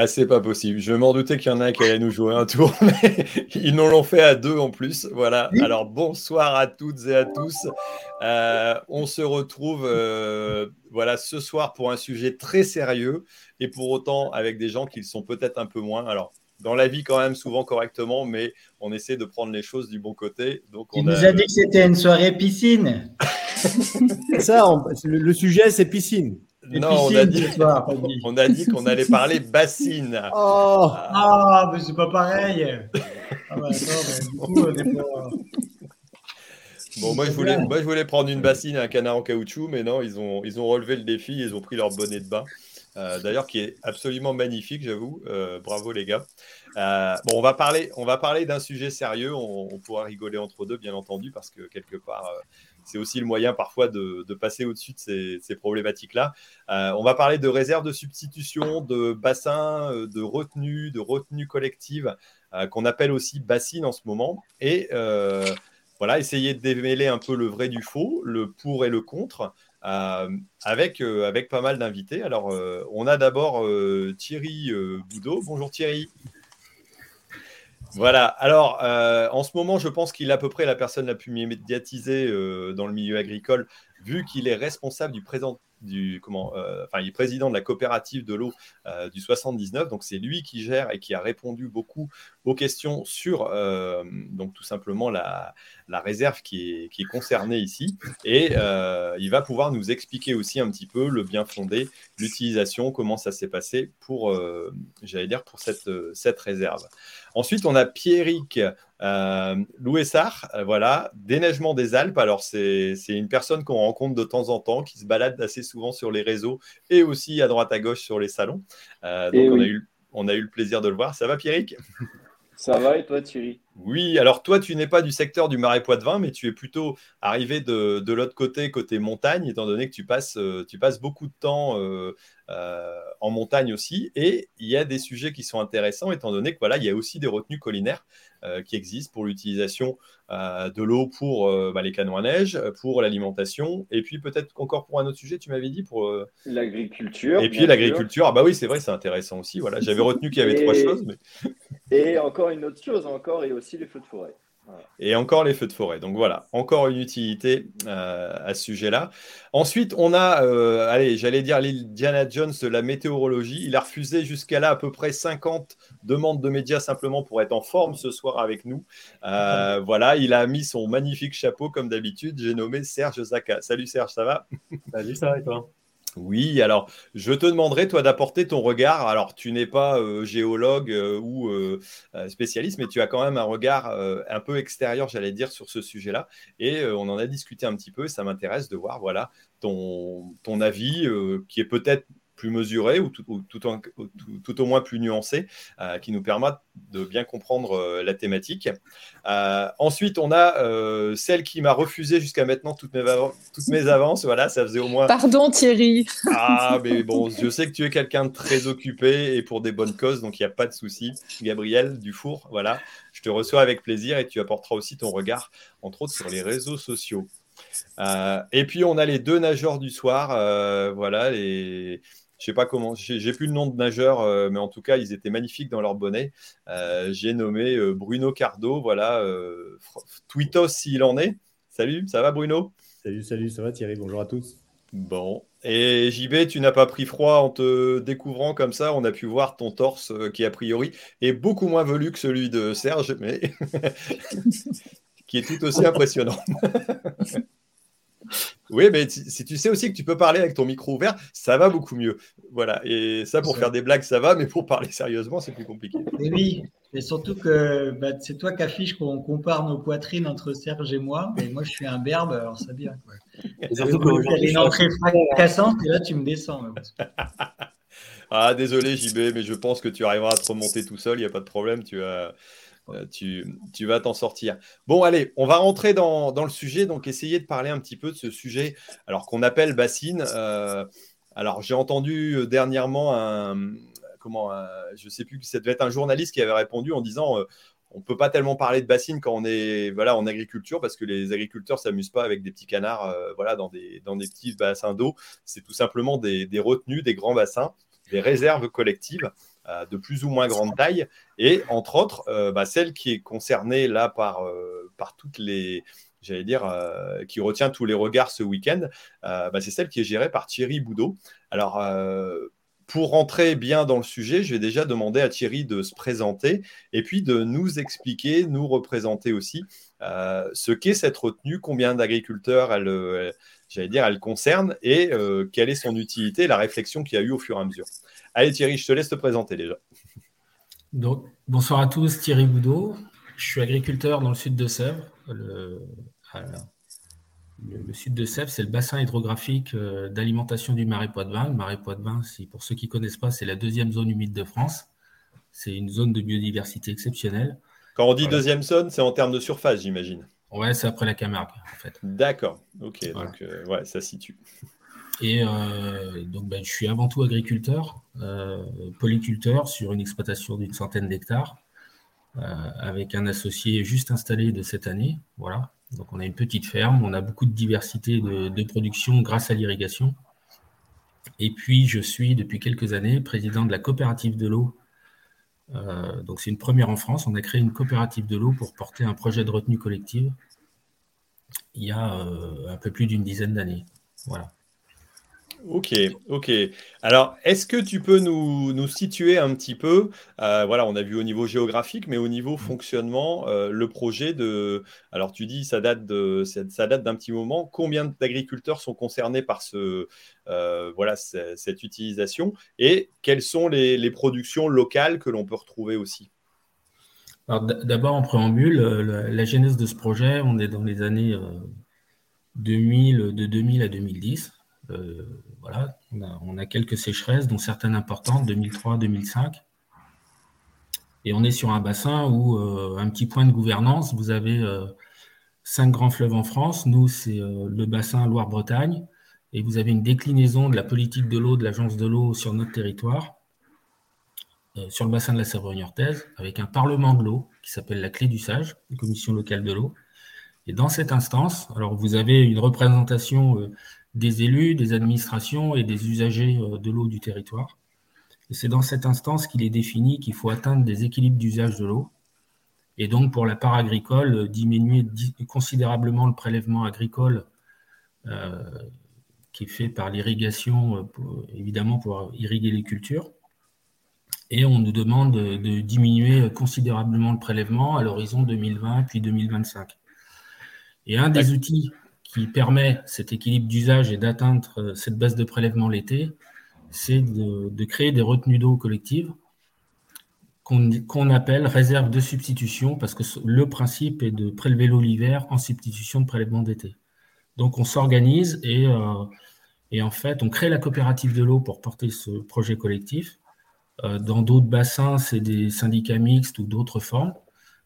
Ah, c'est pas possible. Je m'en doutais qu'il y en a un qui allait nous jouer un tour, mais ils nous l'ont fait à deux en plus. Voilà. Alors, bonsoir à toutes et à tous. Euh, on se retrouve euh, voilà, ce soir pour un sujet très sérieux et pour autant avec des gens qui le sont peut-être un peu moins. Alors, dans la vie, quand même, souvent correctement, mais on essaie de prendre les choses du bon côté. Donc, on nous a... dit que c'était une soirée piscine. ça, le sujet, c'est piscine non, on a, dit, on a dit qu'on allait parler bassine. Oh, ah, mais c'est pas pareil. Ah bah, bon, moi je, voulais, moi je voulais prendre une bassine et un canard en caoutchouc, mais non, ils ont, ils ont relevé le défi, ils ont pris leur bonnet de bain. Euh, d'ailleurs, qui est absolument magnifique, j'avoue. Euh, bravo les gars. Euh, bon, on va parler, on va parler d'un sujet sérieux. On, on, pourra rigoler entre deux, bien entendu, parce que quelque part, c'est aussi le moyen parfois de, passer au-dessus de ces, problématiques-là. Euh, on va parler de réserves de substitution, de bassins, euh, de retenue, de retenue collective, euh, qu'on appelle aussi bassines en ce moment. Et voilà, essayer de démêler un peu le vrai du faux, le pour et le contre. avec, avec pas mal d'invités. Alors, on a d'abord Thierry Boudot. Bonjour Thierry. Voilà. Alors, euh, en ce moment, je pense qu'il est à peu près la personne la plus médiatisée euh, dans le milieu agricole, vu qu'il est responsable du présent du comment, euh, enfin, il est président de la coopérative de l'eau du 79. Donc, c'est lui qui gère et qui a répondu beaucoup aux questions sur donc tout simplement la, la réserve qui est, qui est, concernée ici. Et il va pouvoir nous expliquer aussi un petit peu le bien fondé, l'utilisation, comment ça s'est passé pour, j'allais dire, pour cette, cette réserve. Ensuite, on a Pierrick euh, Louessard, euh, voilà, déneigement des Alpes. Alors, c'est une personne qu'on rencontre de temps en temps, qui se balade assez souvent sur les réseaux et aussi à droite à gauche sur les salons. Euh, donc, on, a eu, on, a eu, le plaisir de le voir. Ça va, Pierrick? Ça va et toi, Thierry? Oui, alors toi, tu n'es pas du secteur du Marais Poitevin, mais tu es plutôt arrivé de, de l'autre côté, côté montagne, étant donné que tu passes, euh, tu passes beaucoup de temps euh, euh, en montagne aussi. Et il y a des sujets qui sont intéressants, étant donné que voilà, il y a aussi des retenues collinaires qui existent pour l'utilisation de l'eau pour bah, les canons à neige, pour l'alimentation, et puis peut-être encore pour un autre sujet, tu m'avais dit pour l'agriculture. Et puis l'agriculture, ah bah oui, c'est vrai, c'est intéressant aussi. Voilà, j'avais retenu qu'il y avait trois choses, mais et encore une autre chose, encore et aussi les feux de forêt. Et encore les feux de forêt. Donc voilà, encore une utilité euh, à ce sujet-là. Ensuite, on a, euh, allez, j'allais dire l'Indiana Jones de la météorologie. Il a refusé jusqu'à là à peu près 50 demandes de médias simplement pour être en forme ce soir avec nous. Euh, voilà, il a mis son magnifique chapeau comme d'habitude. J'ai nommé Serge Zaka. Salut Serge, ça va? Salut, ça va et toi? Oui, alors je te demanderai, toi, d'apporter ton regard. Alors, tu n'es pas euh, géologue euh, ou euh, spécialiste, mais tu as quand même un regard un peu extérieur, j'allais dire, sur ce sujet-là. Et on en a discuté un petit peu. Ça m'intéresse de voir, voilà, ton, ton avis, qui est peut-être plus mesuré ou tout, tout, au moins plus nuancé, euh, qui nous permettent de bien comprendre euh, la thématique. Euh, ensuite, on a celle qui m'a refusé jusqu'à maintenant toutes mes, toutes mes avances. Voilà, ça faisait au moins. Pardon Thierry. Ah, mais bon, je sais que tu es quelqu'un de très occupé et pour des bonnes causes, donc il n'y a pas de souci. Gabriel Dufour, voilà, je te reçois avec plaisir et tu apporteras aussi ton regard, entre autres, sur les réseaux sociaux. et puis on a les deux nageurs du soir, voilà, les, je sais pas comment, j'ai plus le nom de nageur, euh, mais en tout cas, ils étaient magnifiques dans leur bonnet. Euh, j'ai nommé euh, Bruno Cardo, voilà, Twitos s'il en est. Salut, ça va Bruno? Salut, salut, ça va Thierry, bonjour à tous. Bon, et JB, tu n'as pas pris froid en te découvrant comme ça? On a pu voir ton torse qui, a priori, est beaucoup moins velu que celui de Serge, mais qui est tout aussi impressionnant. Oui, mais si tu sais aussi que tu peux parler avec ton micro ouvert, ça va beaucoup mieux. Voilà. Et ça, pour faire des blagues, ça va, mais pour parler sérieusement, c'est plus compliqué. Et oui, et surtout que bah, c'est toi qui affiche qu'on compare nos poitrines entre Serge et moi. Et moi, je suis un berbe, alors ça bien. Quoi. Et surtout que une entrée fracassante, et là, tu me descends. ah, désolé, JB, mais je pense que tu arriveras à te remonter tout seul, il n'y a pas de problème. Tu as. Euh, tu, vas t'en sortir. Bon, allez, on va rentrer dans, le sujet. Donc, essayer de parler un petit peu de ce sujet, alors qu'on appelle bassine. Euh, alors, j'ai entendu euh, dernièrement un, comment, je ne sais plus, ça devait être un journaliste qui avait répondu en disant on ne peut pas tellement parler de bassine quand on est voilà, en agriculture parce que les agriculteurs s'amusent pas avec des petits canards voilà, dans, des, dans des petits bassins d'eau. C'est tout simplement des, retenues, des grands bassins, des réserves collectives. De plus ou moins grande taille. Et entre autres, bah, celle qui est concernée là par, par toutes les, j'allais dire, qui retient tous les regards ce week-end, bah, c'est celle qui est gérée par Thierry Boudot. Alors, pour rentrer bien dans le sujet, je vais déjà demander à Thierry de se présenter et puis de nous expliquer, nous représenter aussi euh, ce qu'est cette retenue, combien d'agriculteurs elle, j'allais dire, elle concerne et euh, quelle est son utilité, la réflexion qu'il y a eu au fur et à mesure. Allez Thierry, je te laisse te présenter déjà. Donc, bonsoir à tous, Thierry Boudot. Je suis agriculteur dans le sud de Sèvres, le, sud de Sèvres, c'est le bassin hydrographique euh, d'alimentation du Marais Poitevin. Le Marais Poitevin, pour ceux qui ne connaissent pas, c'est la deuxième zone humide de France. C'est une zone de biodiversité exceptionnelle. Quand on dit deuxième zone, c'est en termes de surface, j'imagine. Ouais, c'est après la Camargue, en fait. D'accord, ok, donc euh, ouais, ça situe. Et euh, donc, ben, je suis avant tout agriculteur, polyculteur sur une exploitation d'une centaine d'hectares, avec un associé juste installé de cette année. Voilà. Donc on a une petite ferme, on a beaucoup de diversité de, production grâce à l'irrigation. Et puis je suis depuis quelques années président de la coopérative de l'eau. Euh, donc c'est une première en France. On a créé une coopérative de l'eau pour porter un projet de retenue collective il y a euh, un peu plus d'une dizaine d'années. Voilà. Ok, ok. Alors, est-ce que tu peux nous, situer un petit peu, euh, voilà, on a vu au niveau géographique, mais au niveau mmh. fonctionnement, euh, le projet de, alors tu dis ça date de, ça, date d'un petit moment. Combien d'agriculteurs sont concernés par ce, euh, voilà, cette utilisation et quelles sont les, productions locales que l'on peut retrouver aussi? D'abord en préambule, la, la, genèse de ce projet, on est dans les années 2000, de 2000 à 2010. Euh, voilà, on a, quelques sécheresses, dont certaines importantes, 2003-2005. Et on est sur un bassin où, euh, un petit point de gouvernance, vous avez euh, cinq grands fleuves en France. Nous, c'est le bassin Loire-Bretagne. Et vous avez une déclinaison de la politique de l'eau de l'Agence de l'eau sur notre territoire, sur le bassin de la Savoie-Niortaise, avec un parlement de l'eau qui s'appelle la Clé du Sage, une commission locale de l'eau. Et dans cette instance, alors vous avez une représentation des élus, des administrations et des usagers euh, de l'eau du territoire. Et c'est dans cette instance qu'il est défini qu'il faut atteindre des équilibres d'usage de l'eau. Et donc, pour la part agricole, euh, diminuer considérablement le prélèvement agricole euh, qui est fait par l'irrigation, évidemment pour irriguer les cultures. Et on nous demande de diminuer considérablement le prélèvement à l'horizon 2020 puis 2025. Et un des outils qui permet cet équilibre d'usage et d'atteindre euh, cette baisse de prélèvement l'été, c'est de, créer des retenues d'eau collectives qu'on appelle réserve de substitution, parce que le principe est de prélever l'eau l'hiver en substitution de prélèvement d'été. Donc on s'organise et, euh, et, en fait on crée la coopérative de l'eau pour porter ce projet collectif. Euh, dans d'autres bassins, c'est des syndicats mixtes ou d'autres formes.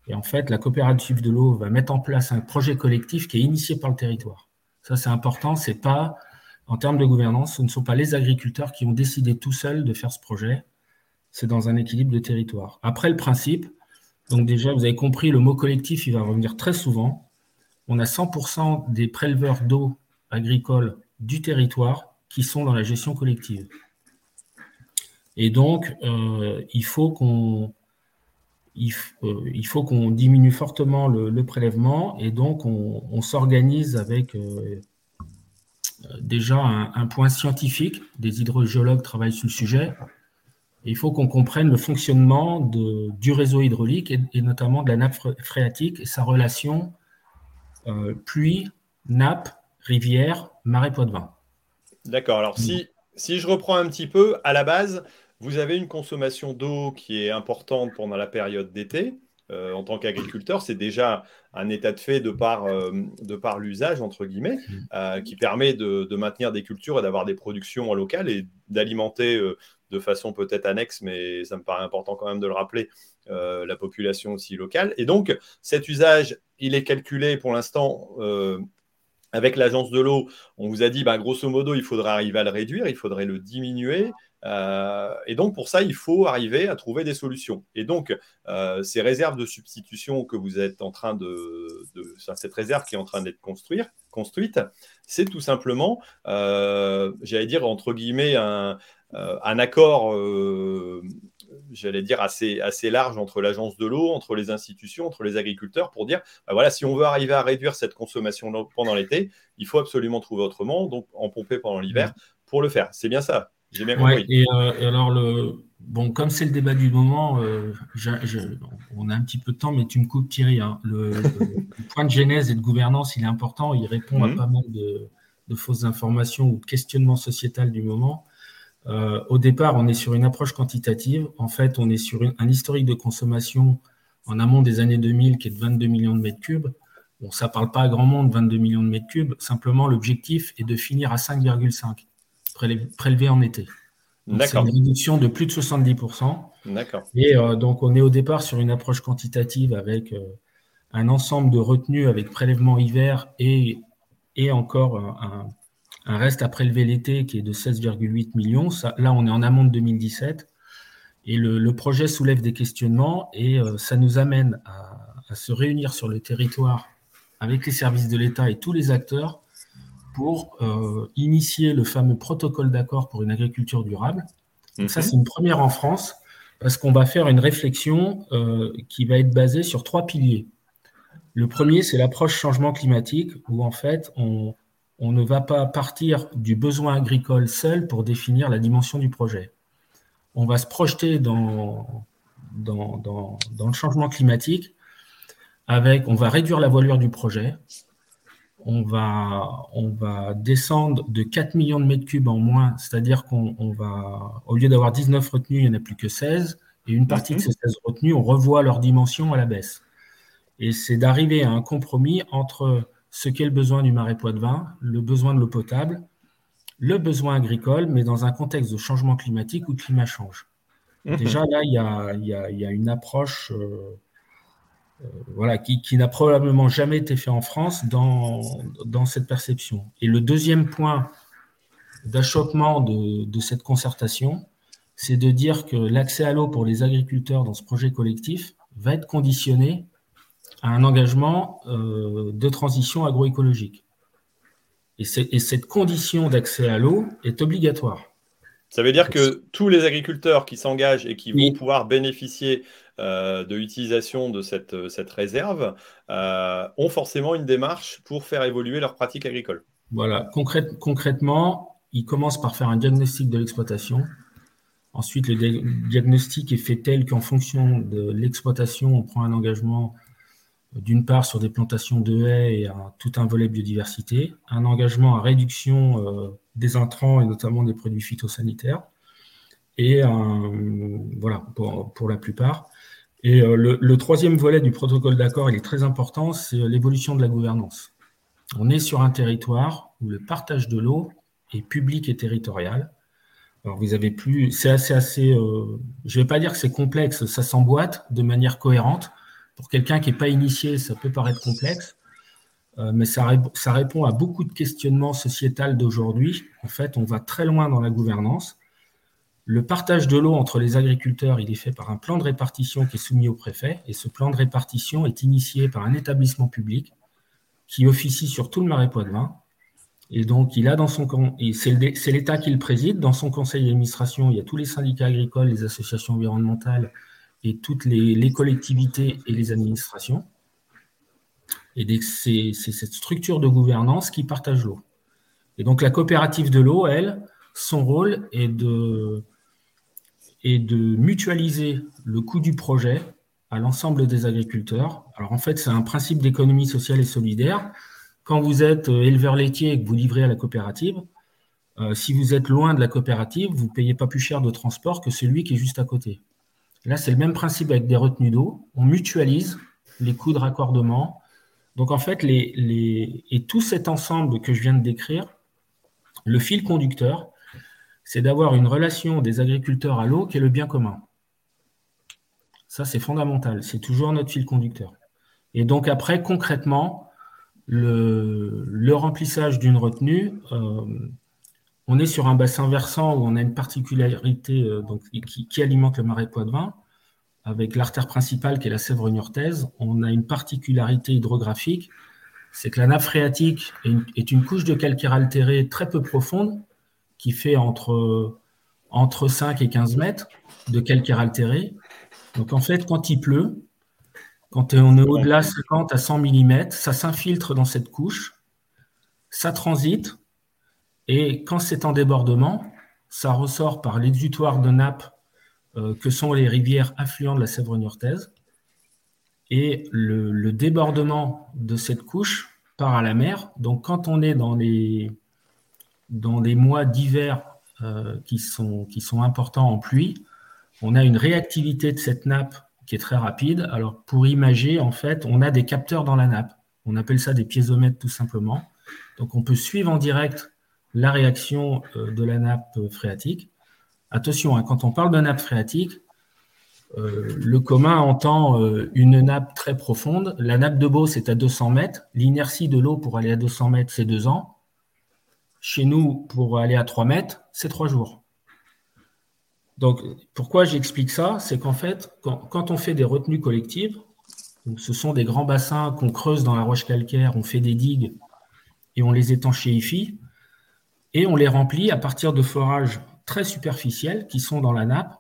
Et en fait, la coopérative de l'eau va mettre en place un projet collectif qui est initié par le territoire. Ça, c'est important. C'est pas, en termes de gouvernance, ce ne sont pas les agriculteurs qui ont décidé tout seuls de faire ce projet. C'est dans un équilibre de territoire. Après, le principe, donc déjà, vous avez compris, le mot collectif, il va revenir très souvent. On a 100% des préleveurs d'eau agricole du territoire qui sont dans la gestion collective. Et donc, euh, il faut qu'on euh, il, faut qu'on diminue fortement le, prélèvement et donc on, s'organise avec euh, déjà un, point scientifique. Des hydrogéologues travaillent sur le sujet. il faut qu'on comprenne le fonctionnement du réseau hydraulique et, notamment de la nappe phréatique et sa relation euh, pluie, nappe, rivière, marais Poitevin. D'accord. Alors si, si je reprends un petit peu, à la base, vous avez une consommation d'eau qui est importante pendant la période d'été. Euh, en tant qu'agriculteur, c'est déjà un état de fait de par, euh, par l'usage, entre guillemets, mmh. euh, qui permet de, maintenir des cultures et d'avoir des productions locales et d'alimenter de façon peut-être annexe, mais ça me paraît important quand même de le rappeler, la population aussi locale. Et donc, cet usage, il est calculé pour l'instant avec l'agence de l'eau, on vous a dit, bah, grosso modo, il faudrait arriver à le réduire, il faudrait le diminuer. Euh, et donc, pour ça, il faut arriver à trouver des solutions. Et donc, euh, ces réserves de substitution que vous êtes en train de, cette réserve qui est en train d'être construite, c'est tout simplement, euh, j'allais dire, entre guillemets, un, accord j'allais dire, assez, assez large entre l'agence de l'eau, entre les institutions, entre les agriculteurs pour dire, bah voilà, si on veut arriver à réduire cette consommation pendant l'été, il faut absolument trouver autrement, donc en pomper pendant l'hiver mmh. pour le faire. C'est bien ça? J'ai bien compris. et, alors, le, bon, comme c'est le débat du moment, on a un petit peu de temps, mais tu me coupes Thierry. Hein. Le, point de genèse et de gouvernance, il est important. Il répond à mmh. pas mal de, de fausses informations ou de questionnements sociétal du moment. Euh, au départ, on est sur une approche quantitative. En fait, on est sur un historique de consommation en amont des années 2000 qui est de 22 millions de mètres cubes. Bon, ça ne parle pas à grand monde, 22 millions de mètres cubes. Simplement, l'objectif est de finir à 5,5 prélevé en été. C'est une réduction de plus de 70%. D'accord. Et euh, donc, on est au départ sur une approche quantitative avec euh, un ensemble de retenues avec prélèvement hiver et et encore un, reste à prélever l'été qui est de 16,8 millions. là, on est en amont de 2017. Et le, projet soulève des questionnements et euh, ça nous amène à, se réunir sur le territoire avec les services de l'État et tous les acteurs pour euh, initier le fameux protocole d'accord pour une agriculture durable. Ça, mhm. c'est une première en France parce qu'on va faire une réflexion euh, qui va être basée sur trois piliers. Le premier, c'est l'approche changement climatique, où en fait, on, ne va pas partir du besoin agricole seul pour définir la dimension du projet. On va se projeter dans, dans, le changement climatique avec, on va réduire la voilure du projet, on va, on va descendre de 4 millions de mètres cubes en moins, c'est-à-dire qu'on va, au lieu d'avoir 19 retenues, il n'y en a plus que 16, et une partie de mhm. ces 16 retenues, on revoit leur dimension à la baisse. Et c'est d'arriver à un compromis entre ce qu'est le besoin du marais Poitevin, le besoin de l'eau potable, le besoin agricole, mais dans un contexte de changement climatique où le climat change. Mhm. Déjà, là, il y a, une approche euh, voilà, qui, n'a probablement jamais été faite en France dans, dans cette perception. Et le deuxième point d'achoppement de, de cette concertation, c'est de dire que l'accès à l'eau pour les agriculteurs dans ce projet collectif va être conditionné à un engagement euh, de transition agroécologique. Et, et cette condition d'accès à l'eau est obligatoire. Ça veut dire que tous les agriculteurs qui s'engagent et qui vont pouvoir bénéficier euh, de l'utilisation de cette, cette réserve euh, ont forcément une démarche pour faire évoluer leur pratique agricole. Voilà, concrètement, ils commencent par faire un diagnostic de l'exploitation. Ensuite, le diagnostic est fait tel qu'en fonction de l'exploitation, on prend un engagement d'une part sur des plantations de haies et tout un volet biodiversité, un engagement à réduction euh, des intrants et notamment des produits phytosanitaires, et voilà, pour, la plupart. Et euh, le, troisième volet du protocole d'accord, il est très important, c'est l'évolution de la gouvernance. On est sur un territoire où le partage de l'eau est public et territorial. Alors vous avez plus, c'est assez, assez, euh, je ne vais pas dire que c'est complexe, ça s'emboîte de manière cohérente pour quelqu'un qui n'est pas initié, ça peut paraître complexe, euh, mais ça, ça, répond à beaucoup de questionnements sociétals d'aujourd'hui. En fait, on va très loin dans la gouvernance. Le partage de l'eau entre les agriculteurs, il est fait par un plan de répartition qui est soumis au préfet, et ce plan de répartition est initié par un établissement public qui officie sur tout le marais Poitevin. Et donc, il a dans son c'est l'État qui le préside. Dans son conseil d'administration, il y a tous les syndicats agricoles, les associations environnementales, et toutes les, collectivités et les administrations. Et c'est cette structure de gouvernance qui partage l'eau. Et donc la coopérative de l'eau, elle, son rôle est de, est de mutualiser le coût du projet à l'ensemble des agriculteurs. Alors en fait, c'est un principe d'économie sociale et solidaire. Quand vous êtes euh, éleveur laitier et que vous livrez à la coopérative, euh, si vous êtes loin de la coopérative, vous ne payez pas plus cher de transport que celui qui est juste à côté. Là, c'est le même principe avec des retenues d'eau. On mutualise les coûts de raccordement. Donc, en fait, les, et tout cet ensemble que je viens de décrire, le fil conducteur, c'est d'avoir une relation des agriculteurs à l'eau qui est le bien commun. Ça, c'est fondamental. C'est toujours notre fil conducteur. Et donc, après, concrètement, le, remplissage d'une retenue, euh, on est sur un bassin versant où on a une particularité euh, qui, alimente le marais Poitevin. Avec l'artère principale qui est la Sèvre niortaise, on a une particularité hydrographique, c'est que la nappe phréatique est une, couche de calcaire altéré très peu profonde qui fait entre, entre 5 et 15 mètres de calcaire altéré. Donc en fait, quand il pleut, quand on est au-delà de 50 à 100 mm, ça s'infiltre dans cette couche, ça transite, et quand c'est en débordement, ça ressort par l'exutoire de nappe euh, que sont les rivières affluentes de la Sèvre niortaise. Et le, débordement de cette couche part à la mer. Donc quand on est dans les, dans les mois d'hiver euh, qui, sont, qui sont importants en pluie, on a une réactivité de cette nappe qui est très rapide. Alors pour imager, en fait, on a des capteurs dans la nappe. On appelle ça des piézomètres tout simplement. Donc on peut suivre en direct la réaction euh, de la nappe phréatique. Attention, hein, quand on parle de nappe phréatique, euh, le commun entend une nappe très profonde. La nappe de Beauce est à 200 mètres. L'inertie de l'eau pour aller à 200 mètres, c'est deux ans. Chez nous, pour aller à 3 mètres, c'est trois jours. Donc, pourquoi j'explique ça? C'est qu'en fait, quand, on fait des retenues collectives, ce sont des grands bassins qu'on creuse dans la roche calcaire, on fait des digues et on les étanchéifie et on les remplit à partir de forages très superficiels qui sont dans la nappe.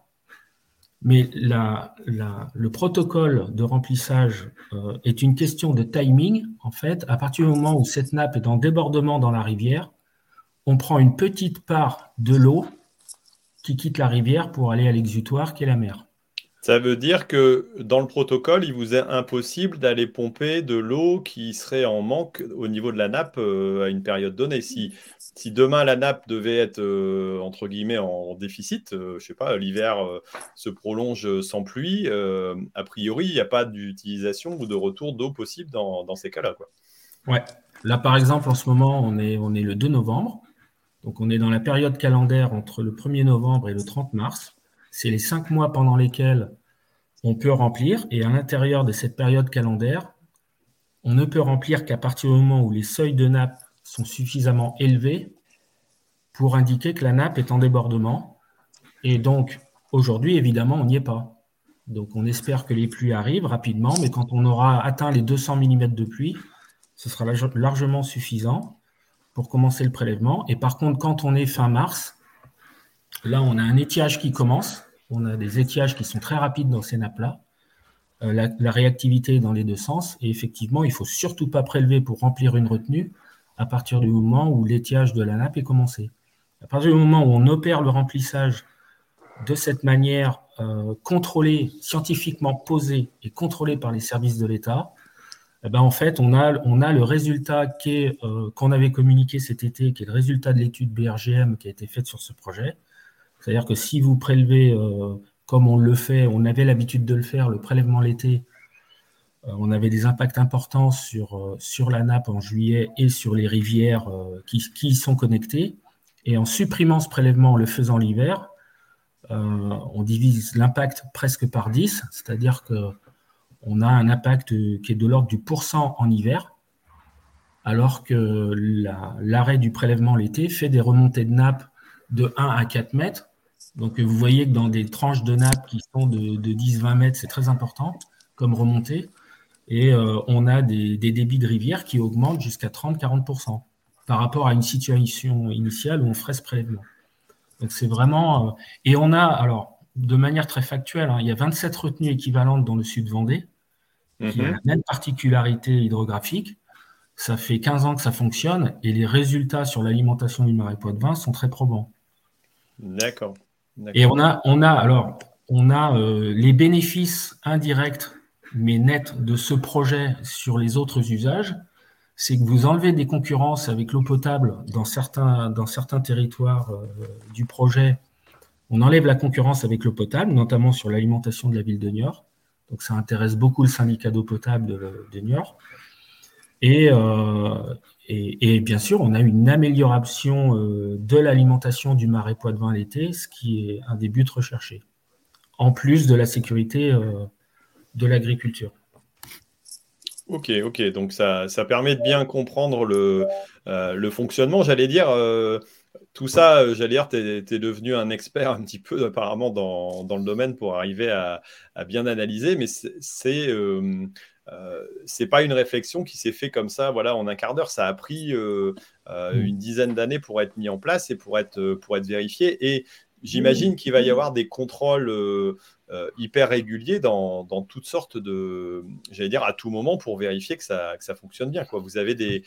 Mais le protocole de remplissage euh, est une question de timing. En fait, à partir du moment où cette nappe est en débordement dans la rivière, on prend une petite part de l'eau qui quitte la rivière pour aller à l'exutoire qui est la mer. Ça veut dire que dans le protocole, il vous est impossible d'aller pomper de l'eau qui serait en manque au niveau de la nappe euh, à une période donnée. Si, si demain la nappe devait être euh, entre guillemets en déficit, euh, je sais pas, l'hiver se prolonge sans pluie, a priori, il n'y a pas d'utilisation ou de retour d'eau possible dans, dans ces cas-là. Quoi. Ouais. Là, par exemple, en ce moment, on est, on est le 2 novembre. Donc, on est dans la période calendaire entre le 1er novembre et le 30 mars c'est les cinq mois pendant lesquels on peut remplir. Et à l'intérieur de cette période calendaire, on ne peut remplir qu'à partir du moment où les seuils de nappe sont suffisamment élevés pour indiquer que la nappe est en débordement. Et donc, aujourd'hui, évidemment, on n'y est pas. Donc, on espère que les pluies arrivent rapidement, mais quand on aura atteint les 200 mm de pluie, ce sera largement suffisant pour commencer le prélèvement. Et par contre, quand on est fin mars, Là, on a un étiage qui commence. On a des étiages qui sont très rapides dans ces nappes-là. Euh, la, réactivité est dans les deux sens. Et effectivement, il ne faut surtout pas prélever pour remplir une retenue à partir du moment où l'étiage de la nappe est commencé. À partir du moment où on opère le remplissage de cette manière euh, contrôlée, scientifiquement posée et contrôlée par les services de l'État, eh ben, en fait, on a, le résultat euh, qu'on avait communiqué cet été, qui est le résultat de l'étude BRGM qui a été faite sur ce projet. C'est-à-dire que si vous prélevez, euh, comme on le fait, on avait l'habitude de le faire, le prélèvement l'été, euh, on avait des impacts importants sur, la nappe en juillet et sur les rivières qui, qui y sont connectées. Et en supprimant ce prélèvement, en le faisant l'hiver, on divise l'impact presque par 10, c'est-à-dire qu'on a un impact qui est de l'ordre du pourcent en hiver, alors que l'arrêt du prélèvement l'été fait des remontées de nappe de 1 à 4 mètres, donc vous voyez que dans des tranches de nappe qui sont de, 10-20 mètres, c'est très important comme remontée. Et euh, on a des, débits de rivière qui augmentent jusqu'à 30-40% par rapport à une situation initiale où on ferait ce prélèvement. Donc c'est vraiment. Euh, et on a, alors, de manière très factuelle, hein, il y a 27 retenues équivalentes dans le sud Vendée, qui a mhm. la même particularité hydrographique. Ça fait 15 ans que ça fonctionne et les résultats sur l'alimentation du marais Poitevin sont très probants. D'accord. Et on a, on a alors, on a euh, les bénéfices indirects mais nets de ce projet sur les autres usages. C'est que vous enlevez des concurrences avec l'eau potable dans certains, dans certains territoires euh, du projet. On enlève la concurrence avec l'eau potable, notamment sur l'alimentation de la ville de Niort. Donc ça intéresse beaucoup le syndicat d'eau potable de, Niort. Et, euh, et, bien sûr, on a une amélioration euh, de l'alimentation du marais Poitevin l'été, ce qui est un des buts recherchés, en plus de la sécurité euh, de l'agriculture. Ok, ok, donc ça, ça, permet de bien comprendre le, le fonctionnement. J'allais dire, tout ça, j'allais dire, tu es, devenu un expert un petit peu apparemment dans, dans le domaine pour arriver à, à bien analyser, mais c'est euh, c'est pas une réflexion qui s'est fait comme ça, voilà, en un quart d'heure. Ça a pris euh, euh, mm. une dizaine d'années pour être mis en place et pour être, pour être vérifié. Et j'imagine qu'il va y avoir des contrôles euh, euh, hyper réguliers dans, toutes sortes de, j'allais dire, à tout moment pour vérifier que ça, que ça fonctionne bien. Quoi. Vous avez des,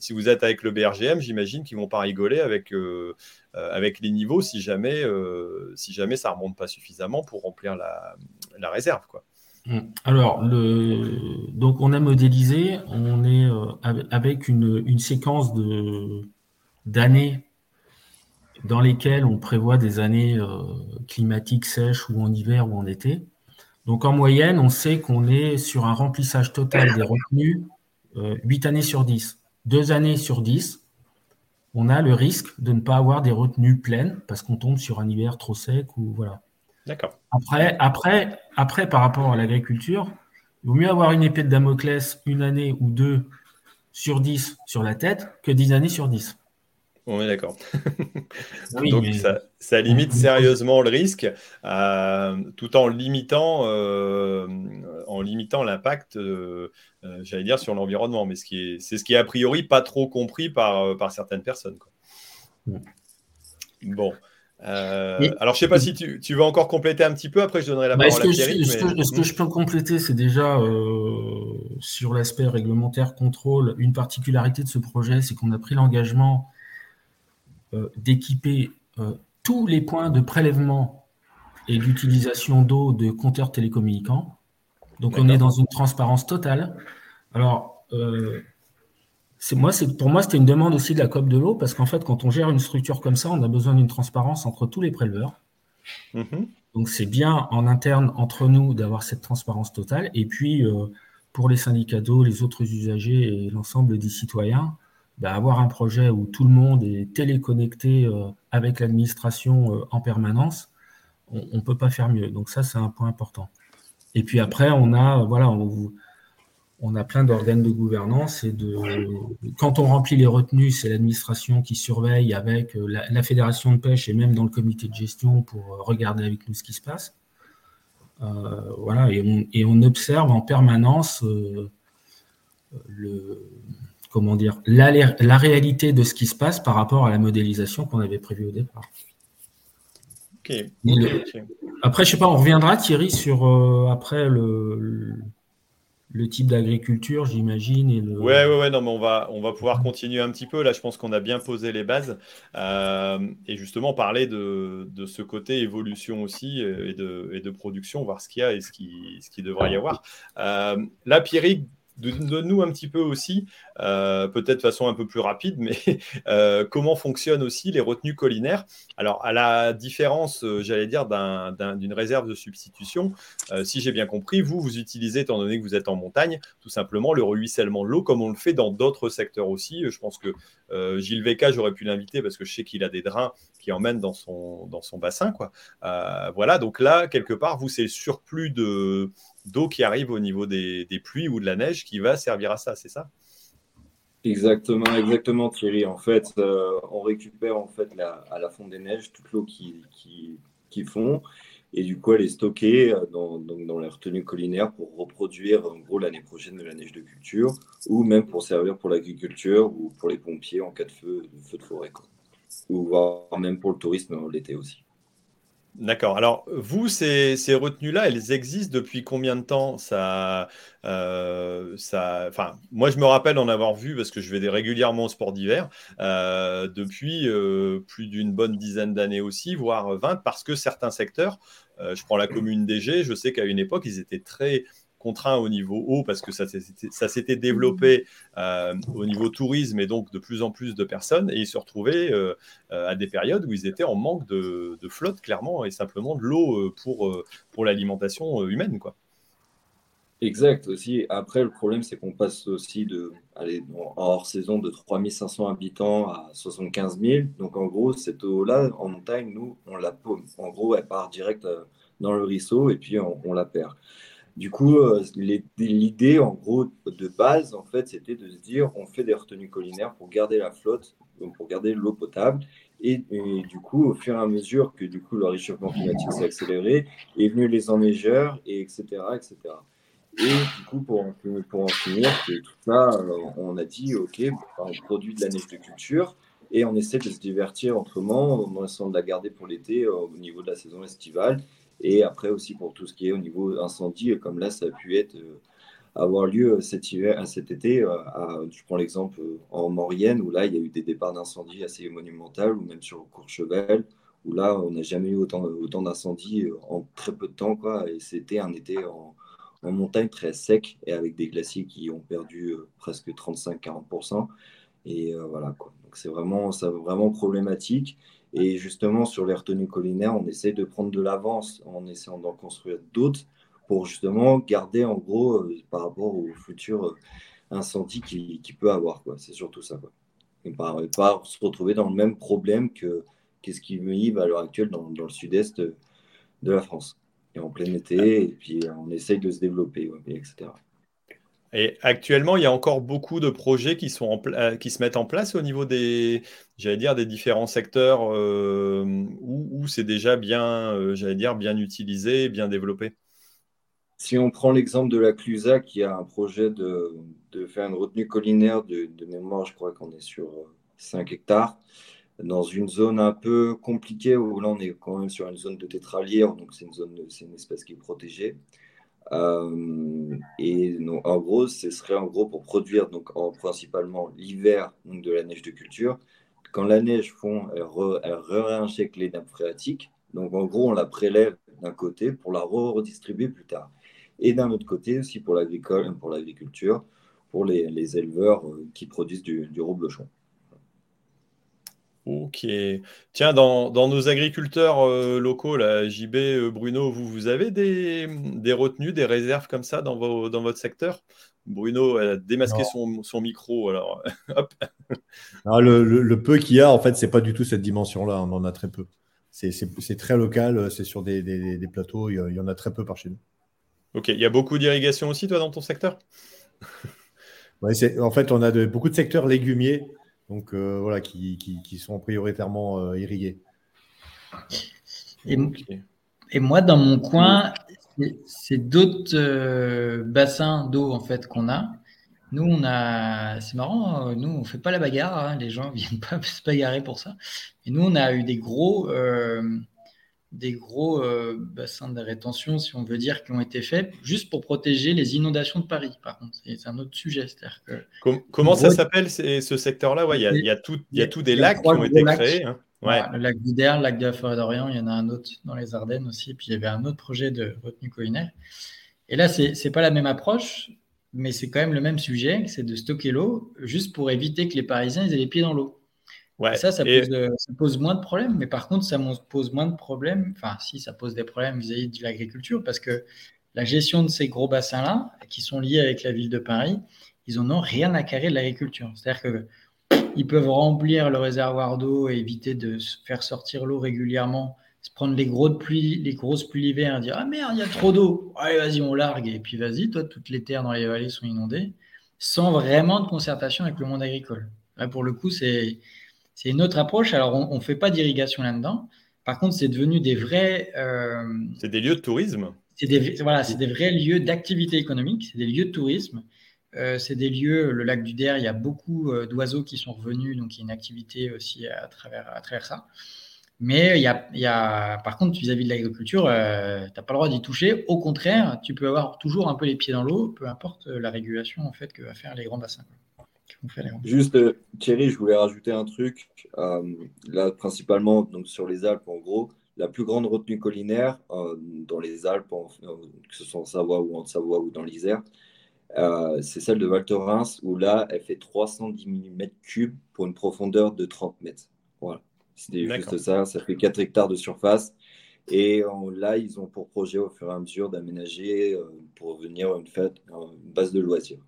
si vous êtes avec le BRGM, j'imagine qu'ils vont pas rigoler avec, avec les niveaux si jamais, si jamais ça remonte pas suffisamment pour remplir la, la réserve. Quoi. Mm. Alors, le... donc on a modélisé, on est euh, avec une, séquence d'années dans lesquelles on prévoit des années euh, climatiques sèches ou en hiver ou en été. Donc en moyenne, on sait qu'on est sur un remplissage total des retenues 8 euh, années sur 10. Deux années sur 10, on a le risque de ne pas avoir des retenues pleines parce qu'on tombe sur un hiver trop sec ou voilà. D'accord. Après, après, après, par rapport à l'agriculture, il vaut mieux avoir une épée de Damoclès une année ou deux sur dix sur la tête que dix années sur dix. On est d'accord. Donc ça, limite sérieusement le risque, euh, tout en limitant, euh, en limitant l'impact, euh, j'allais dire, sur l'environnement. Mais c'est ce qui est a priori pas trop compris par, par certaines personnes. Bon. Alors, je ne sais pas si tu, veux encore compléter un petit peu. Après, je donnerai la bah, parole à Thierry. Ce, que, je peux compléter, c'est déjà sur l'aspect réglementaire contrôle. Une particularité de ce projet, c'est qu'on a pris l'engagement d'équiper tous les points de prélèvement et d'utilisation d'eau de compteurs télécommunicants. Donc, on est dans une transparence totale. Alors, moi, pour moi, c'était une demande aussi de la COP de l'eau, parce qu'en fait, quand on gère une structure comme ça, on a besoin d'une transparence entre tous les préleveurs. Mm-hmm. Donc, c'est bien en interne, entre nous, d'avoir cette transparence totale. Et puis, euh, pour les syndicats d'eau, les autres usagers et l'ensemble des citoyens, bah, avoir un projet où tout le monde est téléconnecté euh, avec l'administration euh, en permanence, on ne peut pas faire mieux. Donc, ça, c'est un point important. Et puis après, on a, voilà, on, a plein d'organes de gouvernance et de quand on remplit les retenues, c'est l'administration qui surveille avec euh, la, fédération de pêche et même dans le comité de gestion pour euh, regarder avec nous ce qui se passe. Euh, voilà, et on, observe en permanence le comment dire la, la, réalité de ce qui se passe par rapport à la modélisation qu'on avait prévue au départ. après, je sais pas, on reviendra Thierry sur après le le type d'agriculture, j'imagine. Et le... Ouais, ouais, ouais, non, mais on va, on va pouvoir continuer un petit peu. Là, je pense qu'on a bien posé les bases. Euh, et justement, parler de, de, ce côté évolution aussi et de, et de production, voir ce qu'il y a et ce qui, ce qui devrait y avoir. Euh, là, Pierrick, Donne-nous un petit peu aussi, euh, peut-être de façon un peu plus rapide, mais euh, comment fonctionnent aussi les retenues collinaires? Alors, à la différence, euh, j'allais dire, d'une réserve de substitution, si j'ai bien compris, vous, vous utilisez, étant donné que vous êtes en montagne, tout simplement le ruissellement de l'eau, comme on le fait dans d'autres secteurs aussi. Je pense que Gilles Véca, j'aurais pu l'inviter parce que je sais qu'il a des drains qui emmènent dans son, bassin. Quoi. voilà, donc là, quelque part, vous, c'est le surplus de d'eau qui arrive au niveau des, pluies ou de la neige qui va servir à ça, c'est ça? Exactement, exactement Thierry. En fait, euh, on récupère en fait à la fonte des neiges toute l'eau qui, qui, fond et du coup elle est stockée euh, dans, dans la retenue collinaire pour reproduire en gros l'année prochaine de la neige de culture ou même pour servir pour l'agriculture ou pour les pompiers en cas de feu de, feu de forêt ou voire même pour le tourisme l'été aussi. D'accord. Alors, vous, ces, retenues-là, elles existent depuis combien de temps? Ça, euh, ça, enfin, Moi, je me rappelle en avoir vu, parce que je vais régulièrement au sport d'hiver, euh, depuis euh, plus d'une bonne dizaine d'années aussi, voire 20, parce que certains secteurs, je prends la commune d'Égée, je sais qu'à une époque, ils étaient très contraint au niveau haut parce que ça, s'était développé euh, au niveau tourisme et donc de plus en plus de personnes et ils se retrouvaient euh, euh, à des périodes où ils étaient en manque de, flotte clairement et simplement de l'eau pour, pour l'alimentation humaine quoi. Exact aussi. Après le problème c'est qu'on passe aussi de aller en hors saison de 3500 habitants à 75 000 donc en gros cette eau là en montagne nous on la paume en gros elle part direct dans le ruisseau et puis on la perd. Du coup, euh, l'idée, en gros, de base, en fait, c'était de se dire, on fait des retenues collinaires pour garder la flotte, pour garder l'eau potable. Et, du coup, au fur et à mesure que du coup le réchauffement climatique s'est accéléré, est venu les enneigeurs, et etc., etc. Et du coup, pour en, pour en finir, tout ça, euh, on a dit, OK, on produit de la neige de culture, Et on essaie de se divertir autrement, en essayant de la garder pour l'été au niveau de la saison estivale. Et après aussi pour tout ce qui est au niveau incendie, comme là, ça a pu être avoir lieu cet, hiver, cet été. je prends l'exemple en Maurienne, où là, il y a eu des départs d'incendie assez monumentaux, ou même sur Courchevel, où là, on n'a jamais eu autant, autant d'incendies euh, en très peu de temps. Quoi, et c'était un été en, montagne très sec et avec des glaciers qui ont perdu euh, presque 35-40%. Et euh, voilà, quoi. Donc c'est vraiment, vraiment problématique. Et justement, sur les retenues collinaires, on essaie de prendre de l'avance en essayant d'en construire d'autres pour justement garder en gros par rapport aux futurs incendies qu'il qui peut avoir. C'est surtout ça. Quoi. Et pas, se retrouver dans le même problème que qu'est-ce qui vivent à l'heure actuelle dans, le sud-est de la France. Et en plein été, et puis on essaye de se développer, etc. Et actuellement, il y a encore beaucoup de projets euh, qui se mettent en place au niveau des, j'allais dire, des différents secteurs euh, où, c'est déjà bien, euh, j'allais dire, bien utilisé, bien développé. Si on prend l'exemple de la Clusa, qui a un projet de, de faire une retenue collinaire de, de mémoire, je crois qu'on est sur 5 hectares dans une zone un peu compliquée où là on est quand même sur une zone de tétralière, donc c'est une zone, c'est une espèce qui est protégée. Euh, et en gros, ce serait en gros pour produire donc en, principalement l'hiver donc de la neige de culture. Quand la neige fond, elle, réinjecte les nappes phréatiques. Donc en gros, on la prélève d'un côté pour la redistribuer plus tard. Et d'un autre côté aussi pour pour l'agriculture, pour les, les, éleveurs euh, qui produisent du, du reblochon. Ok. Tiens, dans, nos agriculteurs euh, locaux, la JB, euh, Bruno, vous, vous avez des, retenues, des réserves comme ça dans, votre secteur? Bruno a démasqué son, micro, alors hop. le, peu qu'il y a, en fait, c'est pas du tout cette dimension-là. On en a très peu. C'est très local, c'est sur des, plateaux, il y, en a très peu par chez nous. Ok, il y a beaucoup d'irrigation aussi, toi, dans ton secteur? En fait, on a beaucoup de secteurs légumiers donc euh, voilà, qui, sont prioritairement euh, irrigués. Et, moi, dans mon coin, c'est d'autres euh, bassins d'eau en fait qu'on a. Nous, on a, c'est marrant, nous, on fait pas la bagarre. Hein, les gens viennent pas se bagarrer pour ça. Et nous, on a eu des gros, des gros euh, bassins de rétention, si on veut dire, qui ont été faits juste pour protéger les inondations de Paris. Par contre, c'est un autre sujet. Que, comment ça s'appelle ce secteur-là? Il ouais, y, y, a tout, y a tous des lacs qui ont été créés. Hein. Ouais. le lac d'Uder, le lac de la Forêt d'Orient, il y en a un autre dans les Ardennes aussi. Puis il y avait un autre projet de retenue collinaire. Et là, ce n'est pas la même approche, mais c'est quand même le même sujet, c'est de stocker l'eau, juste pour éviter que les Parisiens aient les pieds dans l'eau. Ouais, ça, euh, ça, pose, moins de problèmes. Mais par contre, ça pose moins de problèmes. Enfin, si, ça pose des problèmes vis-à-vis de l'agriculture parce que la gestion de ces gros bassins-là, qui sont liés avec la ville de Paris, ils n'en ont rien à carrer de l'agriculture. C'est-à-dire qu'ils peuvent remplir le réservoir d'eau et éviter de faire sortir l'eau régulièrement, se prendre les, gros de pluie, les grosses pluies l'hiver et dire Ah merde, il y a trop d'eau. Allez, vas-y, on largue. Et puis vas-y, toi, toutes les terres dans les vallées sont inondées, sans vraiment de concertation avec le monde agricole. Là, pour le coup, c'est c'est une autre approche. Alors, on ne fait pas d'irrigation là-dedans. Par contre, c'est devenu des vrais. Euh, c'est des lieux de tourisme. C'est des, voilà, c'est des vrais lieux d'activité économique. C'est des lieux de tourisme. Euh, c'est des lieux, le lac du Der, il y a beaucoup euh, d'oiseaux qui sont revenus, donc il y a une activité aussi à travers, à travers ça. Mais il y a, il y a par contre, vis-à-vis de l'agriculture, tu n'as pas le droit d'y toucher. Au contraire, tu peux avoir toujours un peu les pieds dans l'eau, peu importe la régulation en fait que va faire les grands bassins. Juste, euh, Thierry, je voulais rajouter un truc. Euh, là, principalement donc, sur les Alpes, en gros, la plus grande retenue collinaire euh, dans les Alpes, que ce soit en Savoie ou en Savoie ou dans l'Isère, c'est celle de Val Thorens, où là, elle fait 310 mm3 pour une profondeur de 30 mètres. Voilà. C'était juste ça. Ça fait 4 hectares de surface. Et là, ils ont pour projet au fur et à mesure d'aménager pour venir une, fête, une base de loisirs.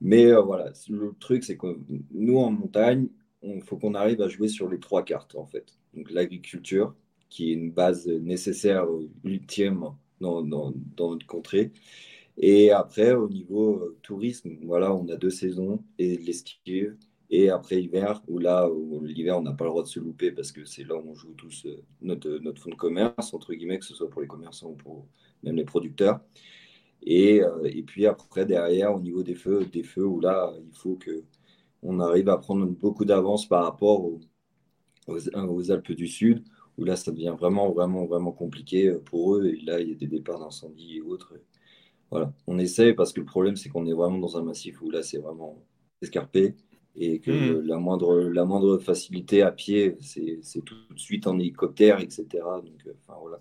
Mais euh, voilà, le truc, c'est que nous, en montagne, il faut qu'on arrive à jouer sur les trois cartes, en fait. Donc, l'agriculture, qui est une base nécessaire, ultime dans, notre contrée. Et après, au niveau euh, tourisme, voilà, on a deux saisons, et l'estive, et après hiver, où là, l'hiver, on n'a pas le droit de se louper parce que c'est là où on joue tous euh, notre, notre fonds de commerce, entre guillemets, que ce soit pour les commerçants ou pour même les producteurs. Et, euh, et, puis après, derrière, au niveau des feux, des feux où là, il faut que on arrive à prendre beaucoup d'avance par rapport aux, Alpes du Sud, où là, ça devient vraiment, vraiment, vraiment compliqué pour eux. Et là, il y a des départs d'incendie et autres. Voilà, on essaie parce que le problème, c'est qu'on est vraiment dans un massif où là, c'est vraiment escarpé et que hmm. la, moindre, la moindre facilité à pied, c'est tout de suite en hélicoptère, etc. Donc, enfin, voilà.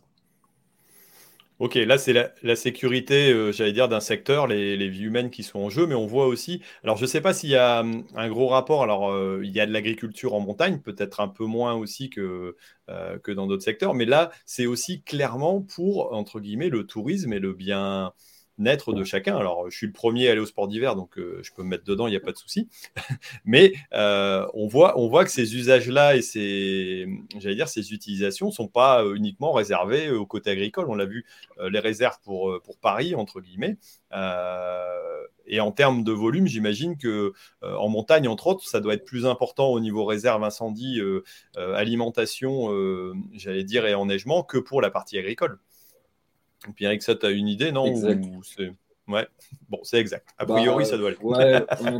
Ok, là c'est la, sécurité, euh, j'allais dire, d'un secteur, les, vies humaines qui sont en jeu, mais on voit aussi, alors je ne sais pas s'il y a hum, un gros rapport, alors euh, il y a de l'agriculture en montagne, peut-être un peu moins aussi que, euh, que dans d'autres secteurs, mais là c'est aussi clairement pour, entre guillemets, le tourisme et le bien, naître de chacun. Alors, je suis le premier à aller au sport d'hiver, donc euh, je peux me mettre dedans, il n'y a pas de souci. Mais euh, on, voit, que ces usages-là et ces, utilisations ne sont pas euh, uniquement réservées au côté agricole. On l'a vu, les réserves pour, Paris, entre guillemets. et en termes de volume, j'imagine que en montagne, entre autres, ça doit être plus important au niveau réserve, incendie, alimentation, j'allais dire, et enneigement que pour la partie agricole. Pierre, ça, tu as une idée, non Ouais, bon, c'est exact. A priori, bah, ça doit aller.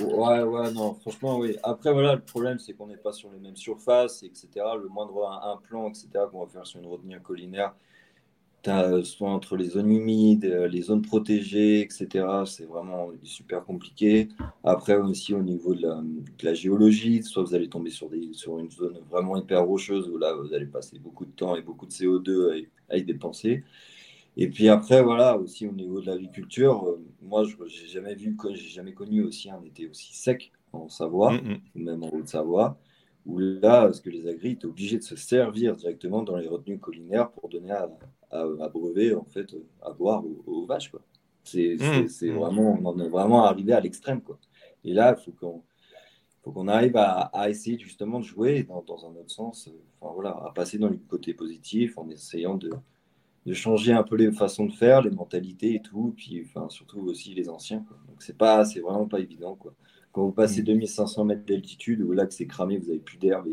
Ouais, ouais, non, franchement, oui. Après, voilà, le problème, c'est qu'on n'est pas sur les mêmes surfaces, etc. Le moindre implant, etc., qu'on va faire sur une retenue collinaire, as soit entre les zones humides, les zones protégées, etc. C'est vraiment super compliqué. Après, aussi au niveau de la, géologie, soit vous allez tomber sur, des, sur une zone vraiment hyper rocheuse, où là, vous allez passer beaucoup de temps et beaucoup de CO2 à y dépenser. Et puis après, voilà, aussi au niveau de l'agriculture, euh, moi, je n'ai jamais vu, j'ai jamais connu aussi un été aussi sec en Savoie, mm, mm. ou même en Haute-Savoie, où là, parce que les agris étaient obligés de se servir directement dans les retenues collinaires pour donner à, à, brevet, en fait, à boire aux, vaches, quoi. C'est mm, vraiment, on en est vraiment arrivé à l'extrême, quoi. Et là, il faut qu'on faut qu'on arrive à, essayer justement de jouer dans, dans un autre sens, enfin voilà, à passer dans le côté positif en essayant de, de changer un peu les façons de faire, les mentalités et tout, puis enfin, surtout aussi les anciens. Donc c'est pas, c'est vraiment pas évident. Quoi. Quand vous passez 2500 mm. mètres d'altitude, où là que c'est cramé, vous avez plus d'herbe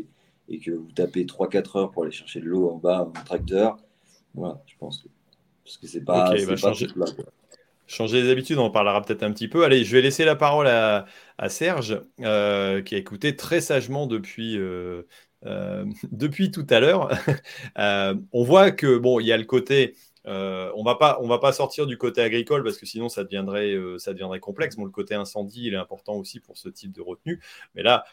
et, que vous tapez 3-4 heures pour aller chercher de l'eau en bas en tracteur, voilà, je pense que parce que c'est pas, bah, changer, changer les habitudes, on en parlera peut-être un petit peu. Allez, je vais laisser la parole à, Serge, euh, qui a écouté très sagement depuis, euh, euh, depuis tout à l'heure, on voit que bon, il y a le côté euh, on va pas, on va pas sortir du côté agricole parce que sinon ça deviendrait, ça deviendrait complexe. Bon, le côté incendie, il est important aussi pour ce type de retenue. Mais là,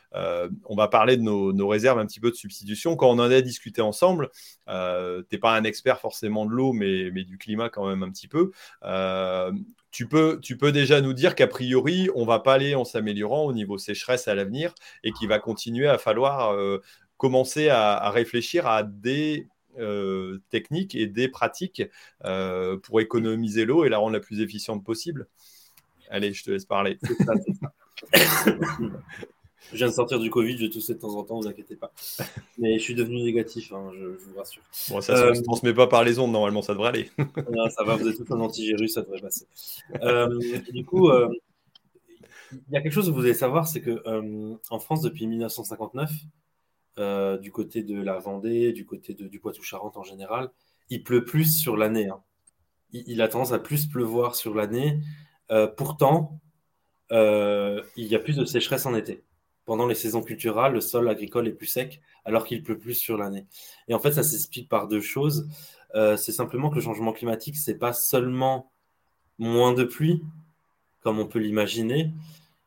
on va parler de nos, réserves un petit peu de substitution. Quand on en a discuté ensemble, euh, t'es pas un expert forcément de l'eau, mais, mais, du climat quand même un petit peu. tu peux, tu peux déjà nous dire qu'a priori, on va pas aller en s'améliorant au niveau sécheresse à l'avenir et qu'il va continuer à falloir commencer à, réfléchir à des euh, techniques et des pratiques euh, pour économiser l'eau et la rendre la plus efficiente possible. Allez, je te laisse parler. Je viens de sortir du Covid, je tousse de temps en temps, ne vous inquiétez pas. Mais je suis devenu négatif, hein, je, vous rassure. Bon, ça ne se euh, transmet pas par les ondes, normalement, ça devrait aller. ça va, vous êtes tout un antigirus, ça devrait passer. du coup, il y a quelque chose que vous devez savoir, c'est que en France, depuis 1959, euh, du côté de la Vendée, du côté du Poitou-Charentes en général, il pleut plus sur l'année. Hein. Il, a tendance à plus pleuvoir sur l'année. Euh, pourtant, euh, il y a plus de sécheresse en été. Pendant les saisons culturelles, le sol agricole est plus sec alors qu'il pleut plus sur l'année. Et en fait, ça s'explique par deux choses. c'est simplement que le changement climatique, c'est pas seulement moins de pluie, comme on peut l'imaginer,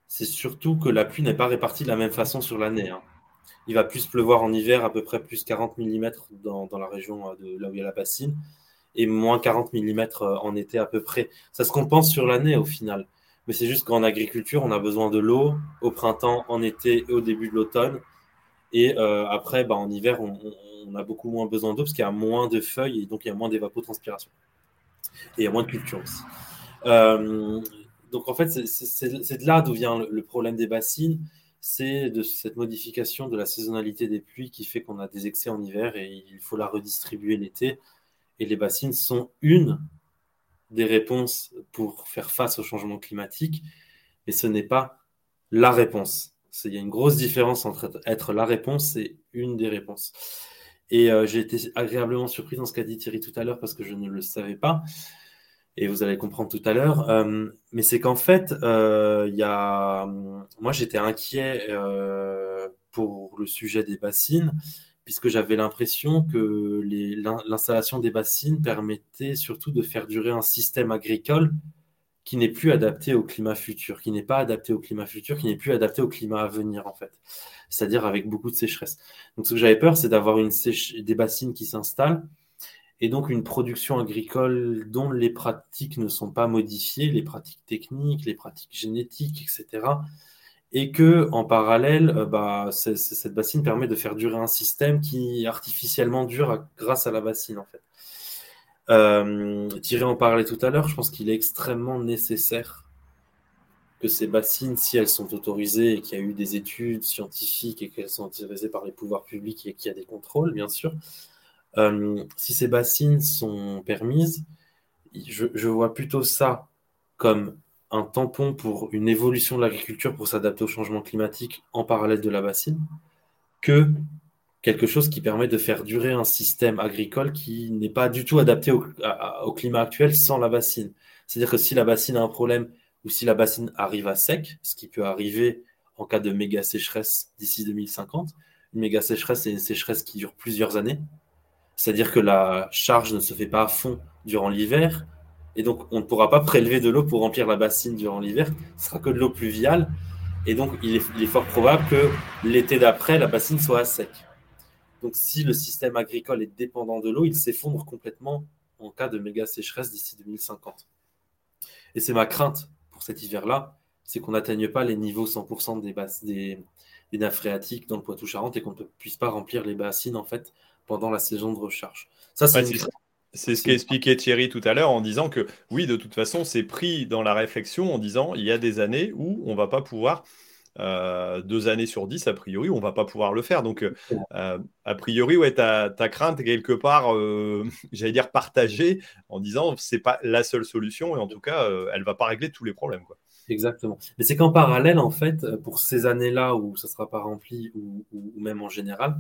c'est surtout que la pluie n'est pas répartie de la même façon sur l'année. Hein. Il va plus pleuvoir en hiver, à peu près plus 40 mm dans, la région euh, de là où il y a la bassine, et moins 40 mm euh, en été à peu près. Ça se compense sur l'année au final. Mais c'est juste qu'en agriculture, on a besoin de l'eau au printemps, en été et au début de l'automne. Et euh, après, bah, en hiver, on, a beaucoup moins besoin d'eau parce qu'il y a moins de feuilles et donc il y a moins d'évapotranspiration. Et il y a moins de culture aussi. donc en fait, c'est de là d'où vient le, problème des bassines c'est de cette modification de la saisonnalité des pluies qui fait qu'on a des excès en hiver et il faut la redistribuer l'été. Et les bassines sont une des réponses pour faire face au changement climatique, mais ce n'est pas la réponse. Il y a une grosse différence entre être la réponse et une des réponses. Et euh, j'ai été agréablement surpris dans ce qu'a dit Thierry tout à l'heure parce que je ne le savais pas et vous allez comprendre tout à l'heure. Euh, mais c'est qu'en fait, euh, y a... moi j'étais inquiet euh, pour le sujet des bassines, puisque j'avais l'impression que l'installation des bassines permettait surtout de faire durer un système agricole qui n'est plus adapté au climat futur, qui n'est pas adapté au climat futur, qui n'est plus adapté au climat à venir, en fait. C'est-à-dire avec beaucoup de sécheresse. Donc, ce que j'avais peur, c'est d'avoir des bassines qui s'installent et donc une production agricole dont les pratiques ne sont pas modifiées, les pratiques techniques, les pratiques génétiques, etc. Et que en parallèle, euh, bah, cette bassine permet de faire durer un système qui artificiellement dure grâce à la bassine en fait. Euh, Thierry en parlait tout à l'heure, je pense qu'il est extrêmement nécessaire que ces bassines, si elles sont autorisées et qu'il y a eu des études scientifiques et qu'elles sont autorisées par les pouvoirs publics et qu'il y a des contrôles, bien sûr, euh, si ces bassines sont permises, je, vois plutôt ça comme un tampon pour une évolution de l'agriculture pour s'adapter au changement climatique en parallèle de la bassine, que quelque chose qui permet de faire durer un système agricole qui n'est pas du tout adapté au, au climat actuel sans la bassine. C'est-à-dire que si la bassine a un problème ou si la bassine arrive à sec, ce qui peut arriver en cas de méga sécheresse d'ici 2050, une méga sécheresse, c'est une sécheresse qui dure plusieurs années, c'est-à-dire que la charge ne se fait pas à fond durant l'hiver. Et donc, on ne pourra pas prélever de l'eau pour remplir la bassine durant l'hiver. Ce sera que de l'eau pluviale. Et donc, il est, fort probable que l'été d'après, la bassine soit à sec. Donc, si le système agricole est dépendant de l'eau, il s'effondre complètement en cas de méga sécheresse d'ici 2050. Et c'est ma crainte pour cet hiver-là, c'est qu'on n'atteigne pas les niveaux 100% des, des, des nappes phréatiques dans le Poitou-Charentes et qu'on ne puisse pas remplir les bassines en fait pendant la saison de recharge. Ça, c'est C'est ce qu'expliquait Thierry tout à l'heure en disant que oui, de toute façon, c'est pris dans la réflexion en disant il y a des années où on va pas pouvoir, euh, deux années sur dix, a priori, on va pas pouvoir le faire. Donc, euh, a priori, ouais, ta, ta crainte quelque part, euh, j'allais dire partagée, en disant c'est pas la seule solution et en tout cas, elle va pas régler tous les problèmes. Quoi. Exactement. Mais c'est qu'en parallèle, en fait, pour ces années-là où ça sera pas rempli ou, ou même en général,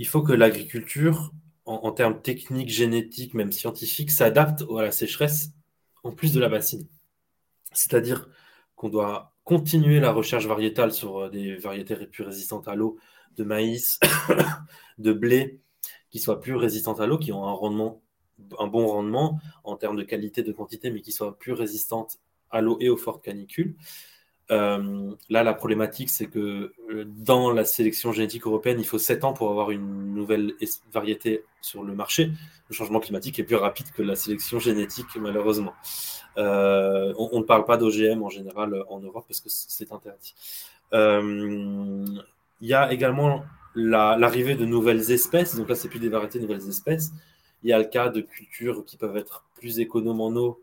il faut que l'agriculture, en, termes techniques, génétiques, même scientifiques, s'adapte à la sécheresse en plus de la bassine. C'est-à-dire qu'on doit continuer la recherche variétale sur euh, des variétés plus résistantes à l'eau, de maïs, de blé, qui soient plus résistantes à l'eau, qui ont un bon rendement en termes de qualité, de quantité, mais qui soient plus résistantes à l'eau et aux fortes canicules. Euh, là, la problématique, c'est que euh, dans la sélection génétique européenne, il faut 7 ans pour avoir une nouvelle variété sur le marché. Le changement climatique est plus rapide que la sélection génétique, malheureusement. Euh, on, ne parle pas d'OGM en général en Europe parce que c'est interdit. Il y a également l'arrivée de nouvelles espèces. Donc là, c'est plus des variétés de nouvelles espèces. Il y a le cas de cultures qui peuvent être plus économes en eau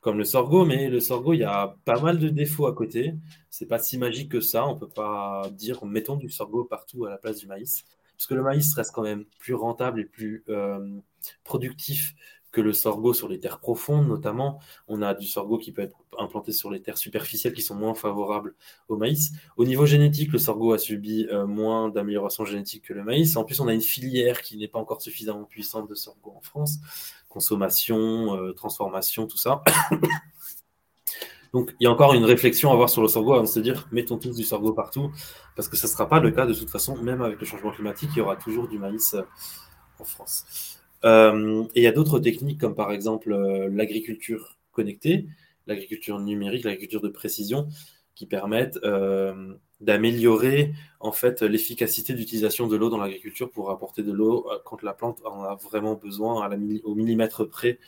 comme le sorgho, mais le sorgho, il y a pas mal de défauts à côté. C'est pas si magique que ça. On peut pas dire mettons du sorgho partout à la place du maïs, parce que le maïs reste quand même plus rentable et plus euh, productif que le sorgho sur les terres profondes, notamment. On a du sorgho qui peut être implanté sur les terres superficielles qui sont moins favorables au maïs. Au niveau génétique, le sorgho a subi euh, moins d'amélioration génétique que le maïs. En plus, on a une filière qui n'est pas encore suffisamment puissante de sorgho en France consommation, euh, transformation, tout ça. Donc, il y a encore une réflexion à avoir sur le sorgho avant de se dire mettons tous du sorgho partout, parce que ce ne sera pas le cas de toute façon, même avec le changement climatique, il y aura toujours du maïs euh, en France. Euh, et il y a d'autres techniques, comme par exemple l'agriculture connectée, l'agriculture numérique, l'agriculture de précision, qui permettent d'améliorer en fait l'efficacité d'utilisation de l'eau dans l'agriculture pour apporter de l'eau euh, quand la plante en a vraiment besoin à la, au millimètre près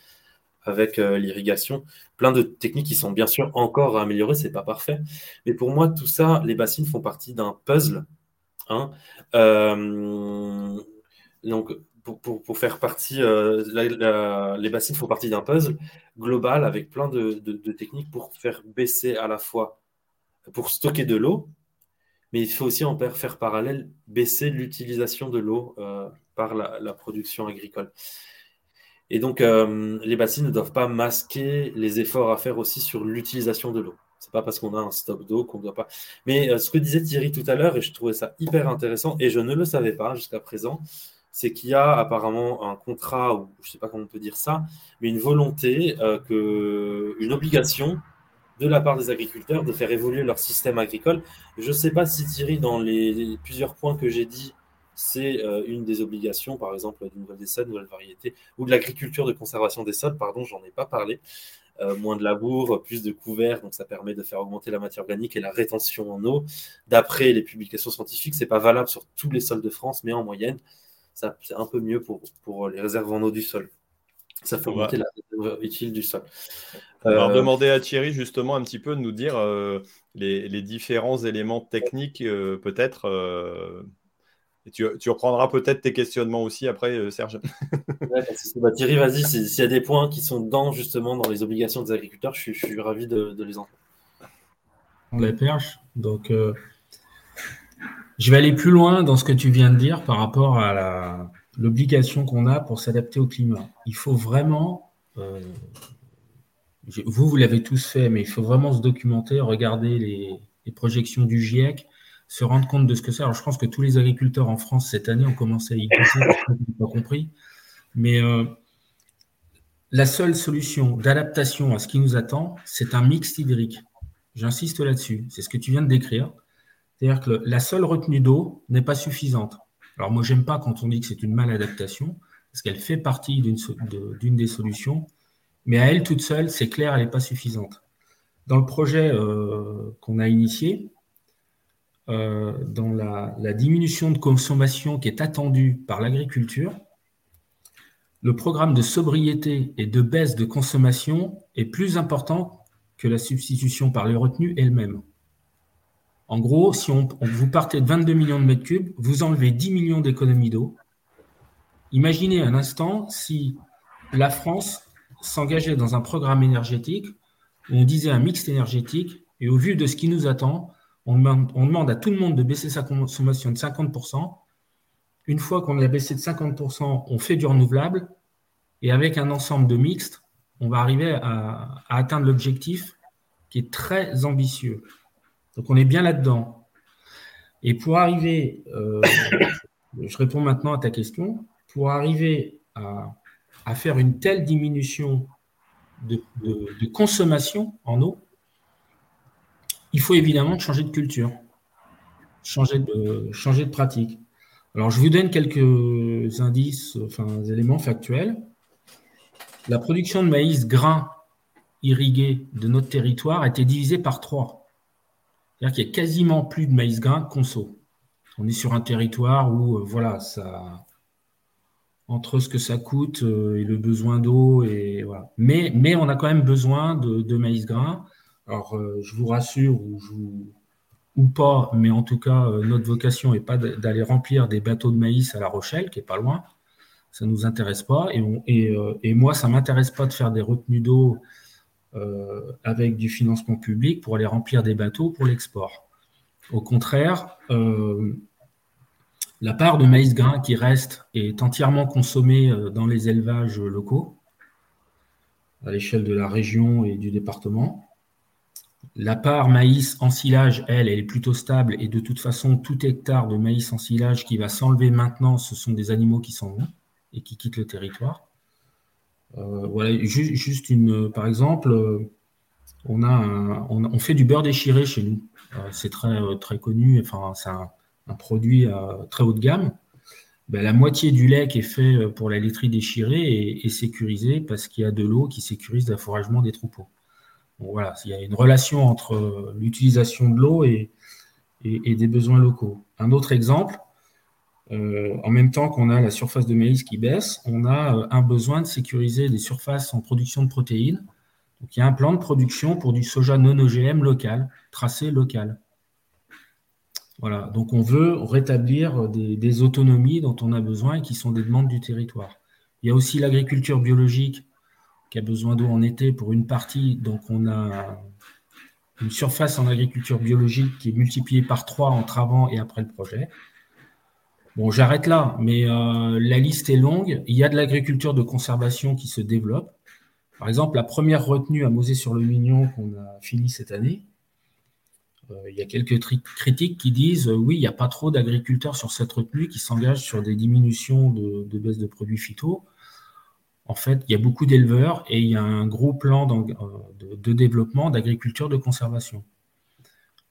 avec euh, l'irrigation. Plein de techniques qui sont bien sûr encore à améliorer, c'est pas parfait. Mais pour moi, tout ça, les bassines font partie d'un puzzle. Hein. Euh, donc, pour, faire partie, les bassines font partie d'un puzzle global avec plein de, techniques pour faire baisser à la fois, pour stocker de l'eau, mais il faut aussi en faire parallèle baisser l'utilisation de l'eau euh, par la, production agricole. Et donc, euh, les bassines ne doivent pas masquer les efforts à faire aussi sur l'utilisation de l'eau. C'est pas parce qu'on a un stock d'eau qu'on ne doit pas. Mais euh, ce que disait Thierry tout à l'heure, et je trouvais ça hyper intéressant, et je ne le savais pas jusqu'à présent, c'est qu'il y a apparemment un contrat, ou je ne sais pas comment on peut dire ça, mais une volonté, que, une obligation de la part des agriculteurs de faire évoluer leur système agricole. Je ne sais pas si Thierry, dans les, plusieurs points que j'ai dit, c'est euh, une des obligations, par exemple, du nouvelle des sols, nouvelle variété, ou de l'agriculture de conservation des sols, pardon, j'en ai pas parlé. Euh, moins de labour, plus de couverts, donc ça permet de faire augmenter la matière organique et la rétention en eau. D'après les publications scientifiques, c'est pas valable sur tous les sols de France, mais en moyenne, c'est un peu mieux pour, pour les réserves en eau du sol. Ça fait augmenter la réserve utile du sol. On va euh, demander à Thierry justement un petit peu de nous dire euh, les, différents éléments techniques, euh, peut-être. tu, reprendras peut-être tes questionnements aussi après, Serge. Bah, Thierry, vas-y, s'il y a des points qui sont dans justement dans les obligations des agriculteurs, je suis, ravi de, les entendre. On la perche. Donc, je vais aller plus loin dans ce que tu viens de dire par rapport à l'obligation qu'on a pour s'adapter au climat. Il faut vraiment vous, vous l'avez tous fait, mais il faut vraiment se documenter, regarder les, projections du GIEC, se rendre compte de ce que c'est. Alors, je pense que tous les agriculteurs en France cette année ont commencé à y penser, pas compris. Mais euh, la seule solution d'adaptation à ce qui nous attend, c'est un mix hydrique. J'insiste là-dessus. C'est ce que tu viens de décrire. C'est-à-dire que la seule retenue d'eau n'est pas suffisante. Alors, moi, j'aime pas quand on dit que c'est une maladaptation, parce qu'elle fait partie d'une des solutions mais à elle toute seule, c'est clair, elle n'est pas suffisante. Dans le projet euh, qu'on a initié, euh, dans la, diminution de consommation qui est attendue par l'agriculture, le programme de sobriété et de baisse de consommation est plus important que la substitution par les retenues elle-même. En gros, si vous partez de 22 millions de mètres cubes, vous enlevez 10 millions d'économies d'eau. Imaginez un instant si la France s'engager dans un programme énergétique où on disait un mix énergétique et au vu de ce qui nous attend, on demande, à tout le monde de baisser sa consommation de 50%. Une fois qu'on a baissé de 50%, on fait du renouvelable et avec un ensemble de mixtes, on va arriver à, atteindre l'objectif qui est très ambitieux. Donc on est bien là-dedans. Et pour arriver, euh, je réponds maintenant à ta question, pour arriver à faire une telle diminution de, consommation en eau, il faut évidemment changer de culture, changer de, changer pratique. Alors, je vous donne quelques indices, enfin, éléments factuels. La production de maïs grain irrigué de notre territoire a été divisée par trois. C'est-à-dire qu'il n'y a quasiment plus de maïs grain conso. On est sur un territoire où, euh, voilà, ça, entre ce que ça coûte euh, et le besoin d'eau. Et mais, mais on a quand même besoin de, maïs grain. Alors, euh, je vous rassure, ou, ou pas, mais en tout cas, notre vocation n'est pas d'aller remplir des bateaux de maïs à La Rochelle, qui est pas loin. Ça ne nous intéresse pas. Et, et, et moi, ça ne m'intéresse pas de faire des retenues d'eau avec du financement public pour aller remplir des bateaux pour l'export. Au contraire, la part de maïs grain qui reste est entièrement consommée euh, dans les élevages locaux, à l'échelle de la région et du département. La part maïs en silage, elle, elle est plutôt stable et de toute façon, tout hectare de maïs en silage qui va s'enlever maintenant, ce sont des animaux qui s'en vont et qui quittent le territoire. Euh, voilà, juste une, par exemple, euh, on, a on, fait du beurre déchiré chez nous. c'est très, très connu. Enfin, c'est un, un produit très haut de gamme, ben, la moitié du lait qui est fait euh, pour la laiterie déchirée est, sécurisé parce qu'il y a de l'eau qui sécurise l'affouragement des troupeaux. voilà, il y a une relation entre euh, l'utilisation de l'eau et, des besoins locaux. Un autre exemple, euh, en même temps qu'on a la surface de maïs qui baisse, on a un besoin de sécuriser des surfaces en production de protéines. Donc il y a un plan de production pour du soja non OGM local, tracé local. Voilà, donc on veut rétablir des, autonomies dont on a besoin et qui sont des demandes du territoire. Il y a aussi l'agriculture biologique qui a besoin d'eau en été pour une partie, donc on a une surface en agriculture biologique qui est multipliée par trois entre avant et après le projet. Bon, j'arrête là, mais euh, la liste est longue. Il y a de l'agriculture de conservation qui se développe. Par exemple, la première retenue à Mosée-sur-le-Mignon qu'on a fini cette année, euh, il y a quelques critiques qui disent euh, oui, il n'y a pas trop d'agriculteurs sur cette retenue qui s'engagent sur des diminutions de, baisse de produits phyto. en fait, il y a beaucoup d'éleveurs et il y a un gros plan de, développement d'agriculture de conservation.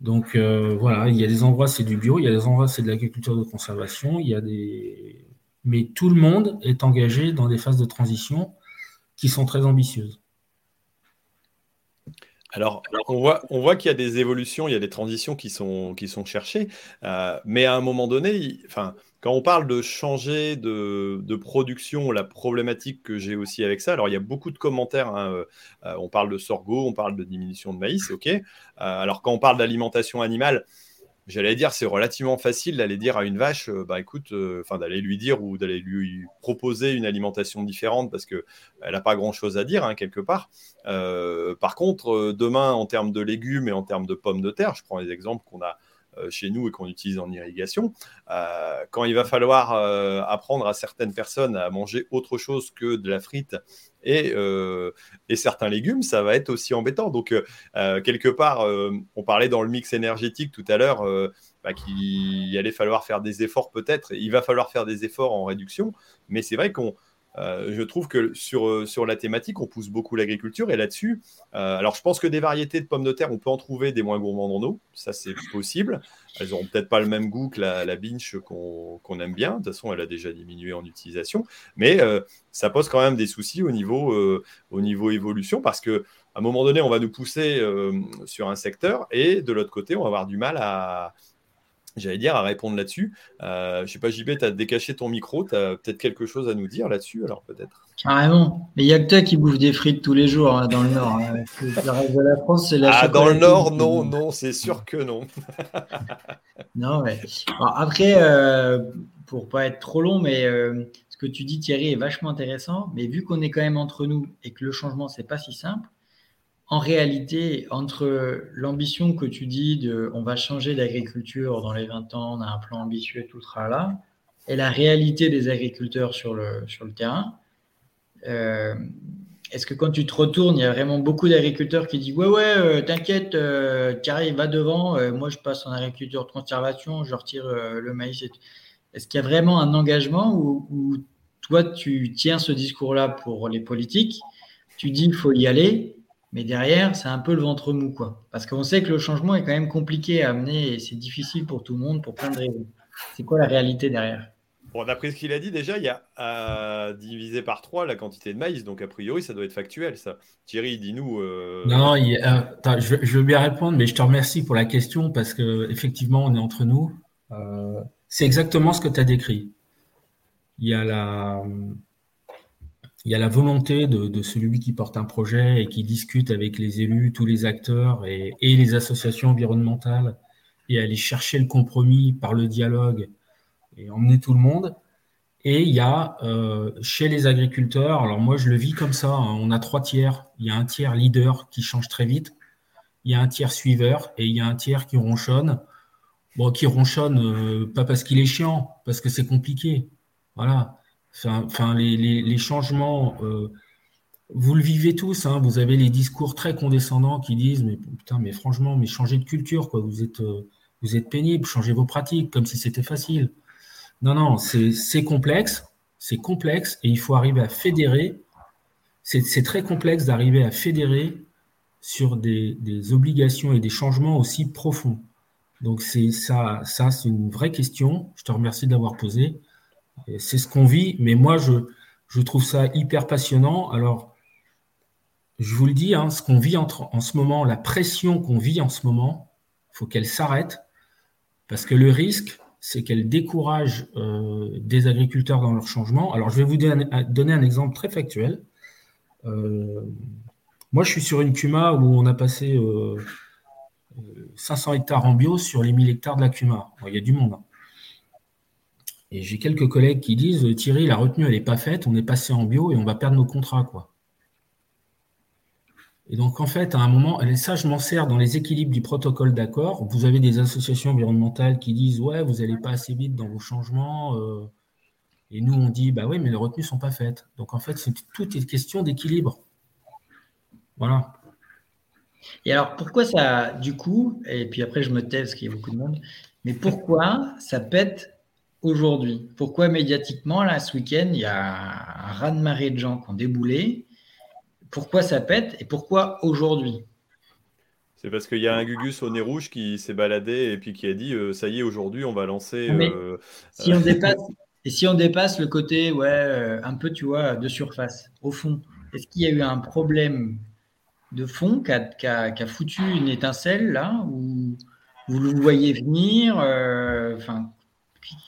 Donc voilà, il y a des endroits c'est du bio, il y a des endroits c'est de l'agriculture de conservation, il y a des mais tout le monde est engagé dans des phases de transition qui sont très ambitieuses. Alors, on voit, qu'il y a des évolutions, il y a des transitions qui sont, qui sont cherchées, euh, mais à un moment donné, enfin, quand on parle de changer de, production, la problématique que j'ai aussi avec ça, alors il y a beaucoup de commentaires, hein, euh, euh, on parle de sorgho, on parle de diminution de maïs, ok. alors quand on parle d'alimentation animale, j'allais dire, c'est relativement facile d'aller dire à une vache, euh, bah écoute, euh, enfin d'aller lui dire ou d'aller lui proposer une alimentation différente parce que elle n'a pas grand chose à dire hein, quelque part. Euh, par contre, demain, en termes de légumes et en termes de pommes de terre, je prends les exemples qu'on a chez nous et qu'on utilise en irrigation, quand il va falloir apprendre à certaines personnes à manger autre chose que de la frite et, et, certains légumes, ça va être aussi embêtant. Donc, quelque part, on parlait dans le mix énergétique tout à l'heure bah, qu'il allait falloir faire des efforts peut-être. Il va falloir faire des efforts en réduction, mais c'est vrai qu'on euh, je trouve que sur, euh, sur la thématique, on pousse beaucoup l'agriculture et là-dessus, euh, alors je pense que des variétés de pommes de terre, on peut en trouver des moins gourmandes en eau, ça c'est possible. Elles n'auront peut-être pas le même goût que la, la qu'on aime bien, de toute façon elle a déjà diminué en utilisation, mais ça pose quand même des soucis au niveau, au niveau évolution parce que à un moment donné, on va nous pousser sur un secteur et de l'autre côté, on va avoir du mal à, j'allais dire, à répondre là-dessus. Euh, je sais pas, JB, tu as décaché ton micro, tu as peut-être quelque chose à nous dire là-dessus, alors peut-être? Carrément. Mais il y a que toi qui bouffe des frites tous les jours hein, dans le Nord. Hein. Le reste de la France, c'est la Ah, dans le Nord, non, non, c'est sûr que non. non, mais après, euh, pour pas être trop long, mais euh, ce que tu dis, Thierry, est vachement intéressant. Mais vu qu'on est quand même entre nous et que le changement, c'est pas si simple, en réalité, entre l'ambition que tu dis de on va changer d'agriculture dans les 20 ans, on a un plan ambitieux, tout sera là, et la réalité des agriculteurs sur le, sur le terrain, euh, est-ce que quand tu te retournes, il y a vraiment beaucoup d'agriculteurs qui disent Ouais, ouais, euh, t'inquiète, euh, va devant, euh, moi je passe en agriculture de conservation, je retire le maïs. Est-ce qu'il y a vraiment un engagement où, toi tu tiens ce discours-là pour les politiques, tu dis il faut y aller, mais derrière, c'est un peu le ventre mou, quoi. Parce qu'on sait que le changement est quand même compliqué à amener et c'est difficile pour tout le monde pour plein de raisons. C'est quoi la réalité derrière? Bon, d'après ce qu'il a dit, déjà, il y a à diviser par 3 la quantité de maïs. Donc, a priori, ça doit être factuel, ça. Thierry, dis-nous. Euh, non, euh, je, veux bien répondre, mais je te remercie pour la question parce que effectivement, on est entre nous. Euh, c'est exactement ce que tu as décrit. Il y a la, il y a la volonté de, celui qui porte un projet et qui discute avec les élus, tous les acteurs et, les associations environnementales et aller chercher le compromis par le dialogue et emmener tout le monde. Et il y a euh, chez les agriculteurs, alors moi je le vis comme ça, hein, on a trois tiers. Il y a un tiers leader qui change très vite, il y a un tiers suiveur et il y a un tiers qui ronchonne. Bon, qui ronchonne euh, pas parce qu'il est chiant, parce que c'est compliqué. Voilà. Enfin, les, changements, euh, vous le vivez tous. Hein, vous avez les discours très condescendants qui disent mais putain, mais franchement, mais changez de culture, quoi. Vous êtes, euh, vous êtes pénible, changez vos pratiques, comme si c'était facile. Non, non, c'est complexe, c'est complexe, et il faut arriver à fédérer. C'est très complexe d'arriver à fédérer sur des, obligations et des changements aussi profonds. Donc c'est ça, ça c'est une vraie question. Je te remercie d'avoir posé. C'est ce qu'on vit, mais moi, je, trouve ça hyper passionnant. Alors, je vous le dis, hein, ce qu'on vit en, ce moment, la pression qu'on vit en ce moment, il faut qu'elle s'arrête, parce que le risque, c'est qu'elle décourage euh, des agriculteurs dans leur changement. Alors, je vais vous donner un exemple très factuel. Euh, moi, je suis sur une CUMA où on a passé 500 euh, hectares en bio sur les 1000 hectares de la CUMA. il y a du monde. Hein. Et j'ai quelques collègues qui disent Thierry, la retenue, elle n'est pas faite, on est passé en bio et on va perdre nos contrats. Quoi. Et donc, en fait, à un moment, ça, je m'en sers dans les équilibres du protocole d'accord. Vous avez des associations environnementales qui disent Ouais, vous n'allez pas assez vite dans vos changements. Euh. et nous, on dit Bah oui, mais les retenues ne sont pas faites. Donc, en fait, c'est toute une question d'équilibre. Voilà. Et alors, pourquoi ça, du coup, et puis après, je me tais parce qu'il y a beaucoup de monde, mais pourquoi ça pète aujourd'hui Pourquoi médiatiquement, là, ce week-end, il y a un raz-de-marée de gens qui ont déboulé? Pourquoi ça pète et pourquoi aujourd'hui? C'est parce qu'il y a un Gugus au nez rouge qui s'est baladé et puis qui a dit euh, ça y est, aujourd'hui, on va lancer. Euh, si on dépasse, et si on dépasse le côté, ouais, euh, un peu, tu vois, de surface, au fond, est-ce qu'il y a eu un problème de fond qui a, foutu une étincelle là ou vous le voyez venir Enfin.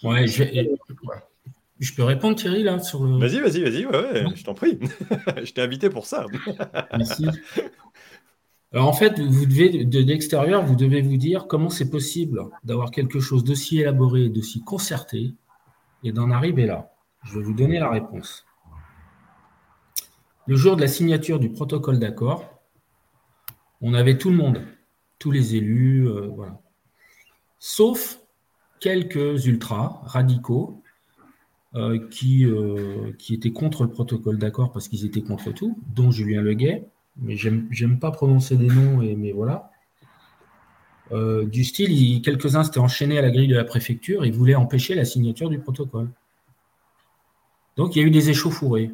Ouais, je, peux répondre, Thierry, là sur le... Vas-y, vas-y, vas-y, ouais, je t'en prie. je t'ai invité pour ça. Merci. Alors en fait, vous devez, de l'extérieur, vous devez vous dire comment c'est possible d'avoir quelque chose d'aussi élaboré, d'aussi concerté, et d'en arriver là. Je vais vous donner la réponse. Le jour de la signature du protocole d'accord, on avait tout le monde, tous les élus, euh, voilà. Sauf quelques ultras radicaux euh, qui, euh, qui étaient contre le protocole d'accord parce qu'ils étaient contre tout, dont Julien Leguet, mais j'aime pas prononcer des noms, et, mais voilà. Euh, du style, quelques-uns s'étaient enchaînés à la grille de la préfecture, ils voulaient empêcher la signature du protocole. Donc il y a eu des échauffourées.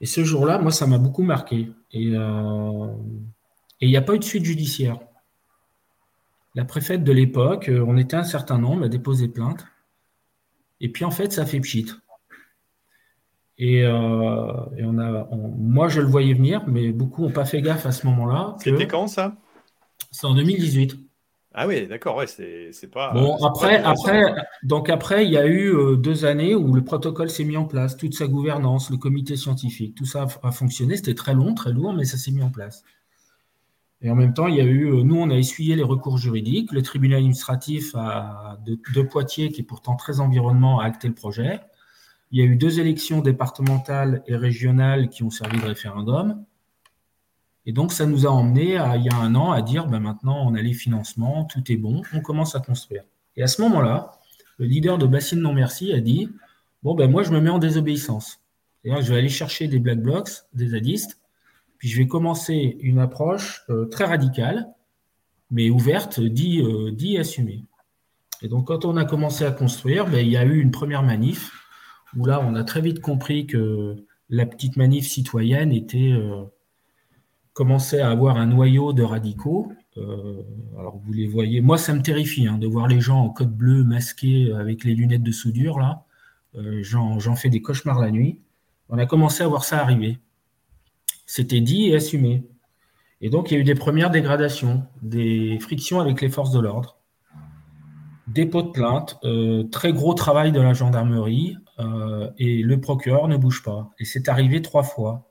Et ce jour-là, moi, ça m'a beaucoup marqué. Et il n'y a pas eu de suite judiciaire. La préfète de l'époque, euh, on était un certain nombre à déposer plainte. Et puis en fait, ça fait pchit. Et, euh, on a, moi, je le voyais venir, mais beaucoup n'ont pas fait gaffe à ce moment-là. C'était quand ça? C'est en 2018. Ah oui, d'accord, ouais, c'est pas. Bon, après, après, donc après, il y a eu euh, deux années où le protocole s'est mis en place, toute sa gouvernance, le comité scientifique, tout ça a, fonctionné. C'était très long, très lourd, mais ça s'est mis en place. Et en même temps, il y a eu, euh, nous, on a essuyé les recours juridiques. Le tribunal administratif de, Poitiers, qui est pourtant très environnement, a acté le projet. Il y a eu deux élections départementales et régionales qui ont servi de référendum. Et donc, ça nous a emmené, il y a un an, à dire ben maintenant, on a les financements, tout est bon, on commence à construire. Et à ce moment-là, le leader de Bassine Non Merci a dit Bon, ben moi, je me mets en désobéissance. cest je vais aller chercher des black blocs, des zadistes, puis je vais commencer une approche euh, très radicale, mais ouverte, dit, euh, dit assumée. Et donc, quand on a commencé à construire, ben, il y a eu une première manif où là, on a très vite compris que la petite manif citoyenne était euh, commençait à avoir un noyau de radicaux. Alors vous les voyez, moi ça me terrifie hein, de voir les gens en code bleu masqués avec les lunettes de soudure là. J'en fais des cauchemars la nuit. On a commencé à voir ça arriver. C'était dit et assumé. Et donc il y a eu des premières dégradations, des frictions avec les forces de l'ordre dépôt de plainte, euh, très gros travail de la gendarmerie, euh, et le procureur ne bouge pas. Et c'est arrivé trois fois.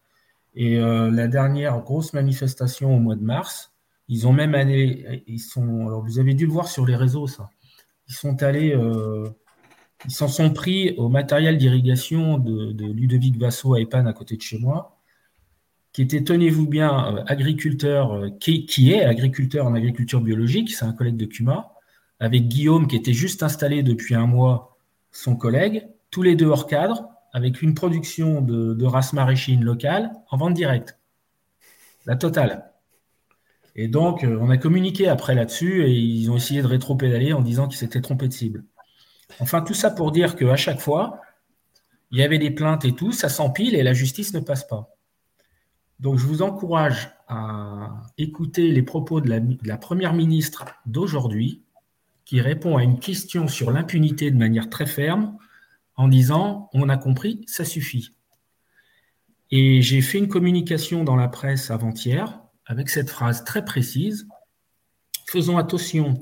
Et euh, la dernière grosse manifestation au mois de mars, ils ont même allé, ils sont, alors vous avez dû le voir sur les réseaux, ça. Ils sont allés, ils s'en sont pris au matériel d'irrigation de, Ludovic Vasso à Epan à côté de chez moi, qui était, tenez-vous bien, agriculteur, qui, qui, est agriculteur en agriculture biologique, c'est un collègue de Cuma, avec Guillaume qui était juste installé depuis un mois, son collègue, tous les deux hors cadre, avec une production de, race maraîchine locale en vente directe. La totale. Et donc, euh, on a communiqué après là-dessus et ils ont essayé de rétro-pédaler en disant qu'ils s'étaient trompés de cible. Enfin, tout ça pour dire qu'à chaque fois, il y avait des plaintes et tout, ça s'empile et la justice ne passe pas. Donc, je vous encourage à écouter les propos de la première ministre d'aujourd'hui, qui répond à une question sur l'impunité de manière très ferme en disant on a compris, ça suffit. Et j'ai fait une communication dans la presse avant-hier avec cette phrase très précise faisons attention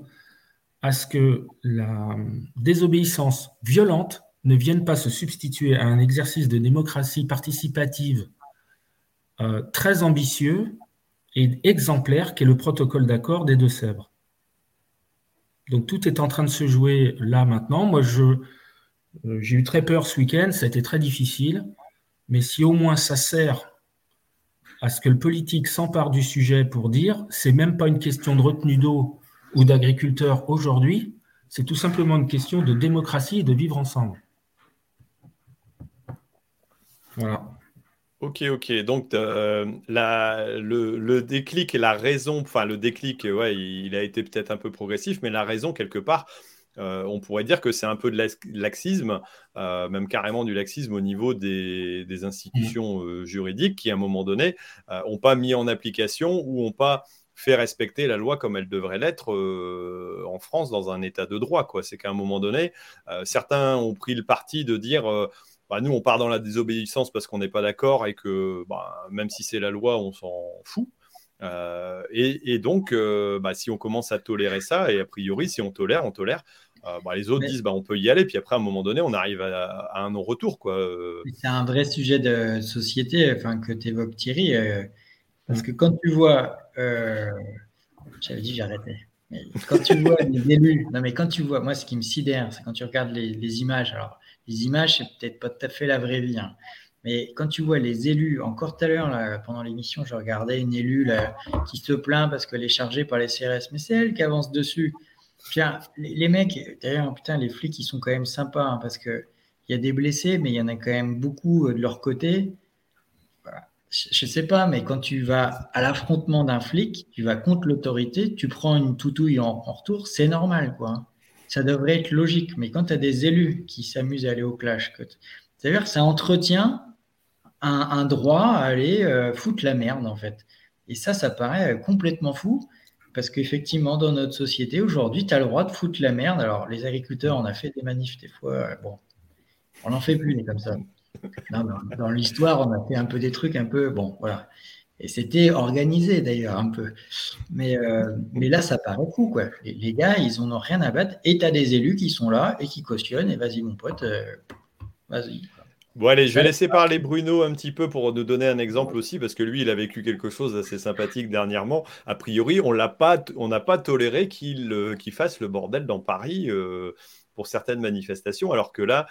à ce que la désobéissance violente ne vienne pas se substituer à un exercice de démocratie participative euh, très ambitieux et exemplaire qu'est le protocole d'accord des Deux-Sèvres. Donc tout est en train de se jouer là maintenant. Moi, je, euh, j'ai eu très peur ce week-end, ça a été très difficile. Mais si au moins ça sert à ce que le politique s'empare du sujet pour dire, c'est même pas une question de retenue d'eau ou d'agriculteurs aujourd'hui, c'est tout simplement une question de démocratie et de vivre ensemble. Voilà. Ok, ok. Donc, euh, le, déclic et la raison, enfin, le déclic, ouais, il, a été peut-être un peu progressif, mais la raison, quelque part, on pourrait dire que c'est un peu de laxisme, même carrément du laxisme au niveau des, institutions juridiques qui, à un moment donné, n'ont pas mis en application ou n'ont pas fait respecter la loi comme elle devrait l'être en France dans un état de droit. C'est qu'à un moment donné, certains ont pris le parti de dire bah, nous, on part dans la désobéissance parce qu'on n'est pas d'accord et que bah, même si c'est la loi, on s'en fout. Euh, et, donc, euh, bah, si on commence à tolérer ça, et a priori, si on tolère, on tolère, euh, bah, les autres disent bah, on peut y aller, puis après, à un moment donné, on arrive à, un non-retour. C'est un vrai sujet de société enfin, que tu évoques, Thierry, parce que quand tu vois. J'avais dit j'arrêtais. Mais quand tu vois les élus, non mais quand tu vois, moi ce qui me sidère, c'est quand tu regardes les, les images. Alors, les images, c'est peut-être pas tout à fait la vraie vie. Hein. Mais quand tu vois les élus, encore tout à l'heure, pendant l'émission, je regardais une élue qui se plaint parce qu'elle est chargée par les CRS, mais c'est elle qui avance dessus. Tiens, les, mecs, d'ailleurs, putain, les flics, ils sont quand même sympas hein, parce qu'il y a des blessés, mais il y en a quand même beaucoup euh, de leur côté. Je ne sais pas, mais quand tu vas à l'affrontement d'un flic, tu vas contre l'autorité, tu prends une toutouille en, en retour, c'est normal, quoi ça devrait être logique. Mais quand tu as des élus qui s'amusent à aller au clash, c'est-à-dire que ça entretient un, droit à aller euh, foutre la merde, en fait. Et ça, ça paraît euh, complètement fou. Parce qu'effectivement, dans notre société, aujourd'hui, tu as le droit de foutre la merde. Alors, les agriculteurs, on a fait des manifs des fois. Euh, bon, on n'en fait plus, mais comme ça. dans l'histoire, on a fait un peu des trucs un peu. Bon, voilà. Et c'était organisé d'ailleurs un peu. Mais, euh, mais là, ça paraît fou, quoi. Les, gars, ils n'en ont rien à battre. Et tu as des élus qui sont là et qui cautionnent. Et vas-y, mon pote, euh, vas-y. Bon, allez, je vais laisser parler Bruno un petit peu pour nous donner un exemple aussi, parce que lui, il a vécu quelque chose d'assez sympathique dernièrement. A priori, on n'a pas, pas toléré qu'il euh, fasse le bordel dans Paris pour certaines manifestations, alors que là,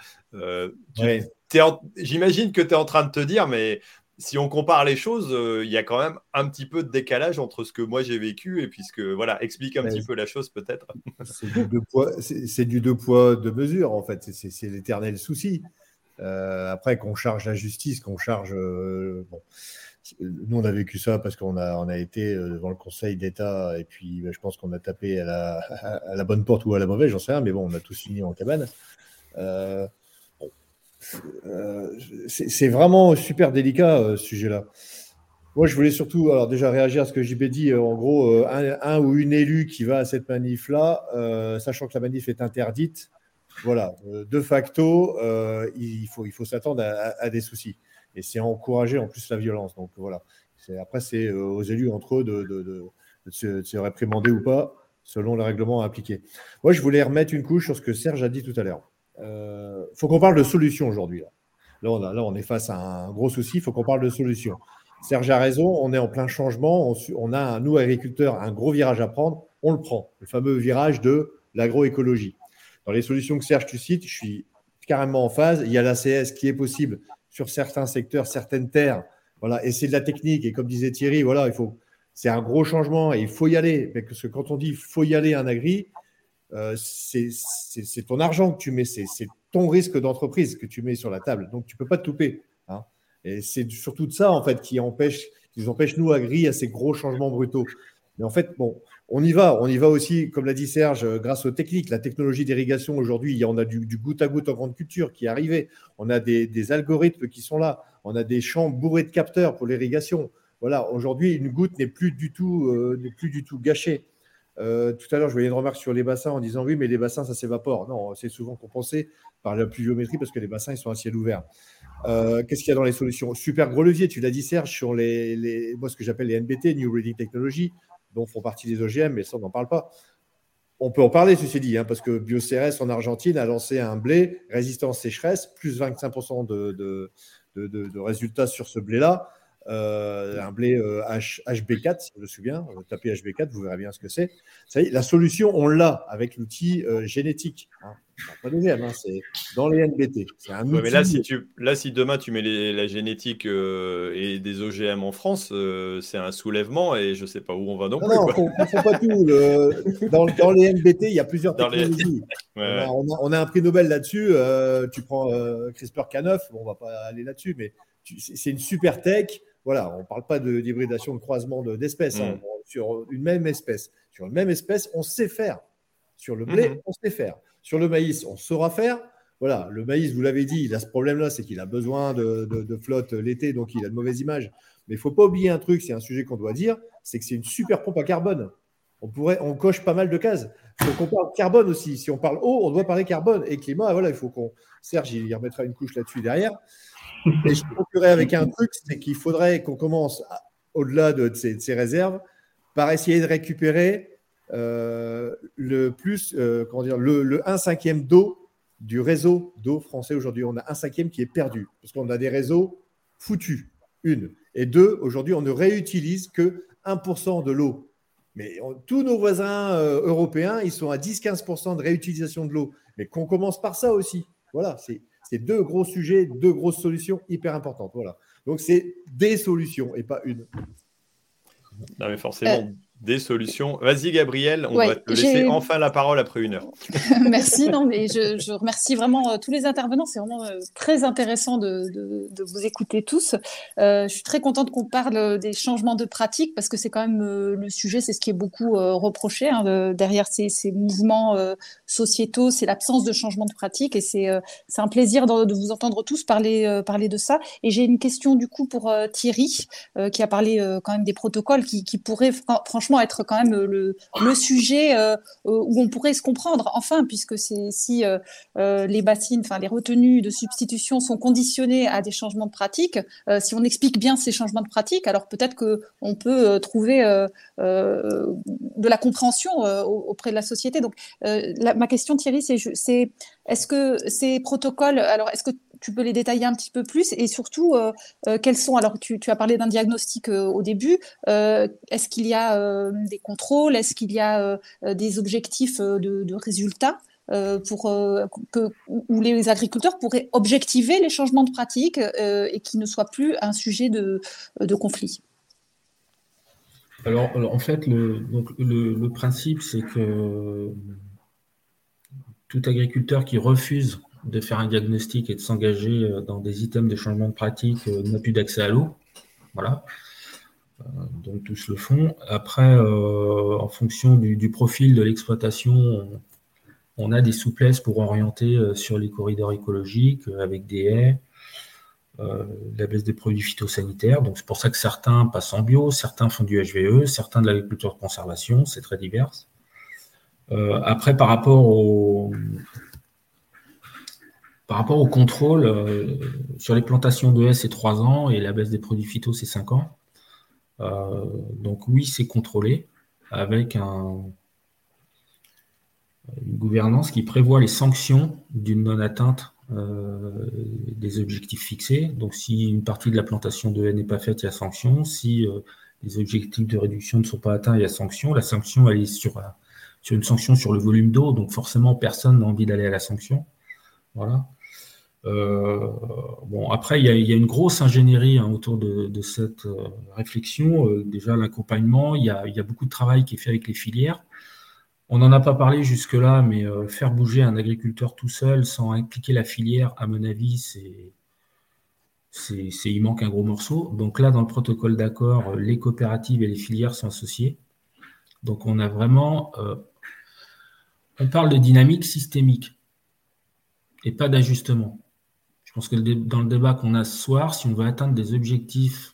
j'imagine que tu es en train de te dire, mais si on compare les choses, euh, il y a quand même un petit peu de décalage entre ce que moi j'ai vécu et puis ce que voilà, explique un petit peu la chose peut-être. C'est du deux poids, c'est du deux poids deux mesures en fait. C'est l'éternel souci. Euh, après qu'on charge la justice, qu'on charge euh, bon. Nous, on a vécu ça parce qu'on a, on a été devant le Conseil d'État et puis bah, je pense qu'on a tapé à la, à la, bonne porte ou à la mauvaise, j'en sais rien, mais bon, on a tous fini en cabane. Euh, c'est vraiment super délicat euh, ce sujet-là. Moi, je voulais surtout, alors déjà réagir à ce que JB dit. Euh, en gros, un, ou une élue qui va à cette manif-là, sachant que la manif est interdite, voilà, de facto, il faut, il faut s'attendre à, des soucis. Et c'est encourager en plus la violence. Donc voilà. Après, c'est aux élus entre eux de, de, de, se, se, réprimander ou pas, selon le règlement appliqué. Moi, je voulais remettre une couche sur ce que Serge a dit tout à l'heure. Euh, faut qu'on parle de solutions aujourd'hui. Là. on est face à un gros souci, il faut qu'on parle de solutions. Serge a raison, on est en plein changement. On, a, nous, agriculteurs, un gros virage à prendre. On le prend, le fameux virage de l'agroécologie. Dans les solutions que Serge, tu cites, je suis carrément en phase. Il y a l'ACS qui est possible sur certains secteurs, certaines terres. Voilà, et c'est de la technique. Et comme disait Thierry, voilà, il faut, c'est un gros changement et il faut y aller. Parce que quand on dit faut y aller un agri, euh, c'est ton argent que tu mets, c'est ton risque d'entreprise que tu mets sur la table. Donc, tu ne peux pas te touper. Hein. Et c'est surtout de ça, en fait, qui empêche, qui nous empêche, nous, à griller à ces gros changements brutaux. Mais en fait, bon, on y va. On y va aussi, comme l'a dit Serge, euh, grâce aux techniques. La technologie d'irrigation, aujourd'hui, on a du, goutte à goutte en grande culture qui est arrivé. On a des, algorithmes qui sont là. On a des champs bourrés de capteurs pour l'irrigation. Voilà, aujourd'hui, une goutte n'est plus euh, n'est plus du tout gâchée. Euh, tout à l'heure, je voyais une remarque sur les bassins en disant oui, mais les bassins, ça s'évapore. Non, c'est souvent compensé par la pluviométrie parce que les bassins, ils sont à ciel ouvert. Euh, qu'est-ce qu'il y a dans les solutions? Super gros levier, tu l'as dit Serge, sur les, moi, ce que j'appelle les NBT, New Breeding Technology, dont font partie les OGM, mais ça, on n'en parle pas. On peut en parler, ceci dit, hein, parce que BioCRS en Argentine a lancé un blé résistant sécheresse, plus 25% de, de, de résultats sur ce blé-là. Euh, un blé HB4, euh, si je me souviens. Euh, tapez HB4, vous verrez bien ce que c'est. La solution, on l'a avec l'outil génétique. Hein. Pas deuxième, hein, c'est dans les NBT. Un mais là si, tu, là, si demain tu mets la génétique et des OGM en France, c'est un soulèvement et je ne sais pas où on va non, plus. Non, on ne fait pas tout. Dans, dans, les NBT, il y a plusieurs technologies. On, a, un prix Nobel là-dessus. tu prends CRISPR-Cas9, bon, on ne va pas aller là-dessus, mais c'est une super tech. Voilà, on ne parle pas d'hybridation, de, croisement d'espèces. Hein. Mm. Sur une même espèce, sur une même espèce, on sait faire. Sur le blé, mm-hmm. on sait faire. Sur le maïs, on saura faire. Voilà, le maïs, vous l'avez dit, il a ce problème-là, c'est qu'il a besoin de, flotte l'été, donc il a de mauvaises images. Mais il ne faut pas oublier un truc, c'est un sujet qu'on doit dire, c'est que c'est une super pompe à carbone. On, pourrait, on coche pas mal de cases. Donc on parle carbone aussi. Si on parle eau, on doit parler carbone. Et climat, voilà, il faut qu'on. Serge, il y remettra une couche là-dessus derrière. Et je conclurai avec un truc, c'est qu'il faudrait qu'on commence, au-delà de, ces, réserves, par essayer de récupérer euh, le plus, euh, comment dire, le, le 1 cinquième d'eau du réseau d'eau français aujourd'hui. On a un cinquième qui est perdu, parce qu'on a des réseaux foutus, une. Et deux, aujourd'hui, on ne réutilise que 1% de l'eau. Mais tous nos voisins euh, européens, ils sont à 10-15% de réutilisation de l'eau. Mais qu'on commence par ça aussi. Voilà, c'est deux gros sujets, deux grosses solutions hyper importantes. Voilà. Donc, c'est des solutions et pas une. Non, mais forcément, euh, des solutions. Vas-y, Gabriel, on va te laisser enfin la parole après une heure. Merci, non, mais je, remercie vraiment euh, tous les intervenants. C'est vraiment euh, très intéressant de, vous écouter tous. Euh, je suis très contente qu'on parle des changements de pratique parce que c'est quand même le sujet, c'est ce qui est beaucoup reproché hein, derrière ces, mouvements sociétaux, c'est l'absence de changement de pratique et c'est un plaisir de, vous entendre tous parler, parler de ça. Et j'ai une question du coup pour Thierry qui a parlé quand même des protocoles qui, qui pourraient franchement être quand même le, sujet euh, où on pourrait se comprendre, enfin, puisque c'est si euh, euh, les bassines, enfin les retenues de substitution sont conditionnées à des changements de pratique, si on explique bien ces changements de pratique, alors peut-être qu'on peut trouver de la compréhension auprès de la société. Donc, ma question, Thierry, c'est est-ce que ces protocoles, alors est-ce que tu peux les détailler un petit peu plus et surtout euh, euh, quels sont alors tu, as parlé d'un diagnostic euh, au début est-ce qu'il y a des contrôles est-ce qu'il y a des objectifs de, résultats pour que où les agriculteurs pourraient objectiver les changements de pratique et qui ne soient plus un sujet de, conflit? Alors, en fait le principe c'est que tout agriculteur qui refuse de faire un diagnostic et de s'engager euh, dans des items de changement de pratique euh, n'a plus d'accès à l'eau. Voilà. Euh, donc tous le font. Après, en fonction du, profil de l'exploitation, on, a des souplesses pour orienter sur les corridors écologiques avec des haies, la baisse des produits phytosanitaires. Donc c'est pour ça que certains passent en bio, certains font du HVE, certains de l'agriculture de conservation, c'est très divers. après, par rapport au, par rapport au contrôle, euh, sur les plantations de haies, c'est 3 ans et la baisse des produits phyto, c'est 5 ans. Euh, donc oui, c'est contrôlé avec une gouvernance qui prévoit les sanctions d'une non-atteinte euh, des objectifs fixés. Donc si une partie de la plantation de haies n'est pas faite, il y a sanction. Si les objectifs de réduction ne sont pas atteints, il y a sanction. La sanction, elle est sur, sur une sanction sur le volume d'eau, donc forcément, personne n'a envie d'aller à la sanction. Voilà. Euh, bon, après, il y, a, une grosse ingénierie hein, autour de, cette euh, réflexion. Euh, déjà, l'accompagnement, il, y a, beaucoup de travail qui est fait avec les filières. On n'en a pas parlé jusque-là, mais faire bouger un agriculteur tout seul sans impliquer la filière, à mon avis, c'est, c'est, il manque un gros morceau. Donc là, dans le protocole d'accord, les coopératives et les filières sont associées. Donc on a vraiment, on parle de dynamique systémique et pas d'ajustement. Pense que dans le débat qu'on a ce soir, si on veut atteindre des objectifs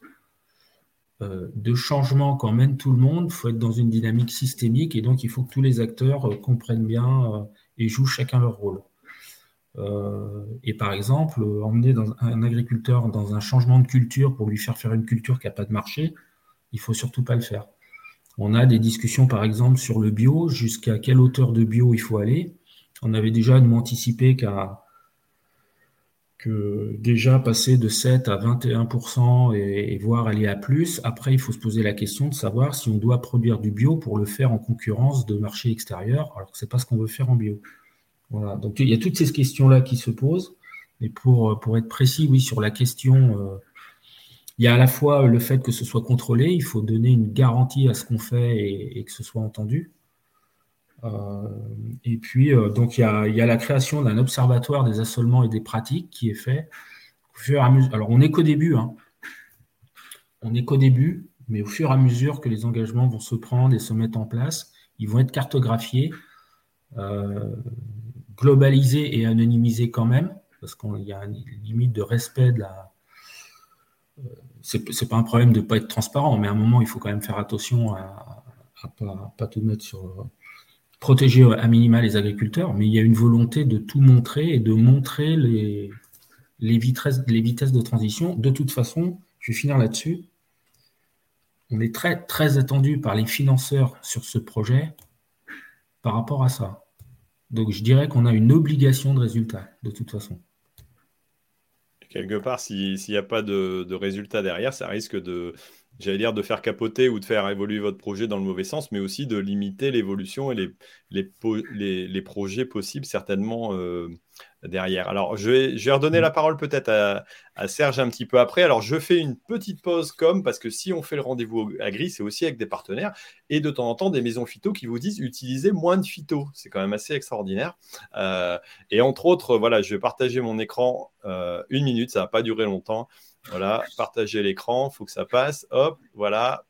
euh, de changement qu'emmène tout le monde, il faut être dans une dynamique systémique et donc il faut que tous les acteurs euh, comprennent bien euh, et jouent chacun leur rôle. et par exemple, emmener un agriculteur dans un changement de culture pour lui faire faire une culture qui n'a pas de marché, il ne faut surtout pas le faire. On a des discussions, par exemple, sur le bio, jusqu'à quelle hauteur de bio il faut aller. On avait déjà anticipé qu'à déjà passer de 7 à 21% et, voir aller à plus, après il faut se poser la question de savoir si on doit produire du bio pour le faire en concurrence de marchés extérieurs, alors que ce n'est pas ce qu'on veut faire en bio. Voilà, donc il y a toutes ces questions-là qui se posent. Et pour, pour être précis, oui, sur la question, euh, il y a à la fois le fait que ce soit contrôlé, il faut donner une garantie à ce qu'on fait et que ce soit entendu. Euh, et puis, euh, donc, il y, a, la création d'un observatoire des assolements et des pratiques qui est fait. Alors, on n'est qu'au début. Hein. On n'est qu'au début, mais au fur et à mesure que les engagements vont se prendre et se mettre en place, ils vont être cartographiés. Euh, globaliser et anonymiser quand même, parce qu'il y a une limite de respect de la. C'est pas un problème de ne pas être transparent, mais à un moment, il faut quand même faire attention à ne pas, pas, tout mettre sur. Protéger à minima les agriculteurs, mais il y a une volonté de tout montrer et de montrer les, les, vitesses, les vitesses de transition. De toute façon, je vais finir là-dessus. On est très, très attendu par les financeurs sur ce projet par rapport à ça. Donc je dirais qu'on a une obligation de résultat, de toute façon. Quelque part, s'il n'y a pas de, résultat derrière, ça risque de, j'allais dire, de faire capoter ou de faire évoluer votre projet dans le mauvais sens, mais aussi de limiter l'évolution et les, projets possibles, certainement, euh, derrière. Alors, je vais, redonner la parole peut-être à, Serge un petit peu après. Alors, je fais une petite pause comme, parce que si on fait le rendez-vous à gris, c'est aussi avec des partenaires et de temps en temps des maisons phyto qui vous disent utilisez moins de phyto. C'est quand même assez extraordinaire. Euh, et entre autres, voilà, je vais partager mon écran euh, une minute, ça va pas durer longtemps. Voilà, partager l'écran, faut que ça passe. Hop, voilà,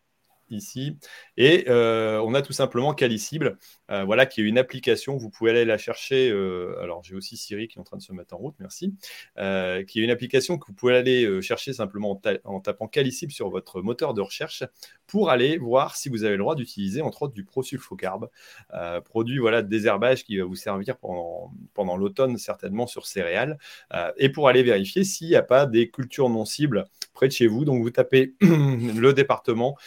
ici. Et euh, on a tout simplement Calicible, euh, voilà, qui est une application. Vous pouvez aller la chercher. Euh, alors, j'ai aussi Siri qui est en train de se mettre en route, merci. qui est une application que vous pouvez aller chercher simplement en, tapant Calicible sur votre moteur de recherche pour aller voir si vous avez le droit d'utiliser, entre autres, du prosulfocarbe, produit voilà, de désherbage qui va vous servir pendant, pendant l'automne, certainement sur céréales, et pour aller vérifier s'il n'y a pas des cultures non cibles près de chez vous. Donc, vous tapez le département,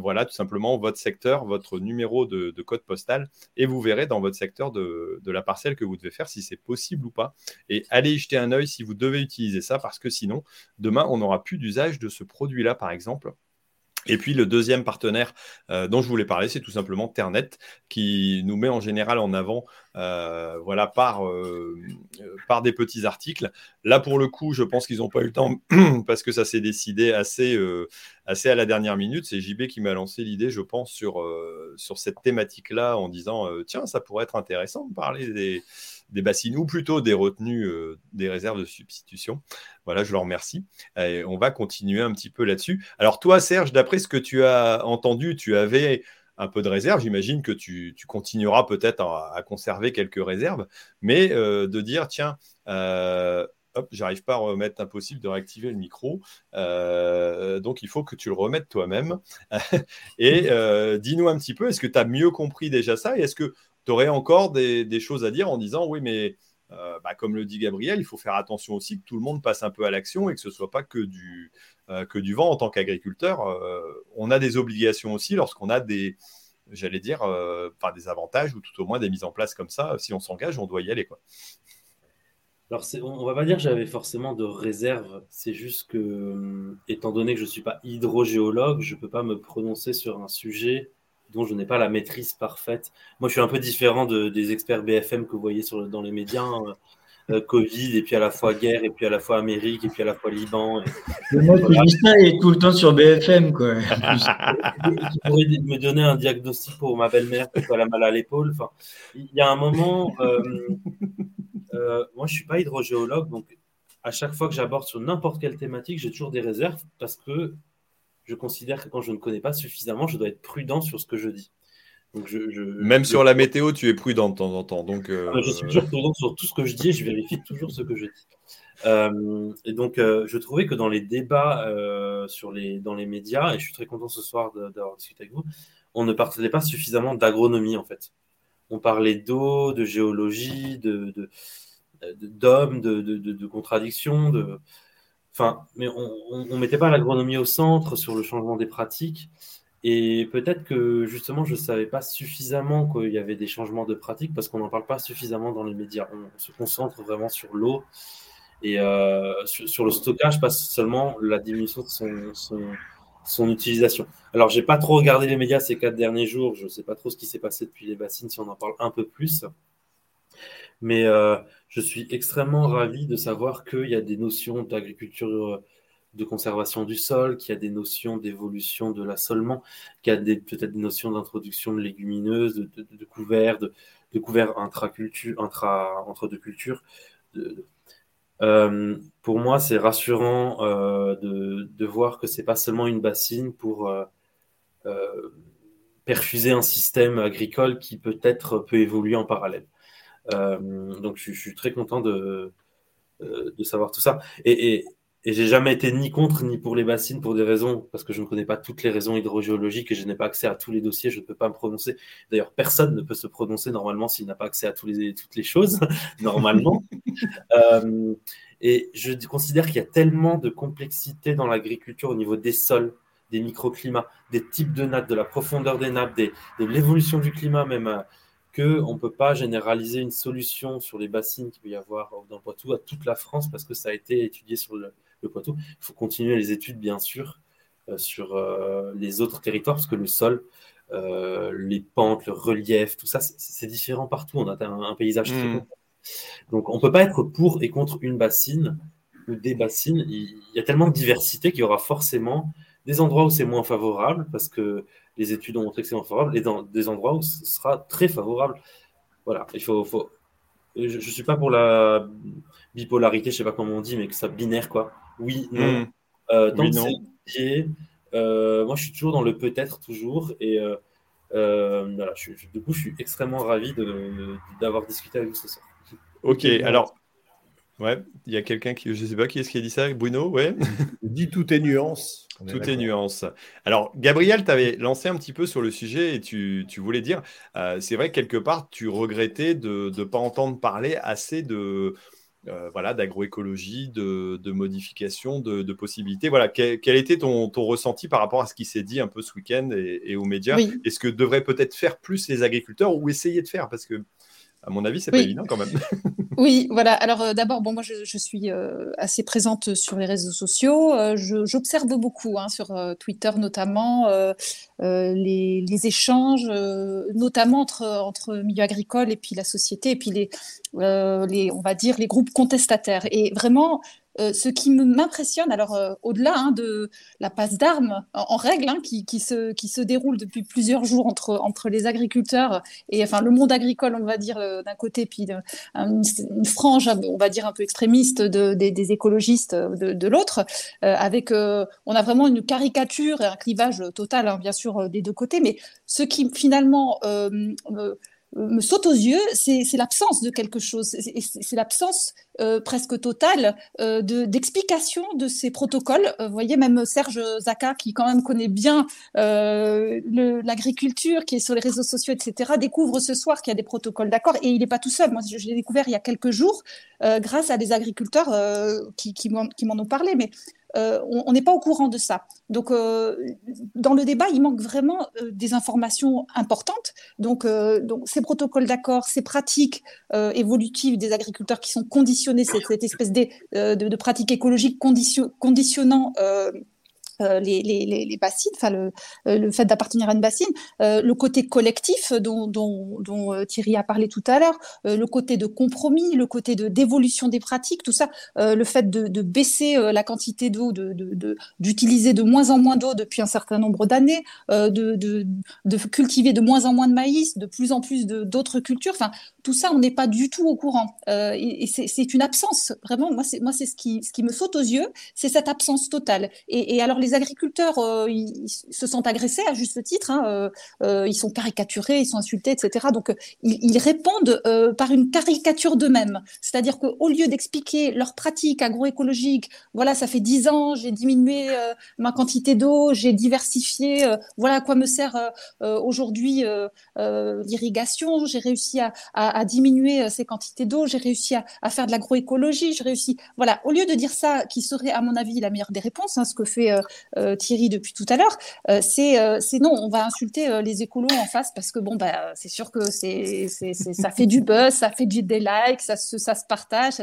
voilà, tout simplement votre secteur, votre numéro de, code postal, et vous verrez dans votre secteur de, la parcelle que vous devez faire si c'est possible ou pas. Et allez y jeter un œil si vous devez utiliser ça, parce que sinon, demain, on n'aura plus d'usage de ce produit-là, par exemple. Et puis le deuxième partenaire euh, dont je voulais parler, c'est tout simplement Ternet, qui nous met en général en avant euh, voilà, par, euh, par des petits articles. Là, pour le coup, je pense qu'ils n'ont pas eu le temps parce que ça s'est décidé assez, assez à la dernière minute. C'est JB qui m'a lancé l'idée, je pense, sur, sur cette thématique-là en disant tiens, ça pourrait être intéressant de parler des des bassines ou plutôt des retenues, euh, des réserves de substitution. Voilà, je leur remercie. On va continuer un petit peu là-dessus. Alors toi, Serge, d'après ce que tu as entendu, tu avais un peu de réserve. J'imagine que tu, continueras peut-être à, conserver quelques réserves, mais euh, de dire, tiens, euh, j'arrive pas à remettre impossible de réactiver le micro. donc, il faut que tu le remettes toi-même. et dis-nous un petit peu, est-ce que tu as mieux compris déjà ça? Et est-ce que tu aurais encore des, choses à dire en disant oui, mais euh, bah, comme le dit Gabriel, il faut faire attention aussi que tout le monde passe un peu à l'action et que ce ne soit pas que du, euh, que du vent en tant qu'agriculteur. Euh, on a des obligations aussi lorsqu'on a des, j'allais dire, enfin, des avantages ou tout au moins des mises en place comme ça. Si on s'engage, on doit y aller. Quoi. Alors, on va pas dire que j'avais forcément de réserve. C'est juste que, étant donné que je ne suis pas hydrogéologue, je ne peux pas me prononcer sur un sujet dont je n'ai pas la maîtrise parfaite. Moi, je suis un peu différent de, des experts BFM que vous voyez sur, dans les médias. Hein. Euh, Covid, et puis à la fois guerre, et puis à la fois Amérique, et puis à la fois Liban. Et... Ça, est tout le temps sur BFM, quoi. tu pourrais me donner un diagnostic pour ma belle-mère qui a mal à l'épaule. Enfin, il y a un moment, euh, euh, moi, je suis pas hydrogéologue, donc à chaque fois que j'aborde sur n'importe quelle thématique, j'ai toujours des réserves parce que je considère que quand je ne connais pas suffisamment, je dois être prudent sur ce que je dis. Donc je, Même sur la météo, tu es prudent de temps en temps. Donc, euh, Je suis toujours prudent sur tout ce que je dis et je vérifie toujours ce que je dis. Euh, et donc, euh, je trouvais que dans les débats sur les, dans les médias, et je suis très content ce soir d'avoir discuté avec vous, on ne parlait pas suffisamment d'agronomie en fait. On parlait d'eau, de géologie, de, d'hommes, de, de, de, de contradictions, de, Enfin, mais on ne mettait pas l'agronomie au centre sur le changement des pratiques. Et peut-être que justement, je ne savais pas suffisamment qu'il y avait des changements de pratiques parce qu'on n'en parle pas suffisamment dans les médias. On, se concentre vraiment sur l'eau et euh, sur, le stockage, pas seulement la diminution de son, utilisation. Alors, j'ai pas trop regardé les médias ces quatre derniers jours. Je ne sais pas trop ce qui s'est passé depuis les bassines, si on en parle un peu plus. Mais euh, je suis extrêmement ravi de savoir qu'il y a des notions d'agriculture euh, de conservation du sol, qu'il y a des notions d'évolution de l'assolement, qu'il y a peut-être des notions d'introduction de légumineuses, de, de, couverts, de, couverts intra, entre deux cultures. Euh, pour moi, c'est rassurant de, voir que c'est pas seulement une bassine pour perfuser un système agricole qui peut-être peut évoluer en parallèle. Donc je, suis très content de, de savoir tout ça. Et, et j'ai jamais été ni contre ni pour les bassines pour des raisons, parce que je ne connais pas toutes les raisons hydrogéologiques et je n'ai pas accès à tous les dossiers, je ne peux pas me prononcer. D'ailleurs, personne ne peut se prononcer normalement s'il n'a pas accès à tous les, toutes les choses, normalement. euh, et je considère qu'il y a tellement de complexité dans l'agriculture au niveau des sols, des microclimats, des types de nappes, de la profondeur des nappes, des, de l'évolution du climat même. Euh, qu'on ne peut pas généraliser une solution sur les bassines qu'il peut y avoir dans le Poitou à toute la France parce que ça a été étudié sur le, le Poitou. Il faut continuer les études, bien sûr, euh, sur euh, les autres territoires, parce que le sol, euh, les pentes, le relief, tout ça, c'est différent partout. On a un, paysage très mmh. Donc, on ne peut pas être pour et contre une bassine ou des bassines. Il y a tellement de diversité qu'il y aura forcément des endroits où c'est moins favorable, parce que les études ont montré que c'est moins favorable, et dans des endroits où ce sera très favorable. Voilà, il faut, faut... je ne suis pas pour la bipolarité, je ne sais pas comment on dit, mais que ça binaire, quoi. Oui, non. Hmm. Euh, tant que euh, moi, je suis toujours dans le peut-être, toujours. Et euh, voilà, du coup, je suis extrêmement ravi d'avoir discuté avec vous ce soir. Ok, alors. Ouais, il y a quelqu'un qui, je sais pas qui est-ce qui a dit ça, Bruno, ouais. Dit tout est nuance. Tout est nuance. Alors, Gabriel, tu avais lancé un petit peu sur le sujet et tu, voulais dire, c'est vrai que quelque part, tu regrettais de ne pas entendre parler assez de, euh, voilà, d'agroécologie, de, de, modification, de, possibilités. Voilà, quel, quel était ton, ton, ressenti par rapport à ce qui s'est dit un peu ce week-end et, aux médias? Est-ce que devraient peut-être faire plus les agriculteurs ou essayer de faire? Parce que à mon avis, c'est pas évident quand même. oui, voilà. Alors euh, d'abord, bon, moi, je, suis euh, assez présente sur les réseaux sociaux. Euh, j'observe beaucoup hein, sur Twitter notamment les, les, échanges, notamment entre entre milieu agricole et puis la société et puis les, les on va dire les groupes contestataires. Et vraiment, euh, ce qui m'impressionne, alors euh, au-delà hein, de la passe d'armes en, règle hein, qui, se, qui se déroule depuis plusieurs jours entre, entre les agriculteurs et enfin le monde agricole, on va dire euh, d'un côté, puis une, frange, on va dire un peu extrémiste de, des, écologistes de, l'autre, avec on a vraiment une caricature et un clivage total, hein, bien sûr, des deux côtés, mais ce qui finalement me saute aux yeux, c'est l'absence de quelque chose, c'est l'absence euh, presque totale euh, d'explication de, ces protocoles. Euh, vous voyez, même Serge Zaka, qui quand même connaît bien l'agriculture, qui est sur les réseaux sociaux, etc., découvre ce soir qu'il y a des protocoles d'accord, et il n'est pas tout seul. Moi, je, l'ai découvert il y a quelques jours grâce à des agriculteurs qui, qui m'en ont parlé, mais euh, on n'est pas au courant de ça. Donc, euh, dans le débat, il manque vraiment euh, des informations importantes. Donc, ces protocoles d'accord, ces pratiques évolutives des agriculteurs qui sont conditionnés, cette, cette espèce de, de, pratiques écologiques conditionnant les, les, les, bassines, enfin le, euh, le fait d'appartenir à une bassine, euh, le côté collectif dont, dont, dont, Thierry a parlé tout à l'heure, le côté de compromis, le côté de d'évolution des pratiques, tout ça, le fait de, de baisser la quantité d'eau, d'utiliser de, de, de, moins en moins d'eau depuis un certain nombre d'années, de, cultiver de moins en moins de maïs, de plus en plus d'autres cultures, enfin tout ça, on n'est pas du tout au courant. et, et c'est une absence, vraiment, moi c'est ce qui, ce qui me saute aux yeux, c'est cette absence totale. Et, alors les agriculteurs euh, ils, se sentent agressés à juste titre, hein, euh, euh, ils sont caricaturés, ils sont insultés, etc. Donc ils, répondent par une caricature d'eux-mêmes. C'est-à-dire qu'au lieu d'expliquer leur pratique agroécologique, voilà, ça fait dix ans, j'ai diminué ma quantité d'eau, j'ai diversifié, voilà à quoi me sert aujourd'hui l'irrigation, j'ai réussi à, diminuer ces quantités d'eau, j'ai réussi à, faire de l'agroécologie, j'ai réussi. Voilà, au lieu de dire ça, qui serait à mon avis la meilleure des réponses, hein, ce que fait euh, Thierry depuis tout à l'heure, euh, euh, c'est non, on va insulter les écolos en face parce que bon, bah, c'est sûr que c'est ça fait du buzz, ça fait du des likes, ça se, ça se partage,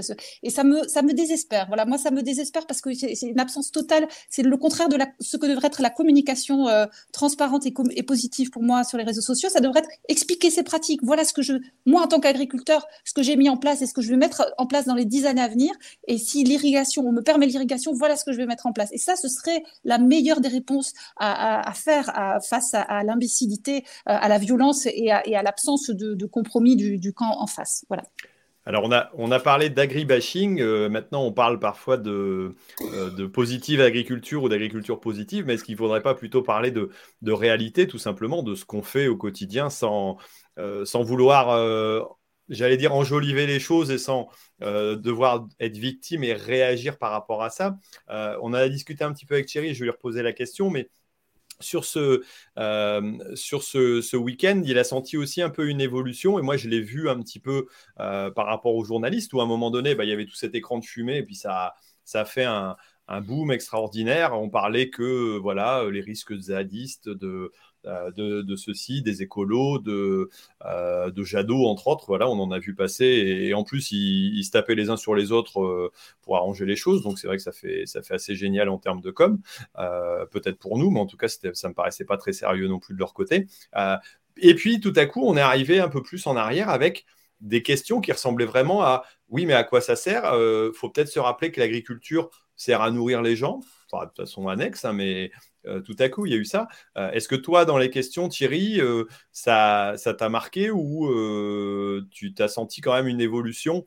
et ça me, ça me désespère. Voilà, moi, ça me désespère parce que c'est une absence totale. C'est le contraire de ce que devrait être la communication transparente et, et, positive pour moi sur les réseaux sociaux. Ça devrait être expliquer ses pratiques. Voilà ce que je, moi, en tant qu'agriculteur, ce que j'ai mis en place et ce que je vais mettre en place dans les dix années à venir. Et si l'irrigation, on me permet l'irrigation, voilà ce que je vais mettre en place. Et ça, ce serait la meilleure des réponses à, faire face à, l'imbécilité, euh, à la violence et à, l'absence de, compromis du, camp en face. Voilà. Alors, on a, on a parlé d'agribashing. Euh, maintenant, on parle parfois euh, de positive agriculture ou d'agriculture positive. Mais est-ce qu'il ne faudrait pas plutôt parler de, réalité, tout simplement, de ce qu'on fait au quotidien sans, sans vouloir j'allais dire, enjoliver les choses et sans devoir être victime et réagir par rapport à ça. on a discuté un petit peu avec Thierry, je vais lui reposer la question, mais sur ce, sur ce, week-end, il a senti aussi un peu une évolution. Et moi, je l'ai vu un petit peu par rapport aux journalistes, où à un moment donné, bah, il y avait tout cet écran de fumée, et puis ça, ça a fait un, un boom extraordinaire. On parlait que voilà les risques zadistes de, euh, de, ceci, des écolos, de, euh, de Jadot, entre autres. Voilà, on en a vu passer. Et, en plus, ils, se tapaient les uns sur les autres euh, pour arranger les choses. Donc, c'est vrai que ça fait, ça fait assez génial en termes de com. Peut-être pour nous, mais en tout cas, ça me paraissait pas très sérieux non plus de leur côté. et puis, tout à coup, on est arrivé un peu plus en arrière avec des questions qui ressemblaient vraiment à oui, mais à quoi ça sert? Il faut peut-être se rappeler que l'agriculture sert à nourrir les gens, enfin, de façon annexe, hein, mais tout à coup, il y a eu ça. Euh, est-ce que toi, dans les questions, Thierry, euh, ça, t'a marqué ou tu t'as senti quand même une évolution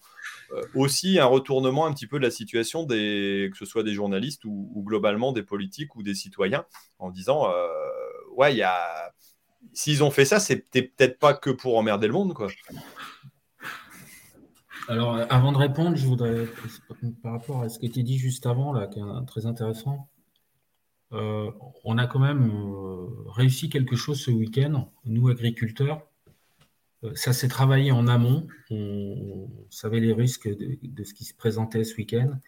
aussi un retournement un petit peu de la situation des, que ce soit des journalistes ou, globalement des politiques ou des citoyens en disant ouais il a s'ils ont fait ça c'était peut-être pas que pour emmerder le monde quoi alors avant de répondre je voudrais par rapport à ce qui était dit juste avant là qui est très intéressant euh, on a quand même euh, réussi quelque chose ce week-end, nous agriculteurs. Euh, ça s'est travaillé en amont. On, savait les risques de, ce qui se présentait ce week-end.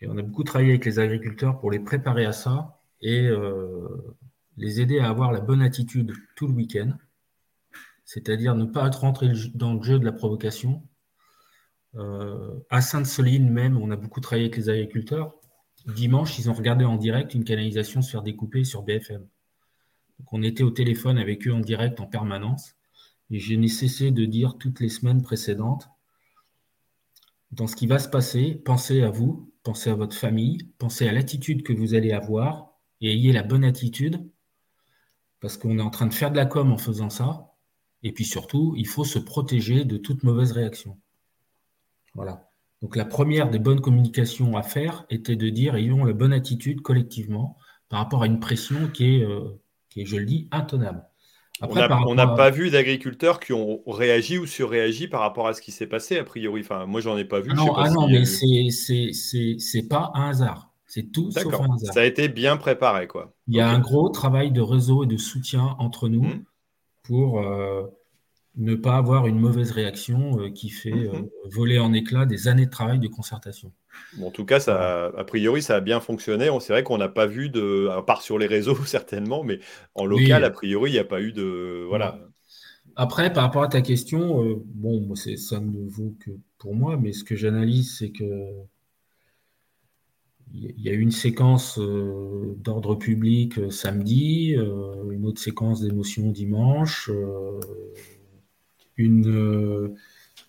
Et on a beaucoup travaillé avec les agriculteurs pour les préparer à ça et les aider à avoir la bonne attitude tout le week-end. C'est-à-dire ne pas être rentré dans le jeu de la provocation. à Sainte-Soline même, on a beaucoup travaillé avec les agriculteurs dimanche, ils ont regardé en direct une canalisation se faire découper sur BFM. Donc on était au téléphone avec eux en direct en permanence. Et je n'ai cessé de dire toutes les semaines précédentes, dans ce qui va se passer, pensez à vous, pensez à votre famille, pensez à l'attitude que vous allez avoir et ayez la bonne attitude, parce qu'on est en train de faire de la com en faisant ça. Et puis surtout, il faut se protéger de toute mauvaise réaction. Voilà. Donc la première des bonnes communications à faire était de dire ayons la bonne attitude collectivement par rapport à une pression qui est, euh, qui est je le dis, intenable. on n'a pas vu d'agriculteurs qui ont réagi ou surréagi par rapport à ce qui s'est passé, a priori. Enfin, moi, j'en ai pas vu. Ah non, ah non mais c'est pas un hasard. C'est tout sauf un hasard. Ça a été bien préparé, quoi. Il y a un gros travail de réseau et de soutien entre nous mmh. pour euh, ne pas avoir une mauvaise réaction euh, qui fait euh, mhm. voler en éclats des années de travail de concertation. en tout cas, ça, a priori, ça a bien fonctionné. C'est vrai qu'on n'a pas vu de, à part sur les réseaux certainement, mais en local, a priori, il n'y a pas eu de, voilà. Après, par rapport à ta question, euh, bon, ça ne vaut que pour moi, mais ce que j'analyse, c'est que il y a eu une séquence d'ordre public samedi, une autre séquence d'émotion dimanche, une, euh,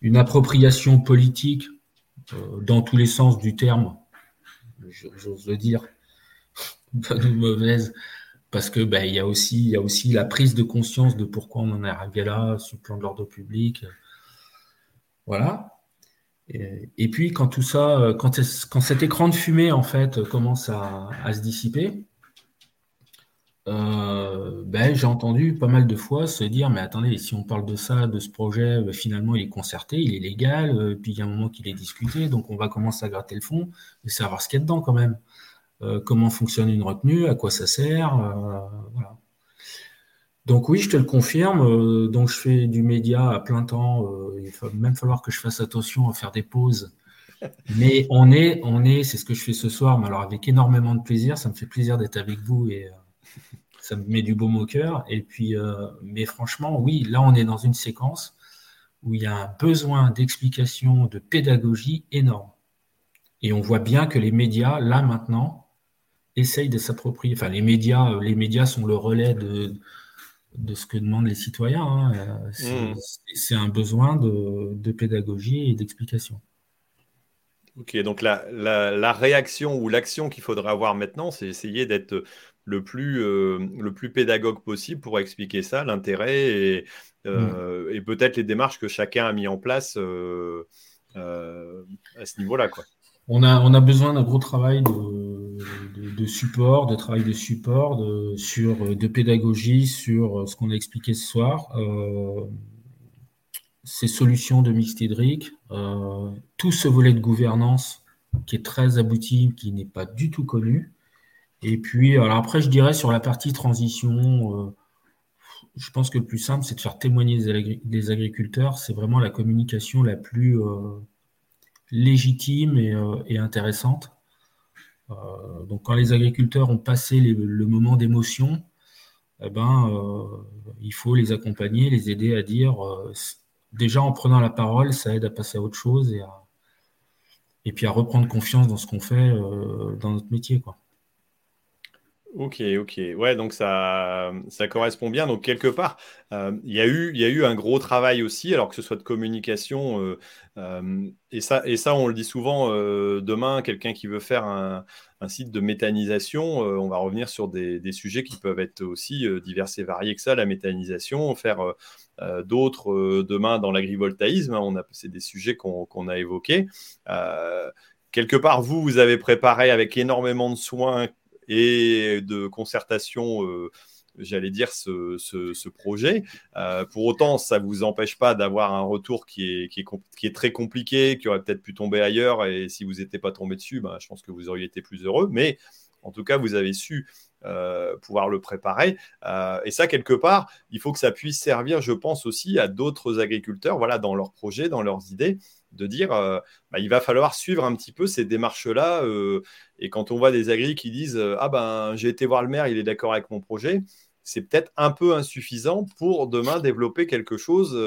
une appropriation politique euh, dans tous les sens du terme, j'ose le dire, pas de mauvaise, parce que ben, il y a aussi il y a aussi la prise de conscience de pourquoi on en est arrivé là sur le plan de l'ordre public, voilà. Et, puis quand tout ça, quand, quand, cet écran de fumée en fait commence à se dissiper, euh, ben, j'ai entendu pas mal de fois se dire, mais attendez, si on parle de ça, de ce projet, ben, finalement, il est concerté, il est légal, euh, puis il y a un moment qu'il est discuté, donc on va commencer à gratter le fond et savoir ce qu'il y a dedans quand même. Euh, comment fonctionne une retenue, à quoi ça sert, voilà. Donc oui, je te le confirme. donc je fais du média à plein temps. il va même falloir que je fasse attention à faire des pauses. Mais on est, on est, c'est ce que je fais ce soir, mais alors avec énormément de plaisir. Ça me fait plaisir d'être avec vous et ça me met du baume au cœur. Et puis, euh, mais franchement, oui, là, on est dans une séquence où il y a un besoin d'explication, de pédagogie énorme. Et on voit bien que les médias, là maintenant, essayent de s'approprier. Enfin, les médias, les médias sont le relais de, de ce que demandent les citoyens. Hein. Mmh. C'est un besoin de, pédagogie et d'explication. Ok, donc la, la réaction ou l'action qu'il faudrait avoir maintenant, c'est essayer d'être le plus, euh, le plus pédagogue possible pour expliquer ça, l'intérêt et, euh, mm. et peut-être les démarches que chacun a mis en place euh, à ce niveau-là. Quoi. On a, on a besoin d'un gros travail de, de, support, de travail de support, de, sur, de pédagogie sur ce qu'on a expliqué ce soir. ces solutions de mixte hydrique, tout ce volet de gouvernance qui est très abouti, qui n'est pas du tout connu. Et puis, alors après, je dirais sur la partie transition, je pense que le plus simple, c'est de faire témoigner des agriculteurs. C'est vraiment la communication la plus légitime et intéressante. Euh, donc quand les agriculteurs ont passé le moment d'émotion, eh ben, euh, il faut les accompagner, les aider à dire, euh, déjà en prenant la parole, ça aide à passer à autre chose et, et puis à reprendre confiance dans ce qu'on fait dans notre métier. Quoi. Ok, ok. Ouais, donc ça, ça correspond bien. Donc, quelque part, euh, il y a eu, y a eu un gros travail aussi, alors que ce soit de communication. Euh, euh, et, ça, et ça, on le dit souvent, demain, quelqu'un qui veut faire un, site de méthanisation, on va revenir sur des, sujets qui peuvent être aussi divers et variés que ça, la méthanisation, faire d'autres demain dans l'agrivoltaïsme. Hein, c'est des sujets qu'on a évoqués. quelque part, vous, vous avez préparé avec énormément de soins et de concertation euh, j'allais dire, ce, projet. Euh, pour autant, ça ne vous empêche pas d'avoir un retour qui est, très compliqué, qui aurait peut-être pu tomber ailleurs, et si vous n'étiez pas tombé dessus, ben, je pense que vous auriez été plus heureux. Mais en tout cas, vous avez su euh, pouvoir le préparer. et ça, quelque part, il faut que ça puisse servir, je pense, aussi à d'autres agriculteurs, voilà, dans leurs projets, dans leurs idées de dire euh, bah, il va falloir suivre un petit peu ces démarches-là. Euh, et quand on voit des agris qui disent euh, Ah ben j'ai été voir le maire, il est d'accord avec mon projet, c'est peut-être un peu insuffisant pour demain développer quelque chose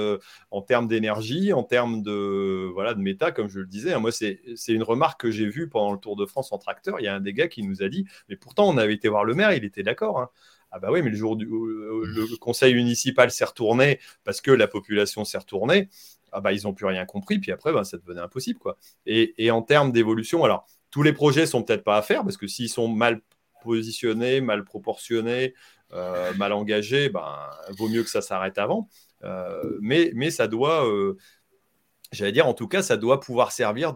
en termes d'énergie, en termes de, voilà, de méta, comme je le disais. Moi, c'est une remarque que j'ai vue pendant le Tour de France en tracteur. Il y a un des gars qui nous a dit Mais pourtant, on avait été voir le maire, il était d'accord. Hein. Ah bah oui, mais le jour où le conseil municipal s'est retourné parce que la population s'est retournée, ah bah, ils n'ont plus rien compris, puis après, bah, ça devenait impossible. Quoi. Et, en termes d'évolution, alors, tous les projets sont peut-être pas à faire, parce que s'ils sont mal positionnés, mal proportionnés, euh, mal engagés, ben, vaut mieux que ça s'arrête avant. Euh, mais, ça doit, euh, j'allais dire, en tout cas, ça doit pouvoir servir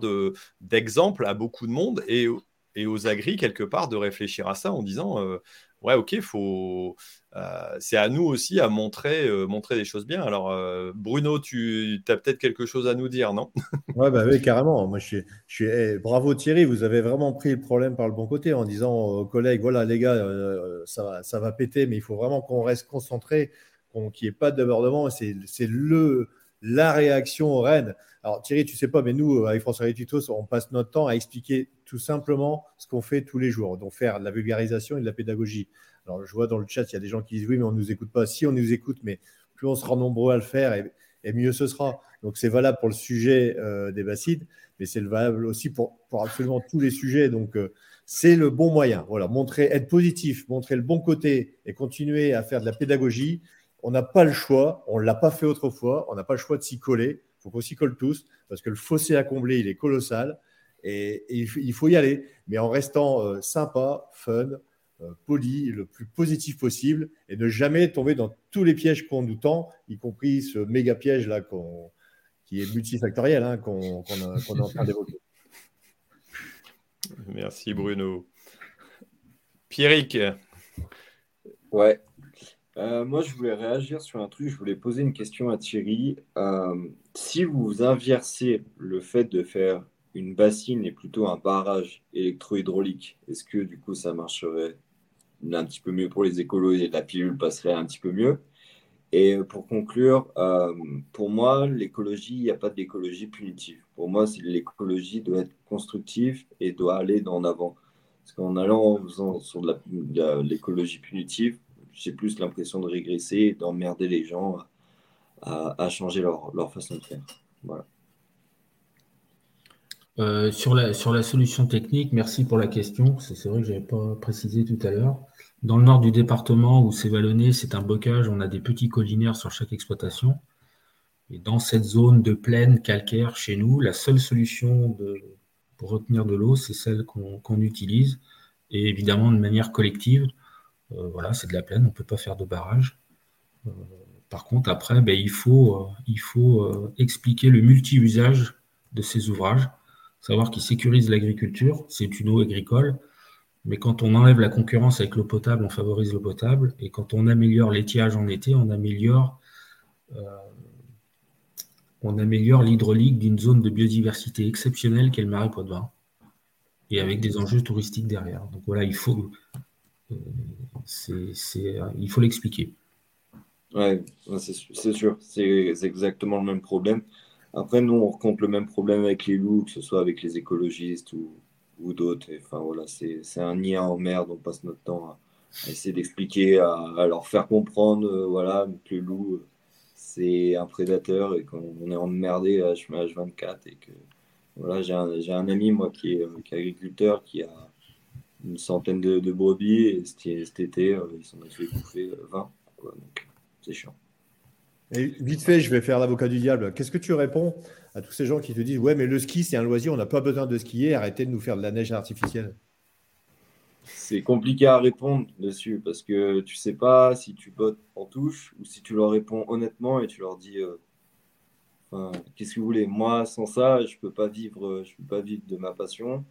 d'exemple à beaucoup de monde et aux agris, quelque part, de réfléchir à ça en disant ouais, ok, faut. Euh, c'est à nous aussi à montrer, euh, montrer des choses bien. Alors, euh, Bruno, tu as peut-être quelque chose à nous dire, non? Ouais, bah oui, carrément. Moi, je suis, eh, bravo Thierry, vous avez vraiment pris le problème par le bon côté en disant aux collègues, voilà, les gars, ça, va, ça va péter, mais il faut vraiment qu'on reste concentré, qu'il n'y ait pas de débordement. C'est le la réaction au Rennes. Alors Thierry, tu sais pas, mais nous, avec François Tutos, on passe notre temps à expliquer tout simplement ce qu'on fait tous les jours, donc faire de la vulgarisation et de la pédagogie. Alors je vois dans le chat, il y a des gens qui disent oui, mais on ne nous écoute pas. Si on nous écoute, mais plus on sera nombreux à le faire et, mieux ce sera. Donc c'est valable pour le sujet euh, des bacides, mais c'est valable aussi pour, absolument tous les sujets. Donc euh, c'est le bon moyen. Voilà, montrer, être positif, montrer le bon côté et continuer à faire de la pédagogie on n'a pas le choix, on ne l'a pas fait autrefois, on n'a pas le choix de s'y coller. Il faut qu'on s'y colle tous, parce que le fossé à combler, il est colossal, et, il faut y aller, mais en restant euh, sympa, fun, euh, poli, le plus positif possible, et ne jamais tomber dans tous les pièges qu'on nous tend, y compris ce méga piège là qui est multifactoriel, hein, qu'on est en train d'évoquer. Merci Bruno. Pierrick. Ouais, euh, moi, je voulais réagir sur un truc. Je voulais poser une question à Thierry. Euh, si vous inversez le fait de faire une bassine et plutôt un barrage électro-hydraulique, est-ce que du coup ça marcherait un petit peu mieux pour les écolos et la pilule passerait un petit peu mieux? Et pour conclure, euh, pour moi, l'écologie, il n'y a pas d'écologie punitive. Pour moi, l'écologie doit être constructive et doit aller en avant. Parce qu'en allant en faisant sur de l'écologie punitive, j'ai plus l'impression de régresser d'emmerder les gens à, changer leur, façon de faire. Voilà. Euh, sur, la, sur la solution technique, merci pour la question. C'est vrai que je n'avais pas précisé tout à l'heure. Dans le nord du département où c'est vallonné, c'est un bocage, on a des petits collinaires sur chaque exploitation. Et dans cette zone de plaine calcaire chez nous, la seule solution de, pour retenir de l'eau, c'est celle qu'on utilise, et évidemment de manière collective. Euh, voilà, c'est de la plaine, on ne peut pas faire de barrage. Euh, par contre, après, ben, il faut, euh, expliquer le multi-usage de ces ouvrages, savoir qu'ils sécurisent l'agriculture, c'est une eau agricole, mais quand on enlève la concurrence avec l'eau potable, on favorise l'eau potable, et quand on améliore l'étiage en été, on améliore on améliore l'hydraulique d'une zone de biodiversité exceptionnelle qu'est le marais Poitevin, et avec des enjeux touristiques derrière. Donc voilà, il faut, euh, il faut l'expliquer. Ouais, c'est sûr, c'est exactement le même problème. Après, nous, on rencontre le même problème avec les loups, que ce soit avec les écologistes ou, ou d'autres. Enfin, voilà, c'est un nid en merde. On passe notre temps à, essayer d'expliquer, à, leur faire comprendre euh, voilà, que le loup, euh, c'est un prédateur et qu'on est emmerdé à H24. Et que, voilà, j'ai un, un, ami, moi, qui est, qui est, agriculteur, qui a une centaine de, brebis et cet, été, il s'en a fait bouffer 20. Quoi, donc, c'est chiant. Et vite fait, je vais faire l'avocat du diable. Qu'est-ce que tu réponds à tous ces gens qui te disent Ouais, mais le ski, c'est un loisir, on n'a pas besoin de skier, arrêtez de nous faire de la neige artificielle? C'est compliqué à répondre dessus parce que tu sais pas si tu bottes en touche ou si tu leur réponds honnêtement et tu leur dis euh, Qu'est-ce que vous voulez? Moi, sans ça, je peux pas vivre, je peux pas vivre de ma passion,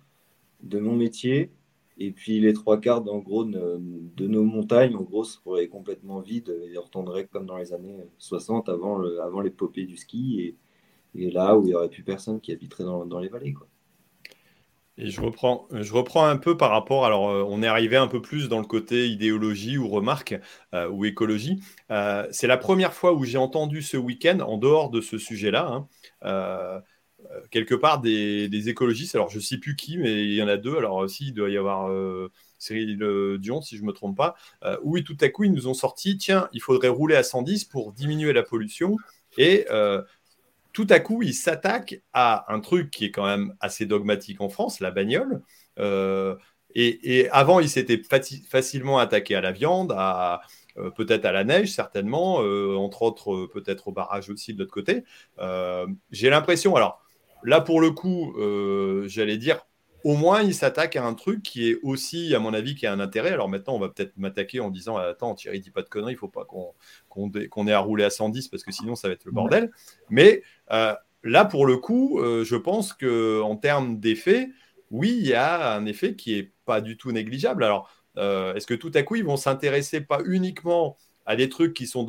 de mon métier. Et puis les trois quarts de, nos montagnes, en gros, seraient complètement vides et retendraient comme dans les années 60 avant, l'épopée du ski et, là où il n'y aurait plus personne qui habiterait dans, les vallées. Quoi. Et je reprends, je reprends un peu par rapport, alors euh, on est arrivé un peu plus dans le côté idéologie ou remarque euh, ou écologie. Euh, c'est la première fois où j'ai entendu ce week-end, en dehors de ce sujet-là, hein, quelque part des, écologistes. Alors, je ne sais plus qui, mais il y en a deux. Alors, aussi, il doit y avoir euh, Cyril euh, Dion, si je ne me trompe pas. où tout à coup, ils nous ont sorti tiens, il faudrait rouler à 110 pour diminuer la pollution. Et tout à coup, ils s'attaquent à un truc qui est quand même assez dogmatique en France, la bagnole. Et, avant, ils s'étaient facilement attaqués à la viande, à, peut-être à la neige, certainement, entre autres, peut-être au barrage aussi de l'autre côté. J'ai l'impression, alors, Là, pour le coup, euh, j'allais dire, au moins, il s'attaque à un truc qui est aussi, à mon avis, qui a un intérêt. Alors maintenant, on va peut-être m'attaquer en disant Attends, Thierry, dis pas de conneries, il faut pas qu'on ait à rouler à 110 parce que sinon, ça va être le bordel. Mais euh, là, pour le coup, euh, je pense qu'en termes d'effet, oui, il y a un effet qui est pas du tout négligeable. Alors, est-ce que tout à coup, ils vont s'intéresser pas uniquement à des trucs qui sont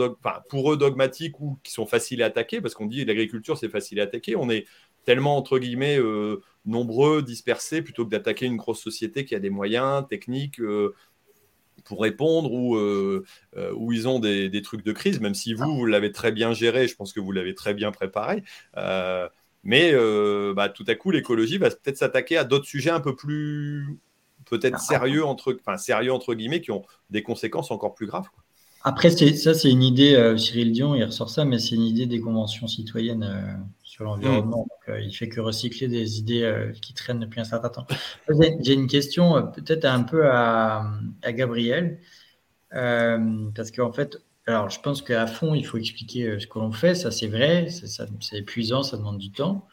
pour eux dogmatiques ou qui sont faciles à attaquer, parce qu'on dit l'agriculture c'est facile à attaquer. On est tellement, entre guillemets, euh, nombreux, dispersés, plutôt que d'attaquer une grosse société qui a des moyens techniques euh, pour répondre ou euh, où ils ont des, trucs de crise, même si vous, vous l'avez très bien géré, je pense que vous l'avez très bien préparé. mais bah, tout à coup, l'écologie va peut-être s'attaquer à d'autres sujets un peu plus peut-être ah, sérieux entre, enfin, sérieux entre guillemets, qui ont des conséquences encore plus graves. Après, ça, c'est une idée, Cyril Dion, il ressort ça, mais c'est une idée des conventions citoyennes l'environnement. Mm. Euh, il fait que recycler des idées euh, qui traînent depuis un certain temps. J'ai une question euh, peut-être un peu à, Gabriel, parce qu'en fait, alors je pense qu'à fond, il faut expliquer ce que l'on fait, ça c'est vrai, c'est épuisant, ça demande du temps.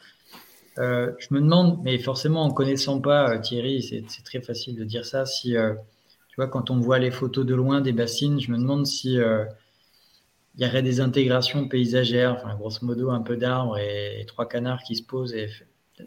je me demande, mais forcément en connaissant pas Thierry, c'est très facile de dire ça. Si tu vois, quand on voit les photos de loin des bassines, je me demande si il y aurait des intégrations paysagères, grosso modo un peu d'arbres et, trois canards qui se posent et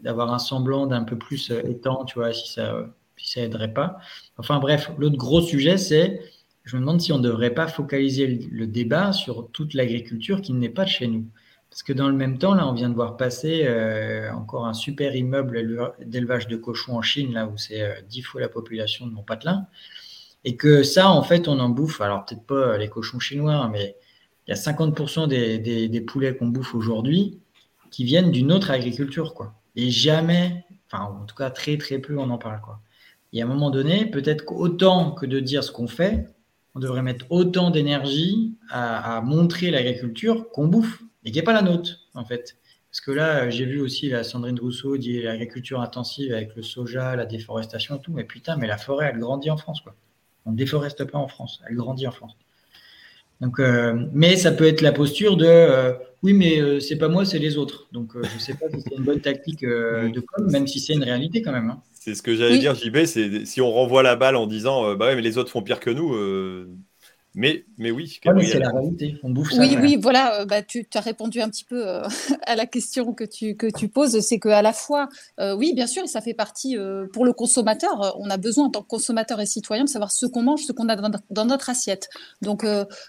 d'avoir un semblant d'un peu plus euh, étang, tu vois, si ça, si ça aiderait pas. Enfin bref, l'autre gros sujet, c'est, je me demande si on ne devrait pas focaliser le, débat sur toute l'agriculture qui n'est pas de chez nous. Parce que dans le même temps, là, on vient de voir passer euh, encore un super immeuble d'élevage de cochons en Chine, là où c'est euh, dix fois la population de mon patelin. Et que ça, en fait, on en bouffe. Alors, peut-être pas les cochons chinois, hein, mais il y a 50% des, poulets qu'on bouffe aujourd'hui qui viennent d'une autre agriculture. Quoi. Et jamais, enfin en tout cas très très peu on en parle. Quoi. Et à un moment donné, peut-être qu'autant que de dire ce qu'on fait, on devrait mettre autant d'énergie à, montrer l'agriculture qu'on bouffe et qui n'est pas la nôtre en fait. Parce que là, j'ai vu aussi la Sandrine Rousseau dire l'agriculture intensive avec le soja, la déforestation et tout. Mais putain, mais la forêt, elle grandit en France. Quoi. On ne déforeste pas en France, elle grandit en France. Donc, euh, mais ça peut être la posture de euh, oui, mais euh, c'est pas moi, c'est les autres. Donc, je ne sais pas si c'est une bonne tactique de com, même si c'est une réalité quand même. Hein. C'est ce que j'allais dire, JB. C'est si on renvoie la balle en disant bah ouais, mais les autres font pire que nous. Mais, mais oui, c'est la réalité. On bouffe ça. Oui, oui, voilà. Euh, bah, tu as répondu un petit peu euh, à la question que tu, que tu poses. C'est qu'à la fois, euh, oui, bien sûr, ça fait partie pour le consommateur. On a besoin, en tant que consommateur et citoyen, de savoir ce qu'on mange, ce qu'on a dans, notre assiette. Donc,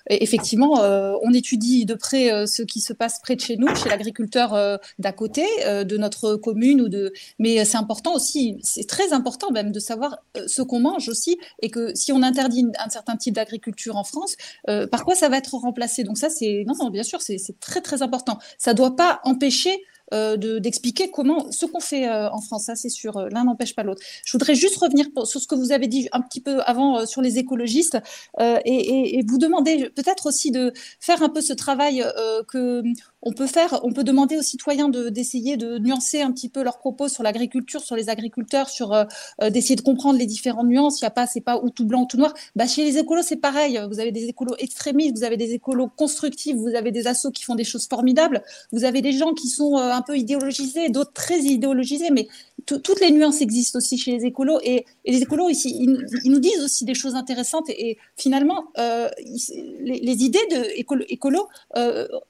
effectivement, on étudie de près ce qui se passe près de chez nous, chez l'agriculteur d'à côté, de notre commune. ou de. Mais c'est important aussi, c'est très important même de savoir ce qu'on mange aussi. Et que si on interdit un certain type d'agriculture en France, France, euh, par quoi ça va être remplacé? Donc ça, c'est non, non, bien sûr, c'est très très important. Ça ne doit pas empêcher euh, d'expliquer comment ce qu'on fait euh, en France, ça c'est sûr, l'un n'empêche pas l'autre. Je voudrais juste revenir sur ce que vous avez dit un petit peu avant sur les écologistes et, et, vous demander peut-être aussi de faire un peu ce travail que on peut demander aux citoyens d'essayer de, nuancer un petit peu leurs propos sur l'agriculture, sur les agriculteurs, sur euh, euh, d'essayer de comprendre les différentes nuances. Il y a pas, c'est pas ou tout blanc ou tout noir. Bah, chez les écolos, c'est pareil. Vous avez des écolos extrémistes, vous avez des écolos constructifs, vous avez des assos qui font des choses formidables. Vous avez des gens qui sont euh, un peu idéologisés, d'autres très idéologisés, mais toutes les nuances existent aussi chez les écolos. Et, les écolos, ici, ils, nous disent aussi des choses intéressantes. Et, finalement, les, idées de écolo,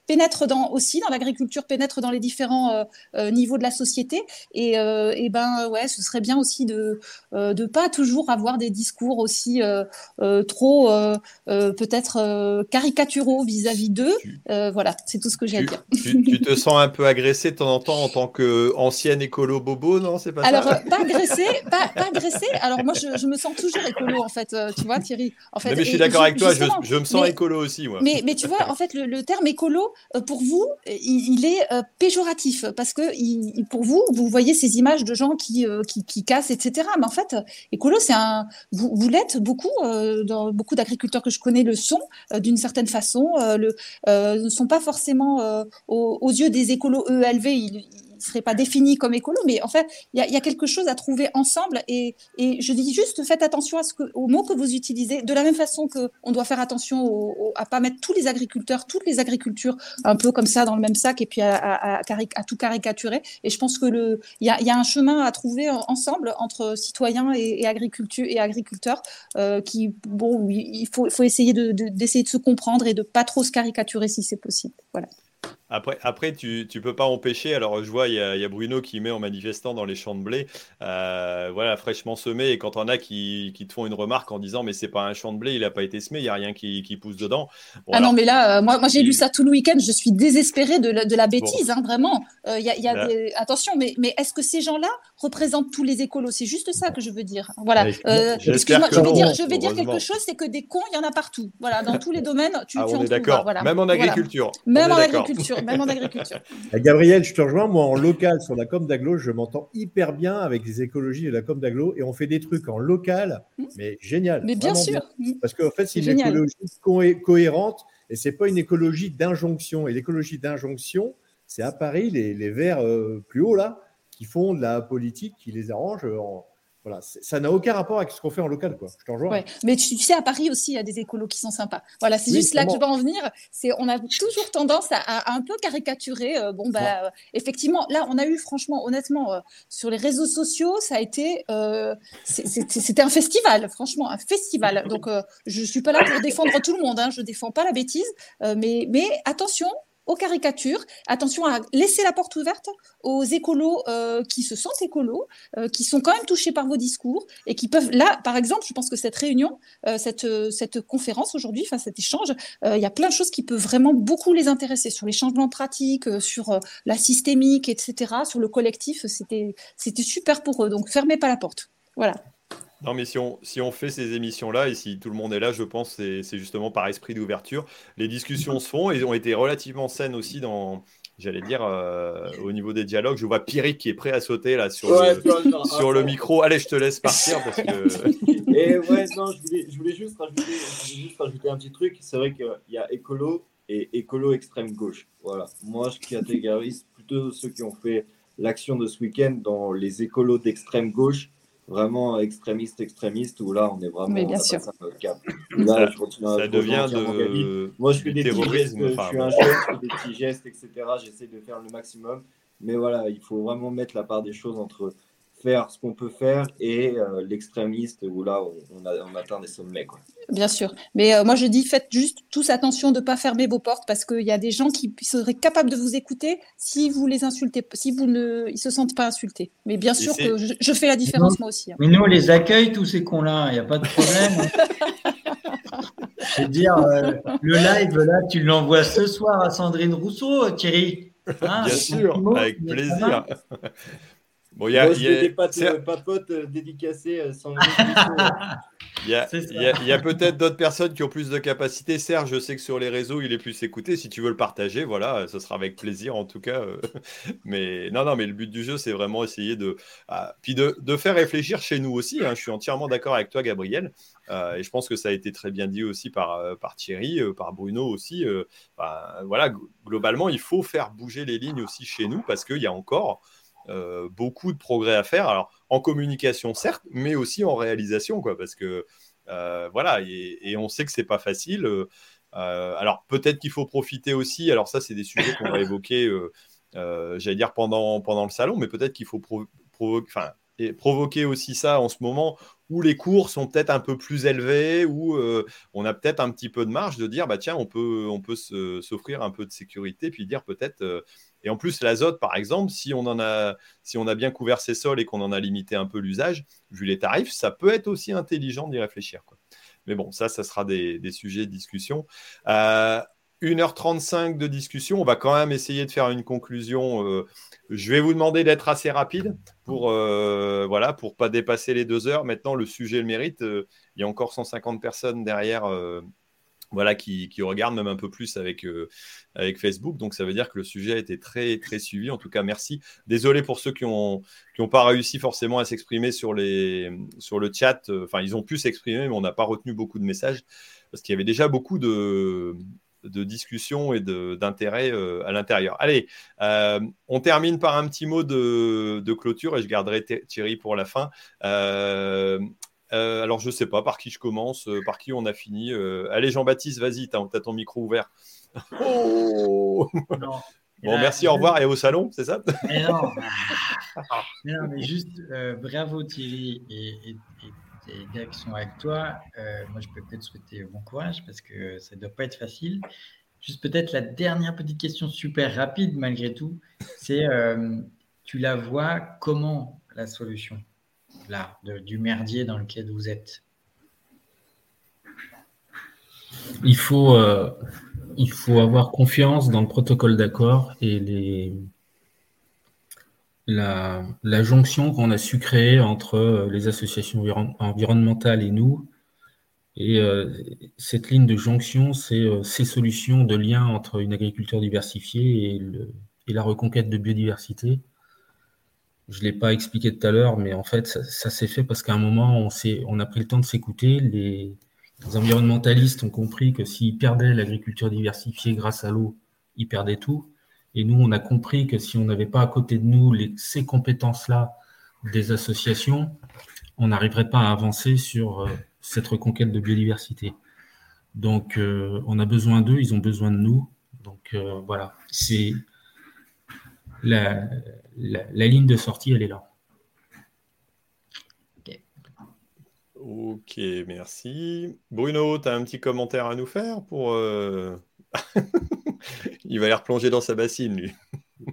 pénètrent dans, aussi dans l'agriculture, pénètre dans les différents euh, euh, niveaux de la société. Et, euh, et, ben ouais, ce serait bien aussi de ne pas toujours avoir des discours aussi trop peut-être caricaturaux vis-à-vis d'eux. voilà, c'est tout ce que j'ai à dire. Tu, te sens un peu agressé de temps en temps en tant qu'ancienne écolo bobo, non? C'est pas Alors, ça pas agressé, pas, pas agressé. Alors moi, je, me sens toujours écolo en fait. Tu vois, Thierry. En fait, mais, je suis d'accord avec toi. Je, me sens écolo aussi, moi. Mais, mais tu vois, en fait, le, le terme écolo pour vous, il, est euh, péjoratif parce que pour vous, vous voyez ces images de gens qui, euh, qui, cassent, etc. Mais en fait, écolo, c'est un. Vous, l'êtes beaucoup. Euh, dans beaucoup d'agriculteurs que je connais le sont d'une certaine façon. le, ne sont pas forcément aux, yeux des écolos ELV. Ils, serait pas défini comme écolo, mais en fait, il y, a quelque chose à trouver ensemble. Et, je dis juste, faites attention à ce que, aux mots que vous utilisez, de la même façon qu'on doit faire attention au, à pas mettre tous les agriculteurs, toutes les agricultures un peu comme ça dans le même sac et puis à, à, tout caricaturer. Et je pense que le, il y a, un chemin à trouver ensemble entre citoyens et, agriculture et agriculteurs euh, qui, bon, il faut, faut essayer d'essayer de, de se comprendre et de pas trop se caricaturer si c'est possible. Voilà. Après, après tu ne peux pas empêcher. Alors, je vois, il y, a Bruno qui met en manifestant dans les champs de blé, euh, voilà, fraîchement semé. Et quand on a qui, qui, te font une remarque en disant, mais c'est pas un champ de blé, il n'a pas été semé, il n'y a rien qui, qui pousse dedans. ah non, mais là, euh, moi, moi j'ai lu ça tout le week-end. Je suis désespéré de la, de la bêtise, hein, vraiment. Euh, y a, y a des... Attention, mais, mais est-ce que ces gens-là représentent tous les écolos? C'est juste ça que je veux dire. Voilà. Excuse-moi, je vais dire, je vais dire quelque chose, c'est que des cons, il y en a partout. Voilà, dans tous les domaines, tu, ah, on est d'accord. Voilà. Même en agriculture. Même en agriculture même en agriculture. Gabriel, je te rejoins. Moi, en local, sur la com d'aglo, je m'entends hyper bien avec les écologies de la com d'aglo et on fait des trucs en local, hmm. mais génial. Mais bien sûr. Hmm. Parce qu'en fait, c'est une écologie cohérente et c'est pas une écologie d'injonction. Et l'écologie d'injonction, c'est à Paris, les, les verts euh, plus haut là, qui font de la politique qui les arrange en voilà, ça n'a aucun rapport avec ce qu'on fait en local, quoi. Je t'en rejoins. Mais tu, sais, à Paris aussi, il y a des écolos qui sont sympas. Voilà, c'est juste là que je veux en venir. C'est, on a toujours tendance à, un peu caricaturer. Euh, bon, bah, euh, effectivement, là, on a eu, franchement, honnêtement, euh, sur les réseaux sociaux, ça a été, c'était un festival, franchement, un festival. Donc, je suis pas là pour défendre tout le monde. Hein, je défends pas la bêtise, mais, mais attention, aux caricatures. Attention à laisser la porte ouverte aux écolos euh, qui se sentent écolos, euh, qui sont quand même touchés par vos discours et qui peuvent, là, par exemple, je pense que cette réunion, euh, cette, cette conférence aujourd'hui, enfin cet échange, il y a plein de choses qui peuvent vraiment beaucoup les intéresser sur les changements pratiques, sur la systémique, etc., sur le collectif. C'était super pour eux. Donc, fermez pas la porte. Voilà. Non, mais si on, si on fait ces émissions-là, et si tout le monde est là, je pense que c'est justement par esprit d'ouverture. Les discussions se font et ont été relativement saines aussi dans, j'allais dire, euh, au niveau des dialogues. Je vois Pierrick qui est prêt à sauter là sur, le, sur le micro. Allez, je te laisse partir parce que. et ouais, non, je voulais, je voulais, juste, rajouter, juste rajouter un petit truc. C'est vrai qu'il y a écolo et écolo extrême gauche. Voilà. Moi, je catégorise plutôt ceux qui ont fait l'action de ce week-end dans les écolos d'extrême gauche vraiment extrémiste, extrémiste, où là, on est vraiment. Mais bien sûr. Ça, là, je continue à, ça devient de... Moi, je fais des petits gestes, je suis un jeune, je fais des petits gestes, etc. J'essaie de faire le maximum. Mais voilà, il faut vraiment mettre la part des choses entre faire ce qu'on peut faire et l'extrémiste où là, on, a, on, atteint des sommets. Quoi. Bien sûr. Mais moi, je dis, faites juste tous attention de ne pas fermer vos portes parce qu'il y a des gens qui seraient capables de vous écouter si vous les insultez, si vous ne ils se sentent pas insultés. Mais bien sûr que je, fais la différence moi aussi. Hein. Mais nous, on les accueille, tous ces cons-là, il n'y a pas de problème. Je veux dire, euh, le live, là, tu l'envoies ce soir à Sandrine Rousseau, Thierry. Hein, Bien sûr, avec plaisir. Bon, il y a, y a des papotes euh, dédicacées euh, Sandrine Rousseau. Il y a, a peut-être d'autres personnes qui ont plus de capacité. Serge, je sais que sur les réseaux, il est plus écouté. Si tu veux le partager, voilà, ce sera avec plaisir en tout cas. Mais non, non, mais le but du jeu, c'est vraiment essayer de, ah, puis de, de, faire réfléchir chez nous aussi. Hein. Je suis entièrement d'accord avec toi, Gabriel. Euh, et je pense que ça a été très bien dit aussi par, euh, par Thierry, euh, par Bruno aussi. voilà, globalement, il faut faire bouger les lignes aussi chez nous parce qu'il y a encore beaucoup de progrès à faire. Alors, en communication, certes, mais aussi en réalisation, quoi, parce que voilà, et, on sait que c'est pas facile. alors, peut-être qu'il faut profiter aussi. Alors, ça, c'est des sujets qu'on va évoquer, j'allais dire, pendant, pendant le salon, mais peut-être qu'il faut provoquer aussi ça en ce moment où les cours sont peut-être un peu plus élevés, où euh, on a peut-être un petit peu de marge de dire, bah tiens, on peut, on peut s'offrir un peu de sécurité, puis dire peut-être. Euh, et en plus, l'azote, par exemple, si on, en a, si on a bien couvert ses sols et qu'on en a limité un peu l'usage, vu les tarifs, ça peut être aussi intelligent d'y réfléchir. Mais bon, ça, ça sera des, sujets de discussion. Euh, 1h35 de discussion. On va quand même essayer de faire une conclusion. Euh, je vais vous demander d'être assez rapide pour euh, voilà pas dépasser les deux heures. Maintenant, le sujet le mérite. Euh, il y a encore 150 personnes derrière. Voilà, qui, regardent même un peu plus avec, avec Facebook. Donc, ça veut dire que le sujet a été très, très suivi. En tout cas, merci. Désolé pour ceux qui n'ont qui pas réussi forcément à s'exprimer sur, sur le chat. Enfin, ils ont pu s'exprimer, mais on n'a pas retenu beaucoup de messages parce qu'il y avait déjà beaucoup de, de discussion et d'intérêt euh, à l'intérieur. Allez, euh, on termine par un petit mot de, clôture et je garderai Thierry pour la fin. Euh, alors, je ne sais pas par qui je commence, par qui on a fini. allez, Jean-Baptiste, vas-y, tu as, ton micro ouvert. Oh bon, merci, au revoir et au salon, c'est ça? Mais non. mais juste bravo Thierry et les gars qui sont avec toi, euh, moi je peux peut-être souhaiter bon courage parce que ça ne doit pas être facile. Juste peut-être la dernière petite question super rapide malgré tout, c'est euh, tu la vois comment la solution? Du merdier dans lequel vous êtes il faut, euh, il faut avoir confiance dans le protocole d'accord et les, la, jonction qu'on a su créer entre euh, les associations environnementales et nous. Et euh, cette ligne de jonction, c'est ces solutions de lien entre une agriculture diversifiée et, la reconquête de biodiversité. Je ne l'ai pas expliqué tout à l'heure, mais en fait, ça, s'est fait parce qu'à un moment, on, a pris le temps de s'écouter. Les, les environnementalistes ont compris que s'ils perdaient l'agriculture diversifiée grâce à l'eau, ils perdaient tout. Et nous, on a compris que si on n'avait pas à côté de nous ces compétences-là des associations, on n'arriverait pas à avancer sur euh, cette reconquête de biodiversité. Donc, euh, on a besoin d'eux, ils ont besoin de nous. Donc, euh, voilà, c'est la, ligne de sortie, elle est là. Ok, merci. Bruno, tu as un petit commentaire à nous faire pour... Il va aller replonger dans sa bassine, lui.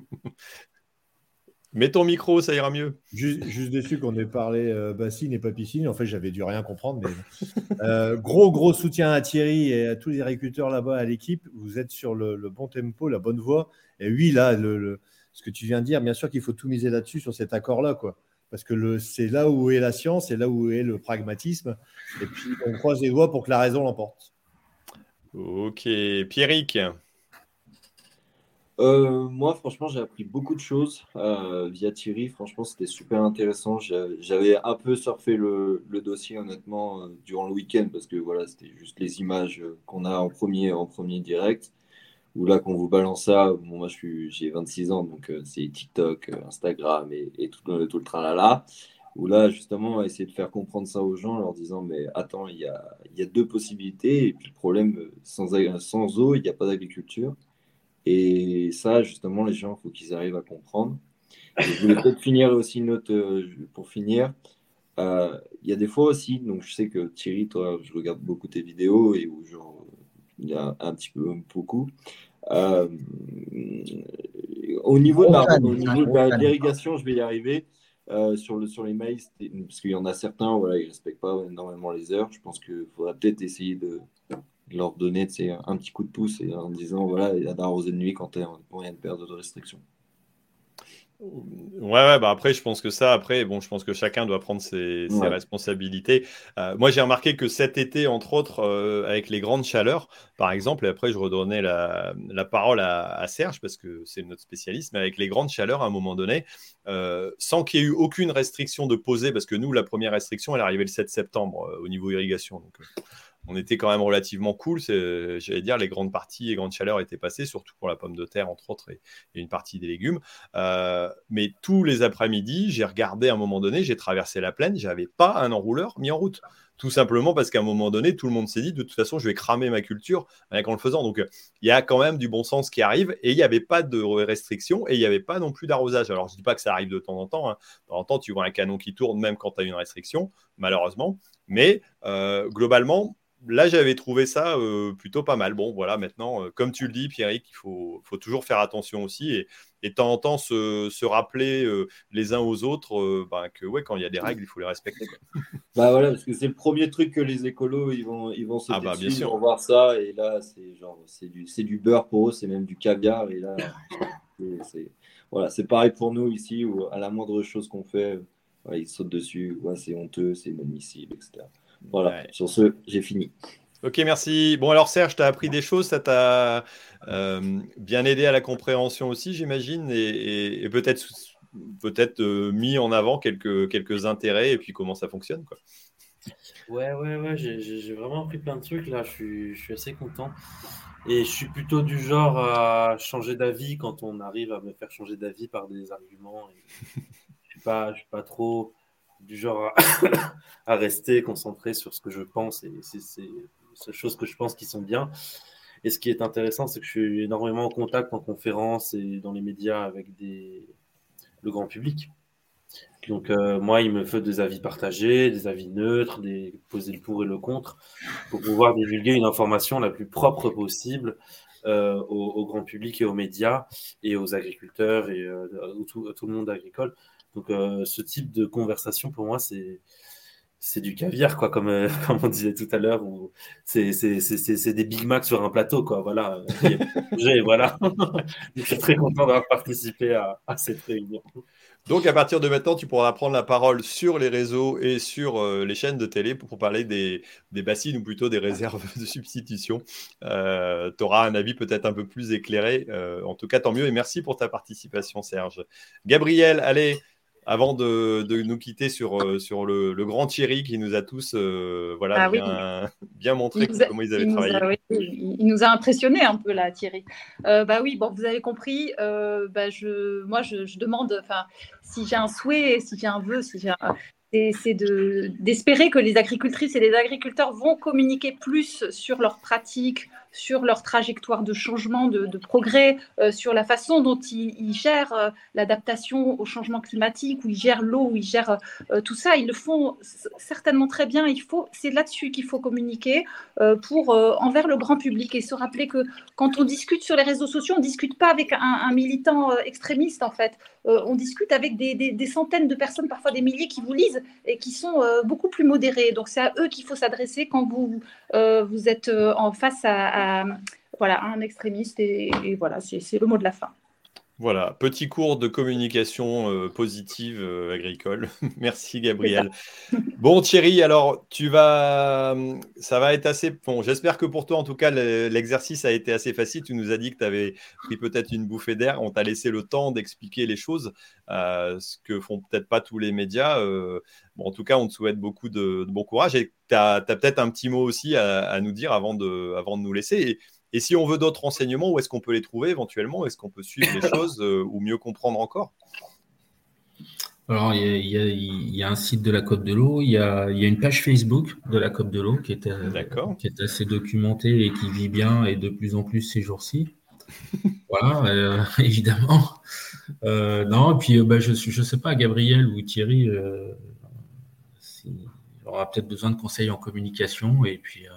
Mets ton micro, ça ira mieux. Juste, déçu qu'on ait parlé euh, bassine et pas piscine. En fait, j'avais dû rien comprendre. Mais... Euh, gros, gros soutien à Thierry et à tous les agriculteurs là-bas, à l'équipe. Vous êtes sur le, bon tempo, la bonne voie. Et oui, là, ce que tu viens de dire, bien sûr qu'il faut tout miser là-dessus, sur cet accord-là. quoi. Parce que c'est là où est la science, c'est là où est le pragmatisme. Et puis, on croise les doigts pour que la raison l'emporte. Ok. Pierrick euh, moi, franchement, j'ai appris beaucoup de choses euh, via Thierry. Franchement, c'était super intéressant. J'avais un peu surfé le, dossier, honnêtement, euh, durant le week-end, parce que voilà, c'était juste les images qu'on a en premier, en premier direct. Ou là, quand vous balance ça, moi, j'ai 26 ans, donc c'est TikTok, Instagram et, tout, le, tout le tralala. Où là, justement, essayer de faire comprendre ça aux gens en leur disant, mais attends, il y a, deux possibilités. Et puis le problème, sans, eau, il n'y a pas d'agriculture. Et ça, justement, les gens, il faut qu'ils arrivent à comprendre. je voulais peut-être finir aussi une note pour finir. Il y a des fois aussi, donc je sais que Thierry, je regarde beaucoup tes vidéos et où genre, il y a un petit peu beaucoup. au niveau de la, l'irrigation, je vais y arriver. sur, le, sur les mails, parce qu'il y en a certains, voilà, ils ne respectent pas énormément les heures. Je pense qu'il faudra peut-être essayer de, leur donner un petit coup de pouce et en disant voilà, il y a d'arroser de nuit quand il y a une période de restriction. Ouais, ouais, bah après, je pense que ça, après, bon, je pense que chacun doit prendre ses, responsabilités. Euh, moi, j'ai remarqué que cet été, entre autres, euh, avec les grandes chaleurs, par exemple, et après, je redonnais la, parole à, Serge parce que c'est notre spécialiste, mais avec les grandes chaleurs, à un moment donné, euh, sans qu'il y ait eu aucune restriction de poser, parce que nous, la première restriction, elle est arrivée le 7 septembre au niveau irrigation. Donc, on était quand même relativement cool. J'allais dire, les grandes parties et grandes chaleurs étaient passées, surtout pour la pomme de terre, entre autres, et, une partie des légumes. Euh, mais tous les après-midi, j'ai regardé à un moment donné, j'ai traversé la plaine, j'avais pas un enrouleur mis en route. Tout simplement parce qu'à un moment donné, tout le monde s'est dit, de toute façon, je vais cramer ma culture en le faisant. Donc, il y a quand même du bon sens qui arrive et il n'y avait pas de restriction et il n'y avait pas non plus d'arrosage. Alors, je ne dis pas que ça arrive de temps en temps. Hein. De temps en temps, tu vois un canon qui tourne même quand tu as une restriction, malheureusement. Mais euh, globalement, là, j'avais trouvé ça euh, plutôt pas mal. Bon, voilà, maintenant, euh, comme tu le dis, Pierrick, il faut, faut, toujours faire attention aussi et, et de temps en temps se, se rappeler euh, les uns aux autres ben, que ouais, quand il y a des règles, il faut les respecter. bah voilà, parce que c'est le premier truc que les écolos ils vont, ils vont se ah bah, bien sûr. voir ça et là, c'est genre, c'est du, du beurre pour eux, c'est même du caviar et là, c'est voilà, c'est pareil pour nous ici où à la moindre chose qu'on fait, ils sautent dessus, ouais, c'est honteux, c'est inadmissible, etc. Voilà, sur ce, j'ai fini. Ok, merci. Bon, alors Serge, tu as appris des choses, ça t'a euh, bien aidé à la compréhension aussi, j'imagine, et, peut-être peut-être euh, mis en avant quelques, quelques intérêts et puis comment ça fonctionne. Quoi. Ouais, ouais, ouais, j'ai vraiment appris plein de trucs là, je suis, je suis assez content. Et je suis plutôt du genre à changer d'avis quand on arrive à me faire changer d'avis par des arguments. je ne suis pas trop du genre à, rester concentré sur ce que je pense et c'est ces choses que je pense qui sont bien. Et ce qui est intéressant, c'est que je suis énormément en contact en conférence et dans les médias avec le grand public. Donc euh, moi, il me faut des avis partagés, des avis neutres, des poser le pour et le contre, pour pouvoir divulguer une information la plus propre possible euh, au, grand public et aux médias et aux agriculteurs et euh, tout, tout, le monde agricole. Donc, euh, ce type de conversation, pour moi, c'est c'est du caviar, quoi, comme, euh, comme on disait tout à l'heure, c'est des Big Mac sur un plateau, quoi. Voilà. voilà. je suis très content d'avoir participé à, à, cette réunion. Donc, à partir de maintenant, tu pourras prendre la parole sur les réseaux et sur euh, les chaînes de télé pour, parler des, des, bassines ou plutôt des réserves de substitution. tu auras un avis peut-être un peu plus éclairé. en tout cas, tant mieux. Et merci pour ta participation, Serge. Gabriel, allez, avant de, nous quitter sur, euh, sur le, grand Thierry qui nous a tous euh, voilà, ah bien, montré comment ils avaient travaillé. il nous a impressionné un peu là, Thierry. Euh, bah oui, bon, vous avez compris. bah je, moi, je, demande, si j'ai un souhait, si j'ai un vœu, si j'ai c'est d'espérer que les agricultrices et les agriculteurs vont communiquer plus sur leurs pratiques, sur leur trajectoire de changement, de, progrès, euh, sur la façon dont ils, gèrent euh, l'adaptation au changement climatique, où ils gèrent l'eau, où ils gèrent euh, tout ça. Ils le font certainement très bien. Il faut, c'est là-dessus qu'il faut communiquer pour envers le grand public et se rappeler que quand on discute sur les réseaux sociaux, on ne discute pas avec un, militant extrémiste en fait. on discute avec des, centaines de personnes, parfois des milliers, qui vous lisent et qui sont beaucoup plus modérés. Donc c'est à eux qu'il faut s'adresser quand vous vous êtes en face à voilà, un extrémiste et, voilà, c'est le mot de la fin. Voilà, petit cours de communication euh, positive euh, agricole. Merci Gabriel. Bon Thierry, alors tu vas, ça va être assez bon. J'espère que pour toi, en tout cas, l'exercice a été assez facile. Tu nous as dit que tu avais pris peut-être une bouffée d'air. On t'a laissé le temps d'expliquer les choses, euh, ce que font peut-être pas tous les médias. bon, en tout cas, on te souhaite beaucoup de, bon courage. Et tu as, peut-être un petit mot aussi à, nous dire avant de, avant de nous laisser. Et, et si on veut d'autres renseignements, où est-ce qu'on peut les trouver éventuellement? Est-ce qu'on peut suivre les choses euh, ou mieux comprendre encore? Alors, il y, a, un site de la COP de l'eau, il, y a, une page Facebook de la COP de l'eau qui, est, euh, qui est assez documentée et qui vit bien et de plus en plus ces jours-ci. voilà, évidemment. non, et puis bah, je ne sais pas, Gabriel ou Thierry, il aura peut-être besoin de conseils en communication et puis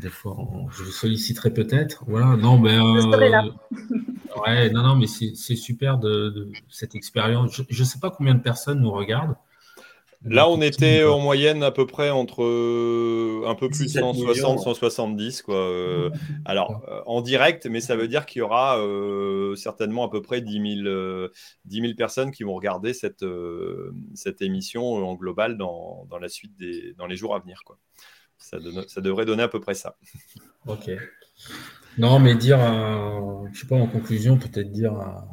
des fois, je vous solliciterai peut-être. Voilà, non, mais. Euh, ouais, non, non, mais c'est super de, cette expérience. Je ne sais pas combien de personnes nous regardent. Là, on était en moyenne à peu près entre euh, un peu plus de 160, 170. Quoi. Euh, alors, en direct, mais ça veut dire qu'il y aura certainement à peu près 10 000, personnes qui vont regarder cette, cette émission en global dans, dans, la suite des, dans les jours à venir. Quoi. Ça, devrait donner à peu près ça. Ok. Non, mais dire, je je sais pas, en conclusion, peut-être dire à,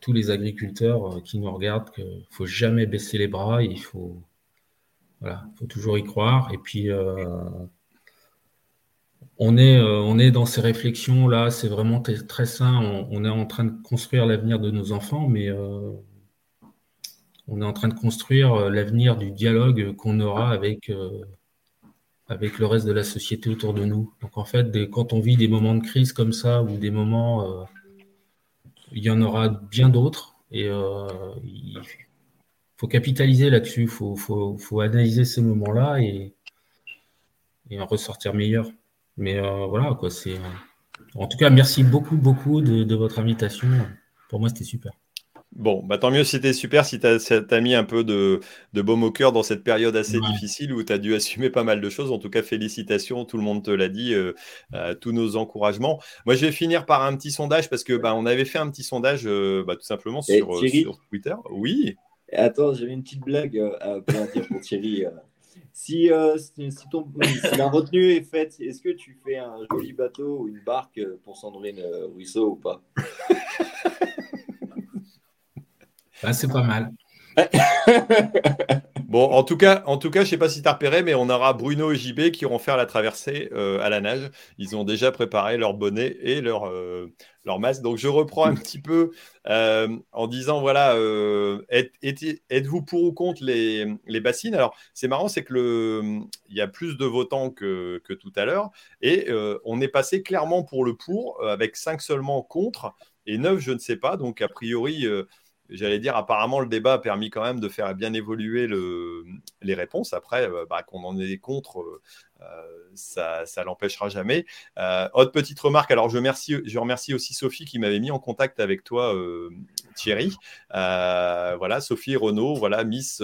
tous les agriculteurs euh, qui nous regardent qu'il ne faut jamais baisser les bras, il faut, voilà, faut toujours y croire. Et puis, euh, on, est, euh, on est dans ces réflexions-là, c'est vraiment très, sain. On, est en train de construire l'avenir de nos enfants, mais on est en train de construire l'avenir du dialogue qu'on aura avec avec le reste de la société autour de nous. Donc en fait, quand on vit des moments de crise comme ça, ou des moments, euh, il y en aura bien d'autres, et euh, il faut capitaliser là-dessus, il faut, analyser ces moments-là et, en ressortir meilleur. Mais euh, voilà, quoi, c'est... En tout cas, merci beaucoup, beaucoup de votre invitation. Pour moi, c'était super. Bon, bah tant mieux si c'était super, si tu as, mis un peu de, de baume au cœur dans cette période assez difficile où tu as dû assumer pas mal de choses. En tout cas, félicitations, tout le monde te l'a dit, euh, euh, tous nos encouragements. Moi, je vais finir par un petit sondage parce que bah, on avait fait un petit sondage euh, bah, tout simplement sur, Twitter. Oui. Attends, j'avais une petite blague à dire pour Thierry. Si, si, ton, la retenue est faite, est-ce que tu fais un joli bateau ou une barque pour Sandrine Ruisseau ou pas? ah, c'est pas mal. bon, en tout cas, en tout cas, sais pas si tu as repéré, mais on aura Bruno et JB qui vont faire la traversée euh, à la nage. Ils ont déjà préparé leur bonnet et leur, euh, masque. Donc, je reprends un petit peu euh, en disant voilà, êtes-vous pour ou contre les, bassines? Alors, c'est marrant, c'est que il y a plus de votants que, que tout à l'heure et on est passé clairement pour le pour avec 5 seulement contre et 9 je ne sais pas. Donc, a priori j'allais dire, apparemment, le débat a permis quand même de faire bien évoluer le, les réponses. Après, euh, bah, qu'on en ait contre, euh, ça, ça l'empêchera jamais. autre petite remarque, alors je, remercie, aussi Sophie qui m'avait mis en contact avec toi, Thierry. voilà, Sophie Renault, voilà, Miss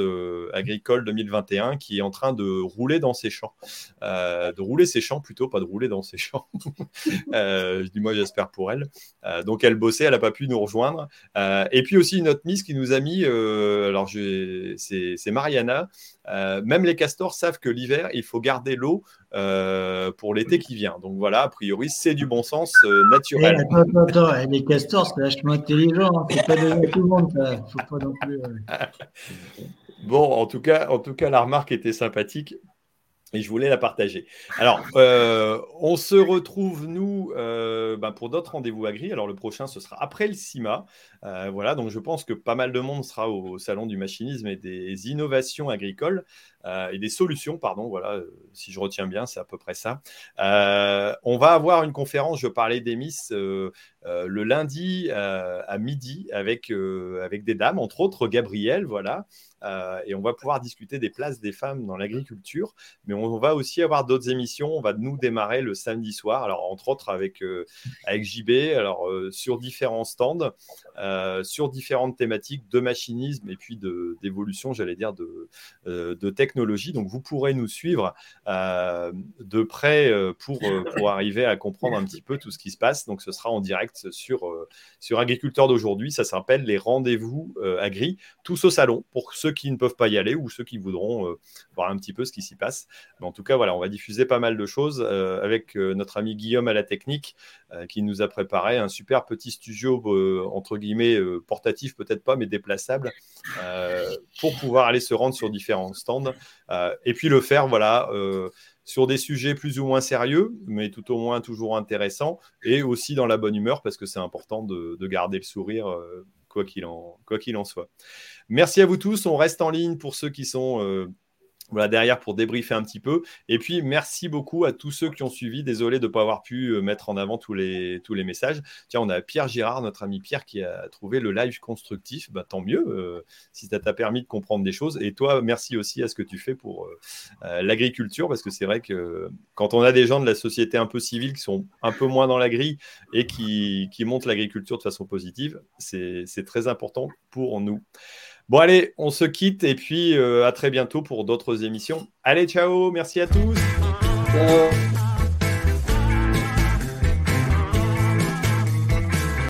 Agricole 2021, qui est en train de rouler dans ses champs. de rouler ses champs plutôt, pas de rouler dans ses champs. je dis moi, j'espère pour elle. donc elle bossait, elle n'a pas pu nous rejoindre. et puis aussi une autre Miss qui nous a mis, alors c'est Mariana, même les castors savent que l'hiver, il faut garder l'eau euh, pour l'été qui vient. Donc voilà, a priori, c'est du bon sens euh, naturel. Eh, attends, attends, eh, les castors, c'est vachement intelligent. Hein. Faut pas donner tout le monde. Faut pas non plus, euh. bon, en tout cas, en tout cas, la remarque était sympathique et je voulais la partager. Alors, euh, on se retrouve, nous, euh, ben, pour d'autres rendez-vous agri. Alors, le prochain, ce sera après le CIMA. Euh, voilà, donc je pense que pas mal de monde sera au, Salon du machinisme et des innovations agricoles et des solutions, pardon. Voilà, si je retiens bien, c'est à peu près ça. on va avoir une conférence, je parlais d'Emis, le lundi à midi avec, avec des dames, entre autres Gabriel, voilà. Euh, et on va pouvoir discuter des places des femmes dans l'agriculture. Mais on va aussi avoir d'autres émissions. On va nous démarrer le samedi soir, alors entre autres avec, euh, avec JB, alors euh, sur différents stands, sur différentes thématiques de machinisme et puis d'évolution, j'allais dire, de, de technologie. Donc vous pourrez nous suivre de près pour, pour arriver à comprendre un petit peu tout ce qui se passe. Donc ce sera en direct sur, sur Agriculteur d'aujourd'hui. Ça s'appelle les rendez-vous agri, tous au salon pour ceux qui ne peuvent pas y aller ou ceux qui voudront euh, voir un petit peu ce qui s'y passe. Mais en tout cas, voilà, on va diffuser pas mal de choses euh, avec euh, notre ami Guillaume à la technique qui nous a préparé un super petit studio, entre guillemets, portatif peut-être pas, mais déplaçable, pour pouvoir aller se rendre sur différents stands et puis le faire, voilà sur des sujets plus ou moins sérieux, mais tout au moins toujours intéressants, et aussi dans la bonne humeur, parce que c'est important de, garder le sourire, quoi qu'il en, en soit. Merci à vous tous. On reste en ligne pour ceux qui sont euh, voilà, derrière pour débriefer un petit peu. Et puis, merci beaucoup à tous ceux qui ont suivi. Désolé de ne pas avoir pu euh, mettre en avant tous les, tous les messages. Tiens, on a Pierre Girard, notre ami Pierre, qui a trouvé le live constructif. Bah, tant mieux euh, si ça t'a permis de comprendre des choses. Et toi, merci aussi à ce que tu fais pour euh, l'agriculture, parce que c'est vrai que quand on a des gens de la société un peu civile qui sont un peu moins dans la grille et qui, qui montent l'agriculture de façon positive, c'est très important pour nous. Bon, allez, on se quitte et puis euh, à très bientôt pour d'autres émissions. Allez, ciao, merci à tous.